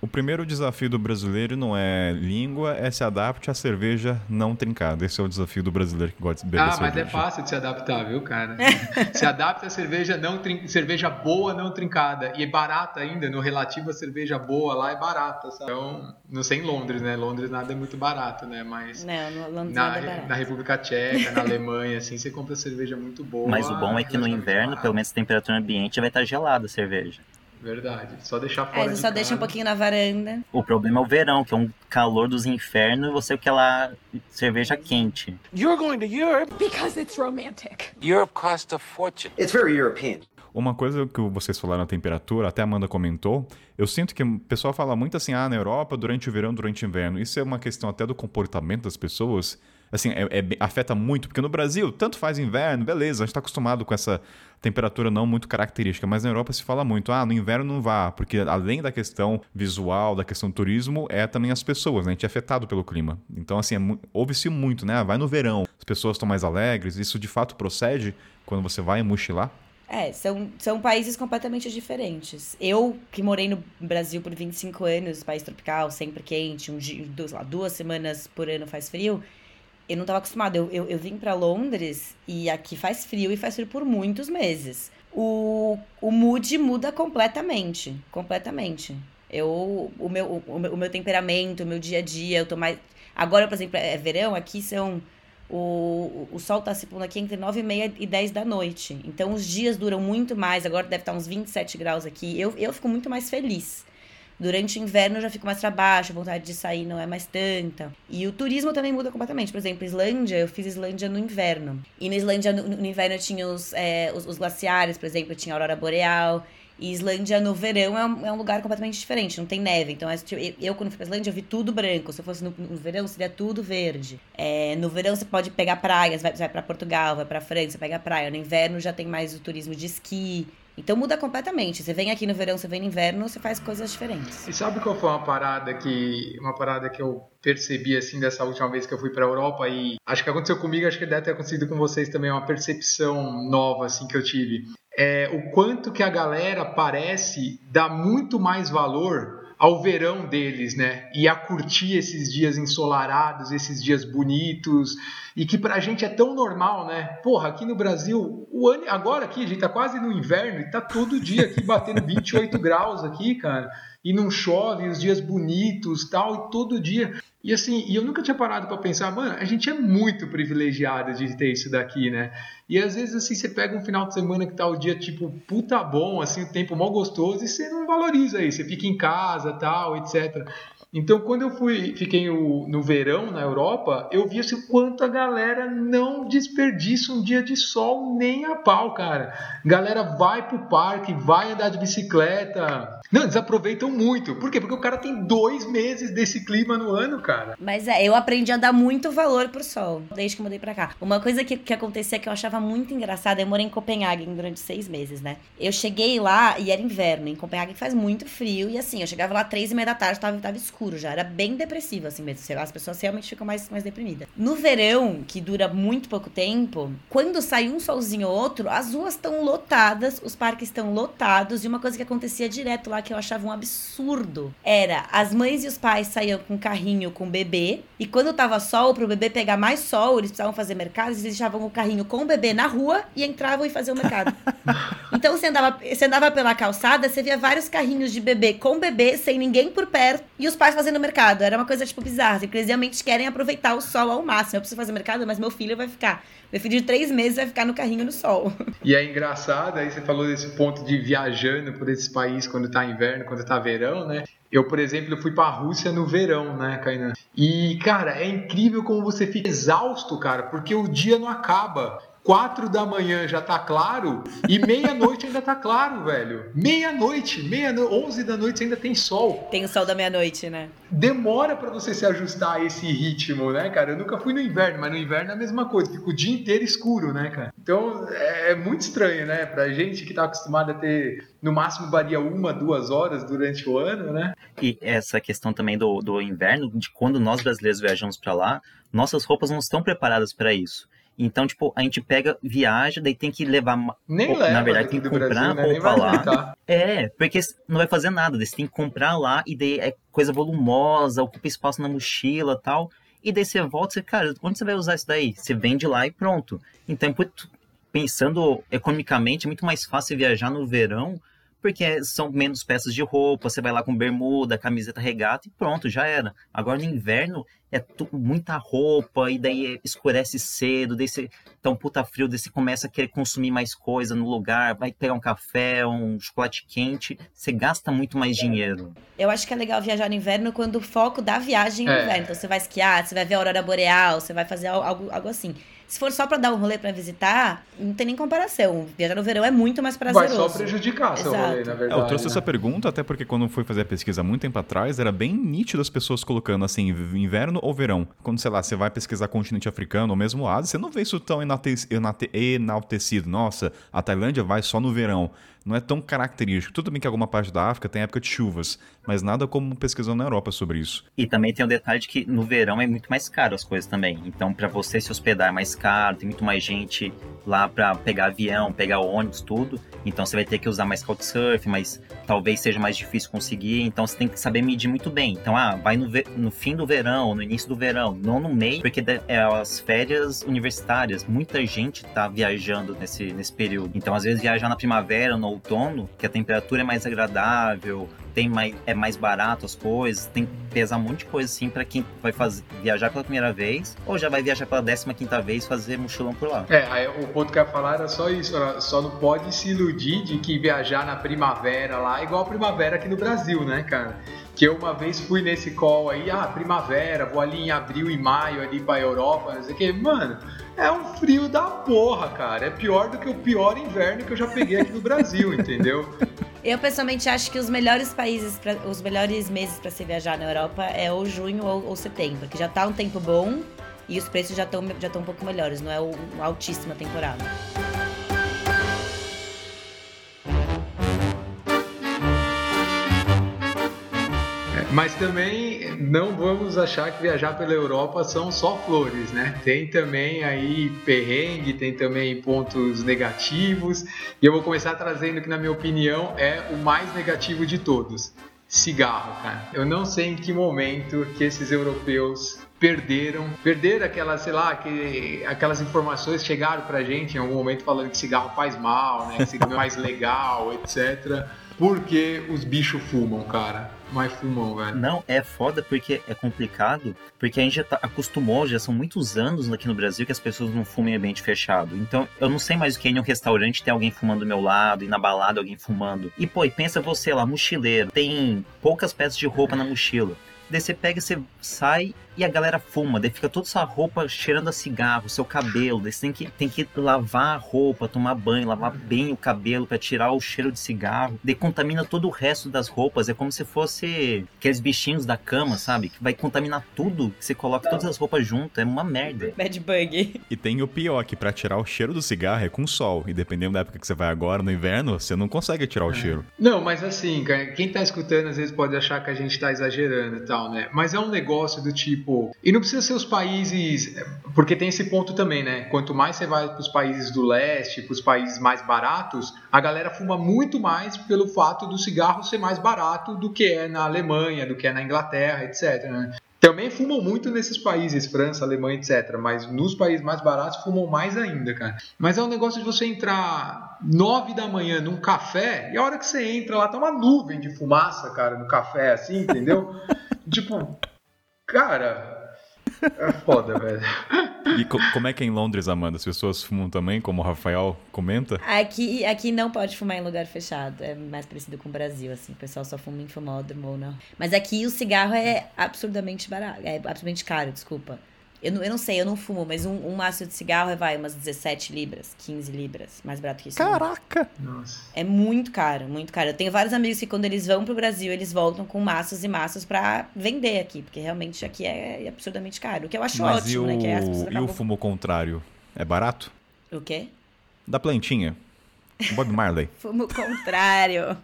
[SPEAKER 5] o primeiro desafio do brasileiro não é língua, é se adapte à cerveja não trincada. Esse é o desafio do brasileiro que gosta de beber
[SPEAKER 3] ah,
[SPEAKER 5] cerveja.
[SPEAKER 3] Ah, mas é fácil de se adaptar, viu, cara? [laughs] se adapta a cerveja não trin... cerveja boa não trincada e é barata ainda, no relativo a cerveja boa lá é barata, sabe? Então, não sei em Londres, né? Londres nada é muito barato, né? Mas
[SPEAKER 2] não, Londres
[SPEAKER 3] na,
[SPEAKER 2] nada é barato.
[SPEAKER 3] na República Tcheca, na Alemanha, assim, você compra cerveja muito boa.
[SPEAKER 4] Mas o bom é que no inverno, pelo menos a temperatura ambiente vai estar gelada a cerveja.
[SPEAKER 3] Verdade. Só deixar fora.
[SPEAKER 2] É,
[SPEAKER 3] de
[SPEAKER 2] só
[SPEAKER 3] casa.
[SPEAKER 2] deixa um pouquinho na varanda.
[SPEAKER 4] O problema é o verão, que é um calor dos infernos e você quer lá cerveja quente.
[SPEAKER 6] You're going to Europe
[SPEAKER 7] Because it's romantic.
[SPEAKER 6] Europe costs a fortune.
[SPEAKER 8] It's very European.
[SPEAKER 5] Uma coisa que vocês falaram na temperatura, até a Amanda comentou, eu sinto que o pessoal fala muito assim, ah, na Europa, durante o verão, durante o inverno. Isso é uma questão até do comportamento das pessoas. Assim, é, é, afeta muito, porque no Brasil, tanto faz inverno, beleza, a gente está acostumado com essa temperatura não muito característica, mas na Europa se fala muito, ah, no inverno não vá, porque além da questão visual, da questão do turismo, é também as pessoas, né? A gente é afetado pelo clima. Então, assim, é, ouve-se muito, né? Ah, vai no verão, as pessoas estão mais alegres, isso de fato procede quando você vai mochilar?
[SPEAKER 2] É, são, são países completamente diferentes. Eu, que morei no Brasil por 25 anos, país tropical, sempre quente, um duas, lá, duas semanas por ano faz frio, eu não estava acostumada. Eu, eu, eu vim para Londres e aqui faz frio e faz frio por muitos meses. O, o mood muda completamente. Completamente. Eu, o, meu, o, o meu temperamento, o meu dia a dia, eu tô mais. Agora, por exemplo, é verão, aqui são. O, o sol tá se pondo aqui entre 9 e meia e 10 da noite. Então os dias duram muito mais. Agora deve estar uns 27 graus aqui. Eu, eu fico muito mais feliz. Durante o inverno já fico mais para baixo, a vontade de sair não é mais tanta. E o turismo também muda completamente. Por exemplo, Islândia, eu fiz Islândia no inverno. E na Islândia, no, no inverno, tinha os, é, os, os, glaciares, por exemplo, tinha a aurora boreal. E Islândia no verão é um, é um lugar completamente diferente, não tem neve. Então, eu, eu, quando fui pra Islândia, eu vi tudo branco. Se eu fosse no, no verão, seria tudo verde. É, no verão, você pode pegar praias, vai, vai para Portugal, vai pra França, pega praia. No inverno, já tem mais o turismo de esqui. Então muda completamente. Você vem aqui no verão, você vem no inverno, você faz coisas diferentes.
[SPEAKER 3] E sabe qual foi uma parada que uma parada que eu percebi assim dessa última vez que eu fui para a Europa e acho que aconteceu comigo, acho que deve ter acontecido com vocês também, uma percepção nova assim que eu tive. É o quanto que a galera parece dar muito mais valor ao verão deles, né? E a curtir esses dias ensolarados, esses dias bonitos, e que pra gente é tão normal, né? Porra, aqui no Brasil, o ano, agora aqui a gente tá quase no inverno e tá todo dia aqui batendo [laughs] 28 graus aqui, cara. E não chove, os dias bonitos, tal, e todo dia. E assim, e eu nunca tinha parado para pensar, mano, a gente é muito privilegiado de ter isso daqui, né? E às vezes assim, você pega um final de semana que tá o dia tipo puta bom, assim, o tempo mal gostoso e você não valoriza isso, você fica em casa, tal, etc. Então, quando eu fui, fiquei no, no verão na Europa, eu vi assim, quanto a galera não desperdiça um dia de sol nem a pau, cara. Galera vai pro parque, vai andar de bicicleta. Não, eles aproveitam muito. Por quê? Porque o cara tem dois meses desse clima no ano, cara.
[SPEAKER 2] Mas é, eu aprendi a dar muito valor pro sol, desde que mudei pra cá. Uma coisa que, que acontecia que eu achava muito engraçada, eu morei em Copenhague durante seis meses, né? Eu cheguei lá e era inverno. Em Copenhague faz muito frio e assim, eu chegava lá três e meia da tarde, tava, tava escuro escuro já. Era bem depressivo, assim mesmo. As pessoas realmente ficam mais, mais deprimidas. No verão, que dura muito pouco tempo, quando sai um solzinho ou outro, as ruas estão lotadas, os parques estão lotados. E uma coisa que acontecia direto lá que eu achava um absurdo era as mães e os pais saíam com carrinho com o bebê. E quando tava sol, pro bebê pegar mais sol, eles precisavam fazer mercado, eles deixavam o carrinho com o bebê na rua e entravam e faziam o mercado. [laughs] então você andava, você andava pela calçada, você via vários carrinhos de bebê com bebê, sem ninguém por perto, e os pais fazendo mercado. Era uma coisa, tipo, bizarra. Porque eles realmente querem aproveitar o sol ao máximo. Eu preciso fazer mercado, mas meu filho vai ficar. Meu filho de três meses vai ficar no carrinho no sol. [laughs]
[SPEAKER 3] E é engraçado, aí você falou desse ponto de viajando por esses países quando tá inverno, quando tá verão, né? Eu, por exemplo, fui pra Rússia no verão, né, Kainan? E, cara, é incrível como você fica exausto, cara, porque o dia não acaba quatro da manhã já tá claro e meia-noite ainda tá claro, velho. Meia-noite, meia onze da noite ainda tem sol.
[SPEAKER 2] Tem o sol da meia-noite, né?
[SPEAKER 3] Demora para você se ajustar a esse ritmo, né, cara? Eu nunca fui no inverno, mas no inverno é a mesma coisa, fica o dia inteiro escuro, né, cara? Então é, é muito estranho, né? Pra gente que tá acostumado a ter, no máximo varia uma, duas horas durante o ano, né?
[SPEAKER 4] E essa questão também do, do inverno, de quando nós brasileiros viajamos para lá, nossas roupas não estão preparadas para isso. Então, tipo, a gente pega, viaja, daí tem que levar.
[SPEAKER 3] Nem leva
[SPEAKER 4] na verdade, tem que comprar
[SPEAKER 3] Brasil, né?
[SPEAKER 4] Roupa
[SPEAKER 3] vai
[SPEAKER 4] lá. É, porque não vai fazer nada, você tem que comprar lá e daí é coisa volumosa, ocupa espaço na mochila e tal. E daí você volta e você, cara, onde você vai usar isso daí? Você vende lá e pronto. Então, por- pensando economicamente, é muito mais fácil viajar no verão, porque são menos peças de roupa, você vai lá com bermuda, camiseta regata e pronto, já era. Agora no inverno é tu- muita roupa, e daí escurece cedo, daí você tá um puta frio, daí você começa a querer consumir mais coisa no lugar, vai pegar um café, um chocolate quente, você gasta muito mais dinheiro.
[SPEAKER 2] Eu acho que é legal viajar no inverno quando o foco da viagem é no
[SPEAKER 3] É.
[SPEAKER 2] inverno. Então você vai esquiar, você vai ver a aurora boreal, você vai fazer al- algo, algo assim. Se for só pra dar um rolê pra visitar, não tem nem comparação. Viajar no verão é muito mais
[SPEAKER 3] Vai
[SPEAKER 2] prazeroso.
[SPEAKER 3] só prejudicar seu
[SPEAKER 2] Exato.
[SPEAKER 3] rolê, na
[SPEAKER 5] É,
[SPEAKER 3] verdade.
[SPEAKER 5] eu trouxe
[SPEAKER 3] né?
[SPEAKER 5] essa pergunta até porque quando eu fui fazer a pesquisa há muito tempo atrás, era bem nítido as pessoas colocando assim, inverno ou verão. Quando, sei lá, você vai pesquisar continente africano ou mesmo Ásia, você não vê isso tão enaltecido. Nossa, a Tailândia vai só no verão. Não é tão característico. Tudo bem que alguma parte da África tem época de chuvas, mas nada como pesquisando na Europa sobre isso.
[SPEAKER 4] E também tem o detalhe de que no verão é muito mais caro as coisas também. Então, pra você se hospedar é mais caro, tem muito mais gente lá pra pegar avião, pegar ônibus, tudo. Então você vai ter que usar mais couchsurfing, mas talvez seja mais difícil conseguir. Então você tem que saber medir muito bem. Então, ah, vai no, no fim do verão, no início do verão, não no meio, porque é as férias universitárias. Muita gente tá viajando nesse, nesse período. Então, às vezes, viajar na primavera, no outono, que a temperatura é mais agradável, tem mais, é mais barato as coisas, tem que pesar um monte de coisa assim pra quem vai fazer, viajar pela primeira vez ou já vai viajar pela décima quinta vez fazer mochilão por lá.
[SPEAKER 3] É, aí o ponto que eu ia falar era só isso, era- só não pode se iludir de que viajar na primavera lá é igual a primavera aqui no Brasil, né, cara? Que eu uma vez fui nesse call aí, ah, primavera, vou ali em abril e maio ali pra Europa, não sei o que, mano, é um frio da porra, cara. É pior do que o pior inverno que eu já peguei aqui no Brasil, entendeu?
[SPEAKER 2] Eu pessoalmente acho que os melhores países, pra, os melhores meses pra se viajar na Europa é ou junho ou, ou setembro, que já tá um tempo bom e os preços já estão já um pouco melhores, não é o altíssima temporada.
[SPEAKER 3] Mas também não vamos achar que viajar pela Europa são só flores, né? Tem também aí perrengue, tem também pontos negativos. E eu vou começar trazendo que, na minha opinião, é o mais negativo de todos. Cigarro, cara. Eu não sei em que momento que esses europeus perderam, perderam aquelas, sei lá, que, aquelas informações que chegaram pra gente em algum momento falando que cigarro faz mal, né? Que cigarro é mais legal, etc. Porque os bichos fumam, cara. Mas fumam, velho.
[SPEAKER 4] Não, é foda porque é complicado, porque a gente já tá, acostumou, já são muitos anos aqui no Brasil que as pessoas não fumam em ambiente fechado. Então, eu não sei mais o que é em um restaurante tem alguém fumando do meu lado, e na balada alguém fumando. E, pô, e pensa você lá, mochileiro, tem poucas peças de roupa na mochila. Daí você pega e você sai e a galera fuma. Daí fica toda sua roupa cheirando a cigarro, seu cabelo. Daí você tem que, tem que lavar a roupa, tomar banho, lavar bem o cabelo pra tirar o cheiro de cigarro. Daí contamina todo o resto das roupas. É como se fosse aqueles bichinhos da cama, sabe? Que vai contaminar tudo. Que você coloca todas as roupas junto. É uma merda.
[SPEAKER 2] Bad bug.
[SPEAKER 5] E tem o pior, que pra tirar o cheiro do cigarro é com sol. E dependendo da época que você vai agora, no inverno, você não consegue tirar o cheiro.
[SPEAKER 3] Não, mas assim, cara, quem tá escutando às vezes pode achar que a gente tá exagerando e tal, né? Mas é um negócio do tipo. E não precisa ser os países. Porque tem esse ponto também, né? Quanto mais você vai pros países do leste, pros países mais baratos, a galera fuma muito mais pelo fato do cigarro ser mais barato do que é na Alemanha, do que é na Inglaterra, etc. Né? Também fumam muito nesses países, França, Alemanha, etc. Mas nos países mais baratos fumam mais ainda, cara. Mas é um negócio de você entrar nove da manhã num café e a hora que você entra lá tá uma nuvem de fumaça, cara, no café, assim, entendeu? [laughs] tipo, cara. É foda, [laughs] velho.
[SPEAKER 5] E co- como é que é em Londres, Amanda? As pessoas fumam também, como o Rafael comenta?
[SPEAKER 2] Aqui, aqui não pode fumar em lugar fechado. É mais parecido com o Brasil, assim. O pessoal só fuma em fumódromo ou não. Mas aqui o cigarro é absurdamente barato. É absurdamente caro, desculpa. Eu não, eu não sei, eu não fumo, mas um, um maço de cigarro vai umas 17 libras, 15 libras. Mais barato que isso.
[SPEAKER 5] Caraca!
[SPEAKER 3] Nossa.
[SPEAKER 2] É muito caro, muito caro. Eu tenho vários amigos que quando eles vão pro Brasil, eles voltam com maços e maços pra vender aqui, porque realmente aqui é absurdamente caro. O que eu acho
[SPEAKER 5] Mas
[SPEAKER 2] ótimo,
[SPEAKER 5] e o,
[SPEAKER 2] né? Que as pessoas
[SPEAKER 5] e o fumo contrário? É barato?
[SPEAKER 2] O quê?
[SPEAKER 5] Da plantinha. Bob Marley.
[SPEAKER 2] Fumo contrário.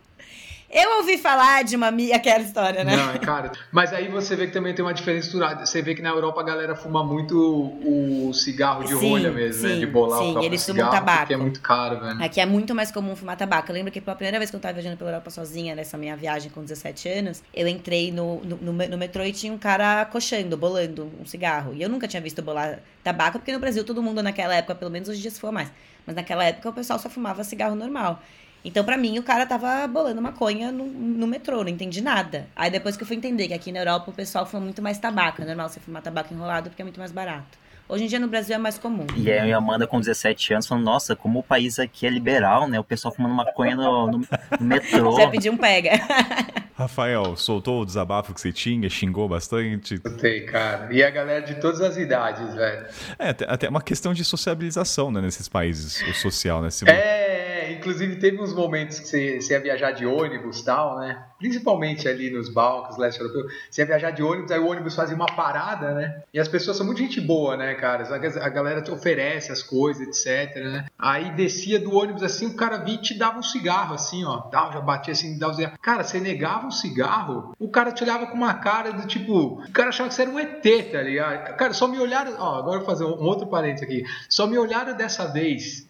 [SPEAKER 2] Eu ouvi falar de uma amiga, aquela história, né?
[SPEAKER 3] Não, é cara. Mas aí você vê que também tem uma diferença estrutural. Você vê que na Europa a galera fuma muito o cigarro de
[SPEAKER 2] Sim,
[SPEAKER 3] rolha mesmo, né?
[SPEAKER 2] sim,
[SPEAKER 3] De bolar
[SPEAKER 2] sim,
[SPEAKER 3] o próprio
[SPEAKER 2] eles fumam tabaco.
[SPEAKER 3] porque é muito caro, velho.
[SPEAKER 2] Aqui é muito mais comum fumar tabaco. Eu lembro que pela primeira vez que eu tava viajando pela Europa sozinha, nessa minha viagem com 17 anos, eu entrei no, no, no, no metrô e tinha um cara coxando, bolando um cigarro. E eu nunca tinha visto bolar tabaco, porque no Brasil todo mundo naquela época, pelo menos hoje em dia se fuma mais, mas naquela época o pessoal só fumava cigarro normal. Então, pra mim, o cara tava bolando maconha no, no metrô, não entendi nada. Aí depois que eu fui entender que aqui na Europa o pessoal fuma muito mais tabaco. É normal você fumar tabaco enrolado porque é muito mais barato. Hoje em dia no Brasil é mais comum.
[SPEAKER 4] E aí a Amanda com 17 anos falando, nossa, como o país aqui é liberal, né? O pessoal fumando maconha no, no, no metrô.
[SPEAKER 2] Você vai pedir um pega. [laughs]
[SPEAKER 5] Rafael, soltou o desabafo que você tinha, xingou bastante.
[SPEAKER 3] Tem, cara. E a galera de todas as idades, velho.
[SPEAKER 5] É, até- até uma questão de sociabilização, né, nesses países, o social, né? Se-
[SPEAKER 3] É, inclusive teve uns momentos que você, você ia viajar de ônibus e tal, né? Principalmente ali nos Balcãs, leste europeu. Você ia viajar de ônibus, aí o ônibus fazia uma parada, né? E as pessoas são muito gente boa, né, cara? A galera te oferece as coisas, etc, né? Aí descia do ônibus assim, o cara vinha e te dava um cigarro, assim, ó. Dava, já batia assim, dava um cigarro. Cara, você negava um cigarro, o cara te olhava com uma cara do tipo. O cara achava que você era um ET, tá ligado? Cara, só me olharam. Ó, agora vou fazer um outro parênteses aqui. Só me olharam dessa vez,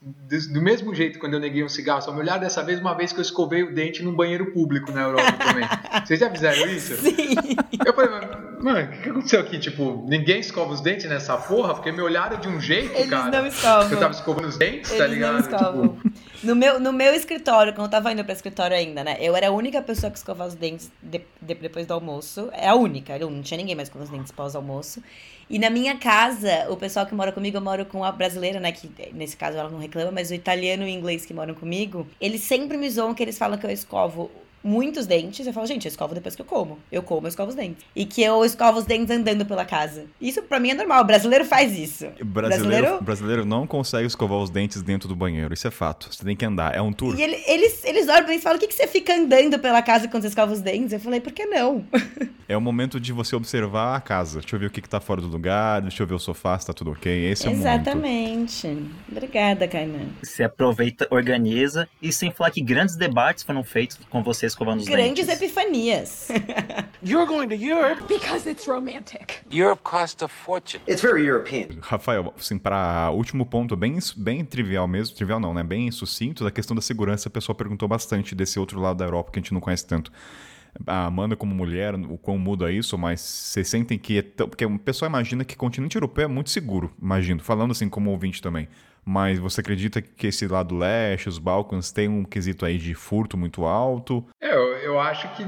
[SPEAKER 3] do mesmo jeito quando eu neguei um cigarro, só me olharam dessa vez uma vez que eu escovei o dente num banheiro público na Europa também. Vocês já fizeram [laughs] isso?
[SPEAKER 2] Sim.
[SPEAKER 3] Eu falei, mano, o que que aconteceu aqui? Tipo, ninguém escova os dentes nessa porra? Porque me olharam de um jeito,
[SPEAKER 2] Eles
[SPEAKER 3] cara.
[SPEAKER 2] não escovam.
[SPEAKER 3] Eu tava escovando os dentes, tá
[SPEAKER 2] Eles não
[SPEAKER 3] ligado?
[SPEAKER 2] escovam.
[SPEAKER 3] Tipo,
[SPEAKER 2] No meu, no meu escritório, quando eu tava indo pra escritório ainda, né? Eu era a única pessoa que escovava os dentes de- de- depois do almoço. É a única. Eu não tinha ninguém mais escovando os dentes pós-almoço. E na minha casa, o pessoal que mora comigo, eu moro com a brasileira, né? Que nesse caso ela não reclama, mas o italiano e o inglês que moram comigo, eles sempre me zoam que eles falam que eu escovo muitos dentes. Eu falo, gente, eu escovo depois que eu como. Eu como, eu escovo os dentes. E que eu escovo os dentes andando pela casa. Isso pra mim é normal. O brasileiro faz isso.
[SPEAKER 5] Brasileiro,
[SPEAKER 2] Brasileiro-
[SPEAKER 5] brasileiro não consegue escovar os dentes dentro do banheiro, isso é fato. Você tem que andar, é um tour.
[SPEAKER 2] E ele- eles, eles olham pra mim e falam: o que, que você fica andando pela casa quando você escova os dentes? Eu falei, por que não? [laughs]
[SPEAKER 5] É o momento de você observar a casa. Deixa eu ver o que, que tá fora do lugar, deixa eu ver o sofá se tá tudo ok. Esse é o momento.
[SPEAKER 2] Exatamente. Obrigada, Kainan.
[SPEAKER 4] Você aproveita, organiza, e sem falar que grandes debates foram feitos com você escovando os
[SPEAKER 2] Grandes
[SPEAKER 4] dentes.
[SPEAKER 2] epifanias. [laughs]
[SPEAKER 6] You're going to Europe?
[SPEAKER 7] Because it's romantic.
[SPEAKER 6] Europe costs a fortune.
[SPEAKER 8] It's very European.
[SPEAKER 5] Rafael, assim, para último ponto, bem, bem trivial mesmo, trivial não, né? Bem sucinto, da questão da segurança, a pessoa perguntou bastante desse outro lado da Europa que a gente não conhece tanto. A Amanda, como mulher, o quão muda isso, mas vocês sentem que é tão. Porque o pessoal imagina que o continente europeu é muito seguro, imagino, falando assim como ouvinte também. Mas você acredita que esse lado leste, os Balcãs, tem um quesito aí de furto muito alto?
[SPEAKER 3] É, eu, eu acho que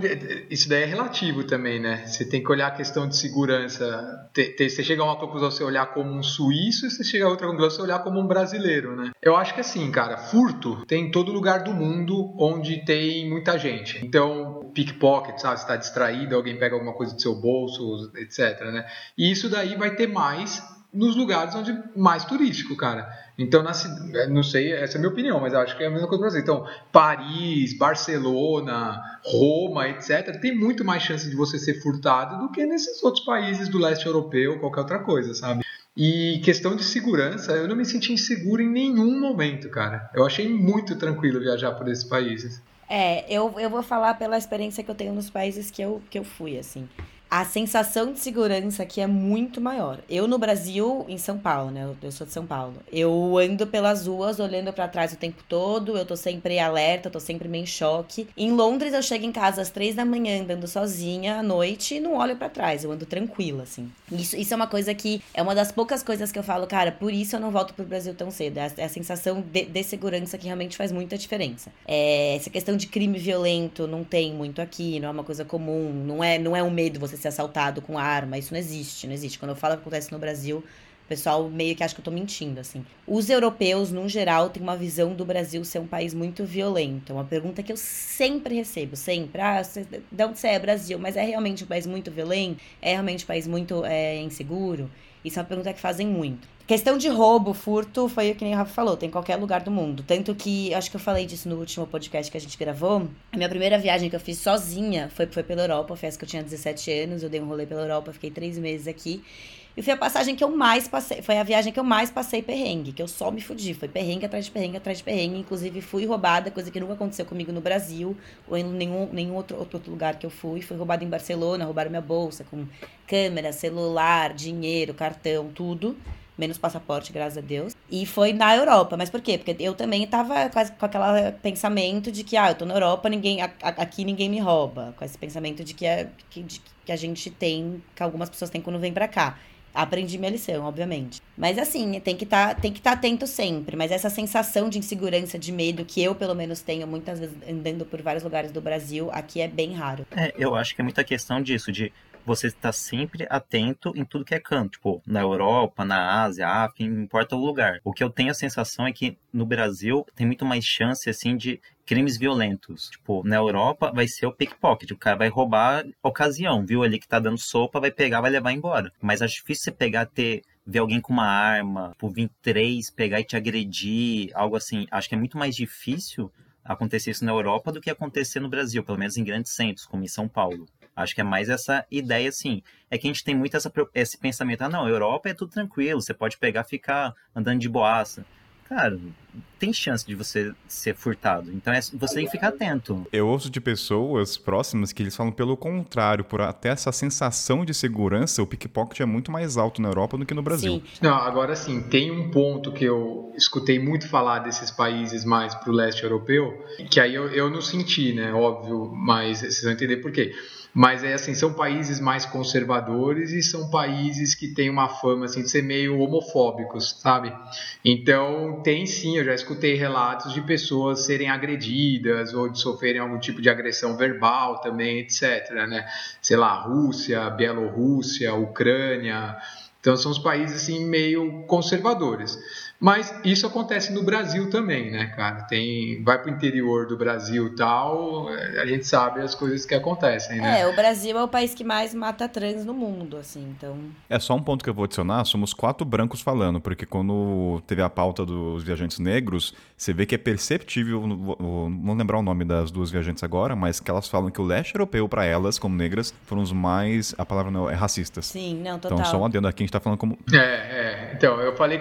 [SPEAKER 3] isso daí é relativo também, né? Você tem que olhar a questão de segurança. Te- te- você chega a uma conclusão você olhar como um suíço e você chega a outra conclusão você olhar como um brasileiro, né? Eu acho que assim, cara, furto tem em todo lugar do mundo onde tem muita gente. Então, pickpocket, sabe? Você tá distraído, alguém pega alguma coisa do seu bolso, etc, né? E isso daí vai ter mais nos lugares onde mais turístico, cara. Então, na, eh, não sei, essa é a minha opinião, mas acho que é a mesma coisa para você. Então, Paris, Barcelona, Roma, etc., tem muito mais chance de você ser furtado do que nesses outros países do leste europeu, qualquer outra coisa, sabe? E questão de segurança, eu não me senti inseguro em nenhum momento, cara. Eu achei muito tranquilo viajar por esses países.
[SPEAKER 2] É, eu, eu vou falar pela experiência que eu tenho nos países que eu, que eu fui, assim. A sensação de segurança aqui é muito maior. Eu no Brasil, em São Paulo, né? Eu, sou de São Paulo. Eu ando pelas ruas olhando pra trás o tempo todo, eu tô sempre alerta, tô sempre meio em choque. Em Londres eu chego em casa às três da manhã andando sozinha à noite e não olho pra trás, eu ando tranquila, assim. Isso, isso é uma coisa que é uma das poucas coisas que eu falo, cara, por isso eu não volto pro Brasil tão cedo. É a, é a sensação de, de segurança que realmente faz muita diferença. É, essa questão de crime violento não tem muito aqui, não é uma coisa comum, não é, não é um medo você ser assaltado com arma, isso não existe, não existe. Quando eu falo que acontece no Brasil, o pessoal meio que acha que eu tô mentindo, assim. Os europeus, no geral, têm uma visão do Brasil ser um país muito violento. É uma pergunta que eu sempre recebo, sempre. Ah, você, de onde você é, Brasil? Mas é realmente um país muito violento? É realmente um país muito é, inseguro? Isso é uma pergunta que fazem muito. Questão de roubo, furto, foi o que nem o Rafa falou, tem em qualquer lugar do mundo. Tanto que, acho que eu falei disso no último podcast que a gente gravou. A minha primeira viagem que eu fiz sozinha foi, foi pela Europa, foi essa que eu tinha 17 anos, eu dei um rolê pela Europa, fiquei três meses aqui. E foi a passagem que eu mais passei, foi a viagem que eu mais passei perrengue, que eu só me fudi. Foi perrengue atrás de perrengue atrás de perrengue. Inclusive, fui roubada, coisa que nunca aconteceu comigo no Brasil, ou em nenhum, nenhum outro, outro lugar que eu fui. Fui roubada em Barcelona, roubaram minha bolsa com câmera, celular, dinheiro, cartão, tudo menos passaporte, graças a Deus. E foi na Europa. Mas por quê? Porque eu também tava quase com aquele pensamento de que, ah, eu tô na Europa, ninguém, aqui ninguém me rouba. Com esse pensamento de que, é, que, de, que a gente tem, que algumas pessoas têm quando vem para cá. Aprendi minha lição, obviamente. Mas assim, tem que tá, tem que estar tá atento sempre. Mas essa sensação de insegurança, de medo, que eu pelo menos tenho muitas vezes andando por vários lugares do Brasil, aqui é bem raro.
[SPEAKER 4] É, eu acho que é muita questão disso, de você está sempre atento em tudo que é canto, tipo, na Europa, na Ásia, África, não importa o lugar. O que eu tenho a sensação é que no Brasil tem muito mais chance, assim, de crimes violentos. Tipo, na Europa vai ser o pickpocket, o cara vai roubar ocasião, viu ali que tá dando sopa, vai pegar, vai levar embora. Mas acho difícil você pegar, ter ver alguém com uma arma, por vir três, pegar e te agredir, algo assim. Acho que é muito mais difícil acontecer isso na Europa do que acontecer no Brasil, pelo menos em grandes centros, como em São Paulo. Acho que é mais essa ideia, assim. É que a gente tem muito essa, esse pensamento, ah, não, Europa é tudo tranquilo, você pode pegar ficar andando de boaça cara, tem chance de você ser furtado. Então é, você tem que ficar atento.
[SPEAKER 5] Eu ouço de pessoas próximas que eles falam pelo contrário, por até essa sensação de segurança, o pickpocket é muito mais alto na Europa do que no Brasil.
[SPEAKER 3] Sim. Não, agora sim, tem um ponto que eu escutei muito falar desses países mais pro leste europeu, que aí eu, eu não senti, né, óbvio, mas vocês vão entender por quê. Mas é assim, são países mais conservadores e são países que têm uma fama assim de ser meio homofóbicos, sabe? Então, tem sim, eu já escutei relatos de pessoas serem agredidas ou de sofrerem algum tipo de agressão verbal também, etc, né? Sei lá, Rússia, Bielorrússia, Ucrânia. Então, são os países assim meio conservadores. Mas isso acontece no Brasil também, né, cara? Tem, vai pro interior do Brasil tal, a gente sabe as coisas que acontecem, né?
[SPEAKER 2] É, o Brasil é o país que mais mata trans no mundo, assim, então.
[SPEAKER 5] É só um ponto que eu vou adicionar, somos quatro brancos falando, porque quando teve a pauta dos viajantes negros, você vê que é perceptível, não lembrar o nome das duas viajantes agora, mas que elas falam que o leste europeu para elas, como negras, foram os mais, a palavra não é racistas.
[SPEAKER 2] Sim, não, total.
[SPEAKER 5] Então só um adendo aqui, a gente tá falando como
[SPEAKER 3] É, é. Então, eu falei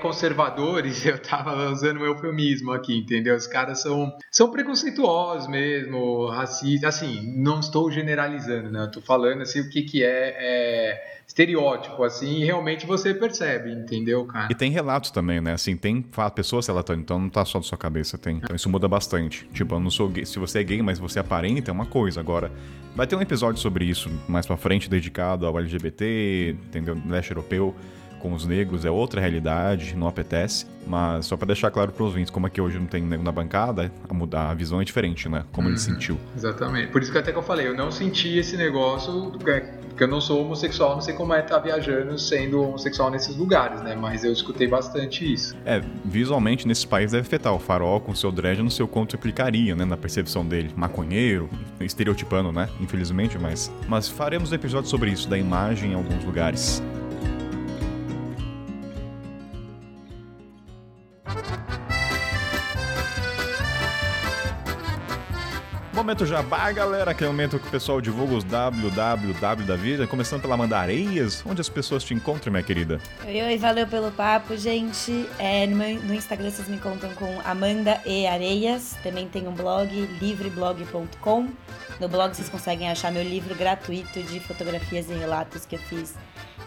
[SPEAKER 3] [laughs] eu tava usando um eufemismo aqui, entendeu? Os caras são, são preconceituosos mesmo, racistas, assim, não estou generalizando, né? Eu tô falando assim o que que é, é estereótipo, assim, e realmente você percebe, entendeu, cara?
[SPEAKER 5] E tem relatos também, né? Assim, tem pessoas relatando, então não tá só da sua cabeça, tem. Então isso muda bastante. Tipo, eu não sou gay, se você é gay, mas você aparenta, é uma coisa. Agora, vai ter um episódio sobre isso mais pra frente, dedicado ao LGBT, entendeu? Leste europeu com os negros é outra realidade, não apetece. Mas só para deixar claro para os ouvintes, como é que hoje não tem negro na bancada, a, mudar, a visão é diferente, né? Como uhum, ele sentiu.
[SPEAKER 3] Exatamente. Por isso que até que eu falei, eu não senti esse negócio, é, porque eu não sou homossexual, não sei como é estar tá viajando sendo homossexual nesses lugares, né? Mas eu escutei bastante isso.
[SPEAKER 5] É, visualmente nesses países deve afetar. O farol com seu dread não sei o quanto implicaria, né? Na percepção dele. Maconheiro, estereotipando, né? Infelizmente, mas. Mas faremos um episódio sobre isso, da imagem em alguns lugares. thank you Momento jabá, galera, aquele momento que o pessoal divulga os www da vida, começando pela Amanda Areias, onde as pessoas te encontram, minha querida.
[SPEAKER 2] Oi, oi, valeu pelo papo, gente. É, no, meu, no Instagram vocês me encontram com Amanda e Areias, também tem um blog, livreblog.com. No blog vocês conseguem achar meu livro gratuito de fotografias e relatos que eu fiz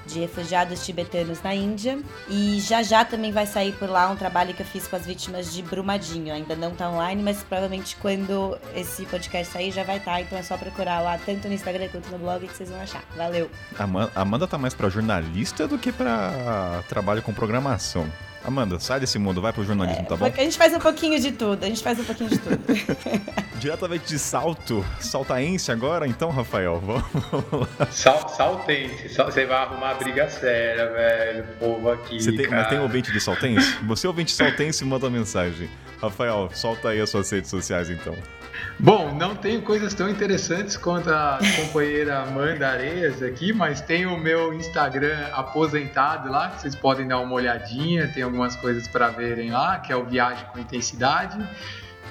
[SPEAKER 2] de refugiados tibetanos na Índia. E já já também vai sair por lá um trabalho que eu fiz com as vítimas de Brumadinho. Ainda não tá online, mas provavelmente quando esse sair já vai estar. Tá, então é só procurar lá, tanto no Instagram quanto no blog, que vocês vão achar. Valeu!
[SPEAKER 5] A Amanda tá mais pra jornalista do que pra trabalho com programação. Amanda, sai desse mundo, vai pro jornalismo,
[SPEAKER 2] é,
[SPEAKER 5] tá bom?
[SPEAKER 2] A gente faz um pouquinho de tudo, a gente faz um pouquinho de tudo. [laughs]
[SPEAKER 5] Diretamente de Salto, saltaense agora, então, Rafael, vamos
[SPEAKER 3] lá. Sal, saltense, você vai arrumar briga séria, velho, povo aqui,
[SPEAKER 5] você tem, Mas tem ouvinte de saltense? Você ouvinte saltense, manda mensagem. Rafael, solta aí as suas redes sociais, então.
[SPEAKER 3] Bom, não tenho coisas tão interessantes quanto a companheira Amanda Areias aqui, mas tem o meu Instagram aposentado lá, que vocês podem dar uma olhadinha, tem algumas coisas para verem lá, que é o Viagem com Intensidade.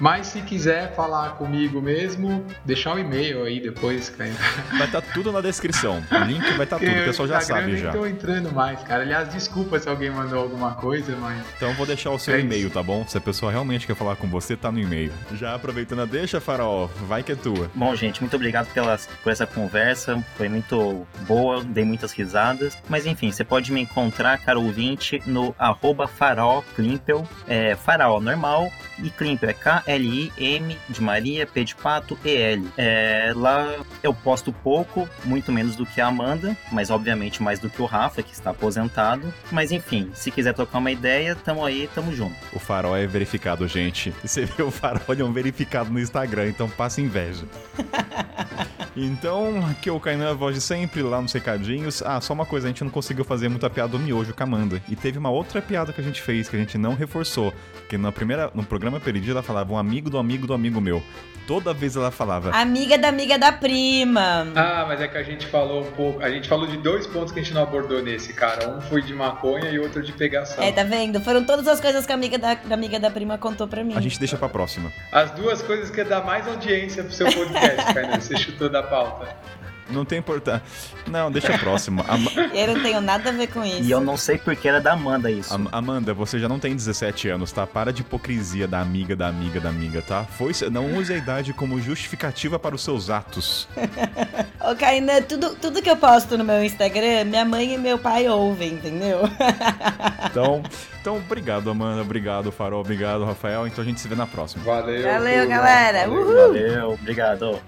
[SPEAKER 3] Mas se quiser falar comigo mesmo, deixar um e-mail aí depois, cara.
[SPEAKER 5] Vai estar tudo na descrição. O link vai estar tudo, o pessoal já
[SPEAKER 3] Instagram
[SPEAKER 5] sabe
[SPEAKER 3] nem
[SPEAKER 5] já.
[SPEAKER 3] tô entrando mais, cara. Aliás, desculpa se alguém mandou alguma coisa, mas.
[SPEAKER 5] Então eu vou deixar o seu
[SPEAKER 3] É
[SPEAKER 5] e-mail, tá bom? Se a pessoa realmente quer falar com você, tá no e-mail. Já aproveitando a deixa, Farol, vai que é tua.
[SPEAKER 4] Bom, gente, muito obrigado pelas, por essa conversa. Foi muito boa, dei muitas risadas. Mas enfim, você pode me encontrar, caro ouvinte, no arroba farol Klimpel. É farol normal e Klimpel é K-L-I-M de Maria, P de Pato, E-L. É, lá eu posto pouco, muito menos do que a Amanda, mas obviamente mais do que o Rafa, que está aposentado. Mas enfim, se quiser trocar uma ideia, tamo aí, tamo junto.
[SPEAKER 5] O Farol é verificado, gente. [laughs] Você vê o Farol é um verificado no Instagram, então passa inveja. [laughs] Então, aqui é o Kainan, a voz de sempre, lá nos recadinhos. Ah, só uma coisa, a gente não conseguiu fazer muita piada do miojo com a Amanda. E teve uma outra piada que a gente fez, que a gente não reforçou. Que na primeira, no programa Perdido, ela falava um amigo do amigo do amigo meu. Toda vez ela falava.
[SPEAKER 2] Amiga da amiga da prima.
[SPEAKER 3] Ah, mas é que a gente falou um pouco. A gente falou de dois pontos que a gente não abordou nesse, cara. Um foi de maconha e outro de pegação.
[SPEAKER 2] É, tá vendo? Foram todas as coisas que a amiga da, da amiga da prima contou pra mim.
[SPEAKER 5] A gente deixa pra próxima.
[SPEAKER 3] As duas coisas que dá mais audiência pro seu podcast, Kainan. Você chutou da pauta.
[SPEAKER 5] Não tem importância. Não, deixa a próxima. Am-
[SPEAKER 2] Eu não tenho nada a ver com isso.
[SPEAKER 4] E eu não sei porque era da Amanda isso.
[SPEAKER 5] Am- Amanda, você já não tem 17 anos, tá? Para de hipocrisia da amiga, da amiga, da amiga, tá? Foi, não use a idade como justificativa para os seus atos. [laughs]
[SPEAKER 2] Ô, Kainan, tudo, tudo que eu posto no meu Instagram, minha mãe e meu pai ouvem, entendeu? [laughs]
[SPEAKER 5] Então, então obrigado, Amanda. Obrigado, Farol. Obrigado, Rafael. Então a gente se vê na próxima.
[SPEAKER 3] Valeu.
[SPEAKER 2] Valeu, galera.
[SPEAKER 3] Valeu.
[SPEAKER 2] Uhul.
[SPEAKER 4] Valeu, obrigado.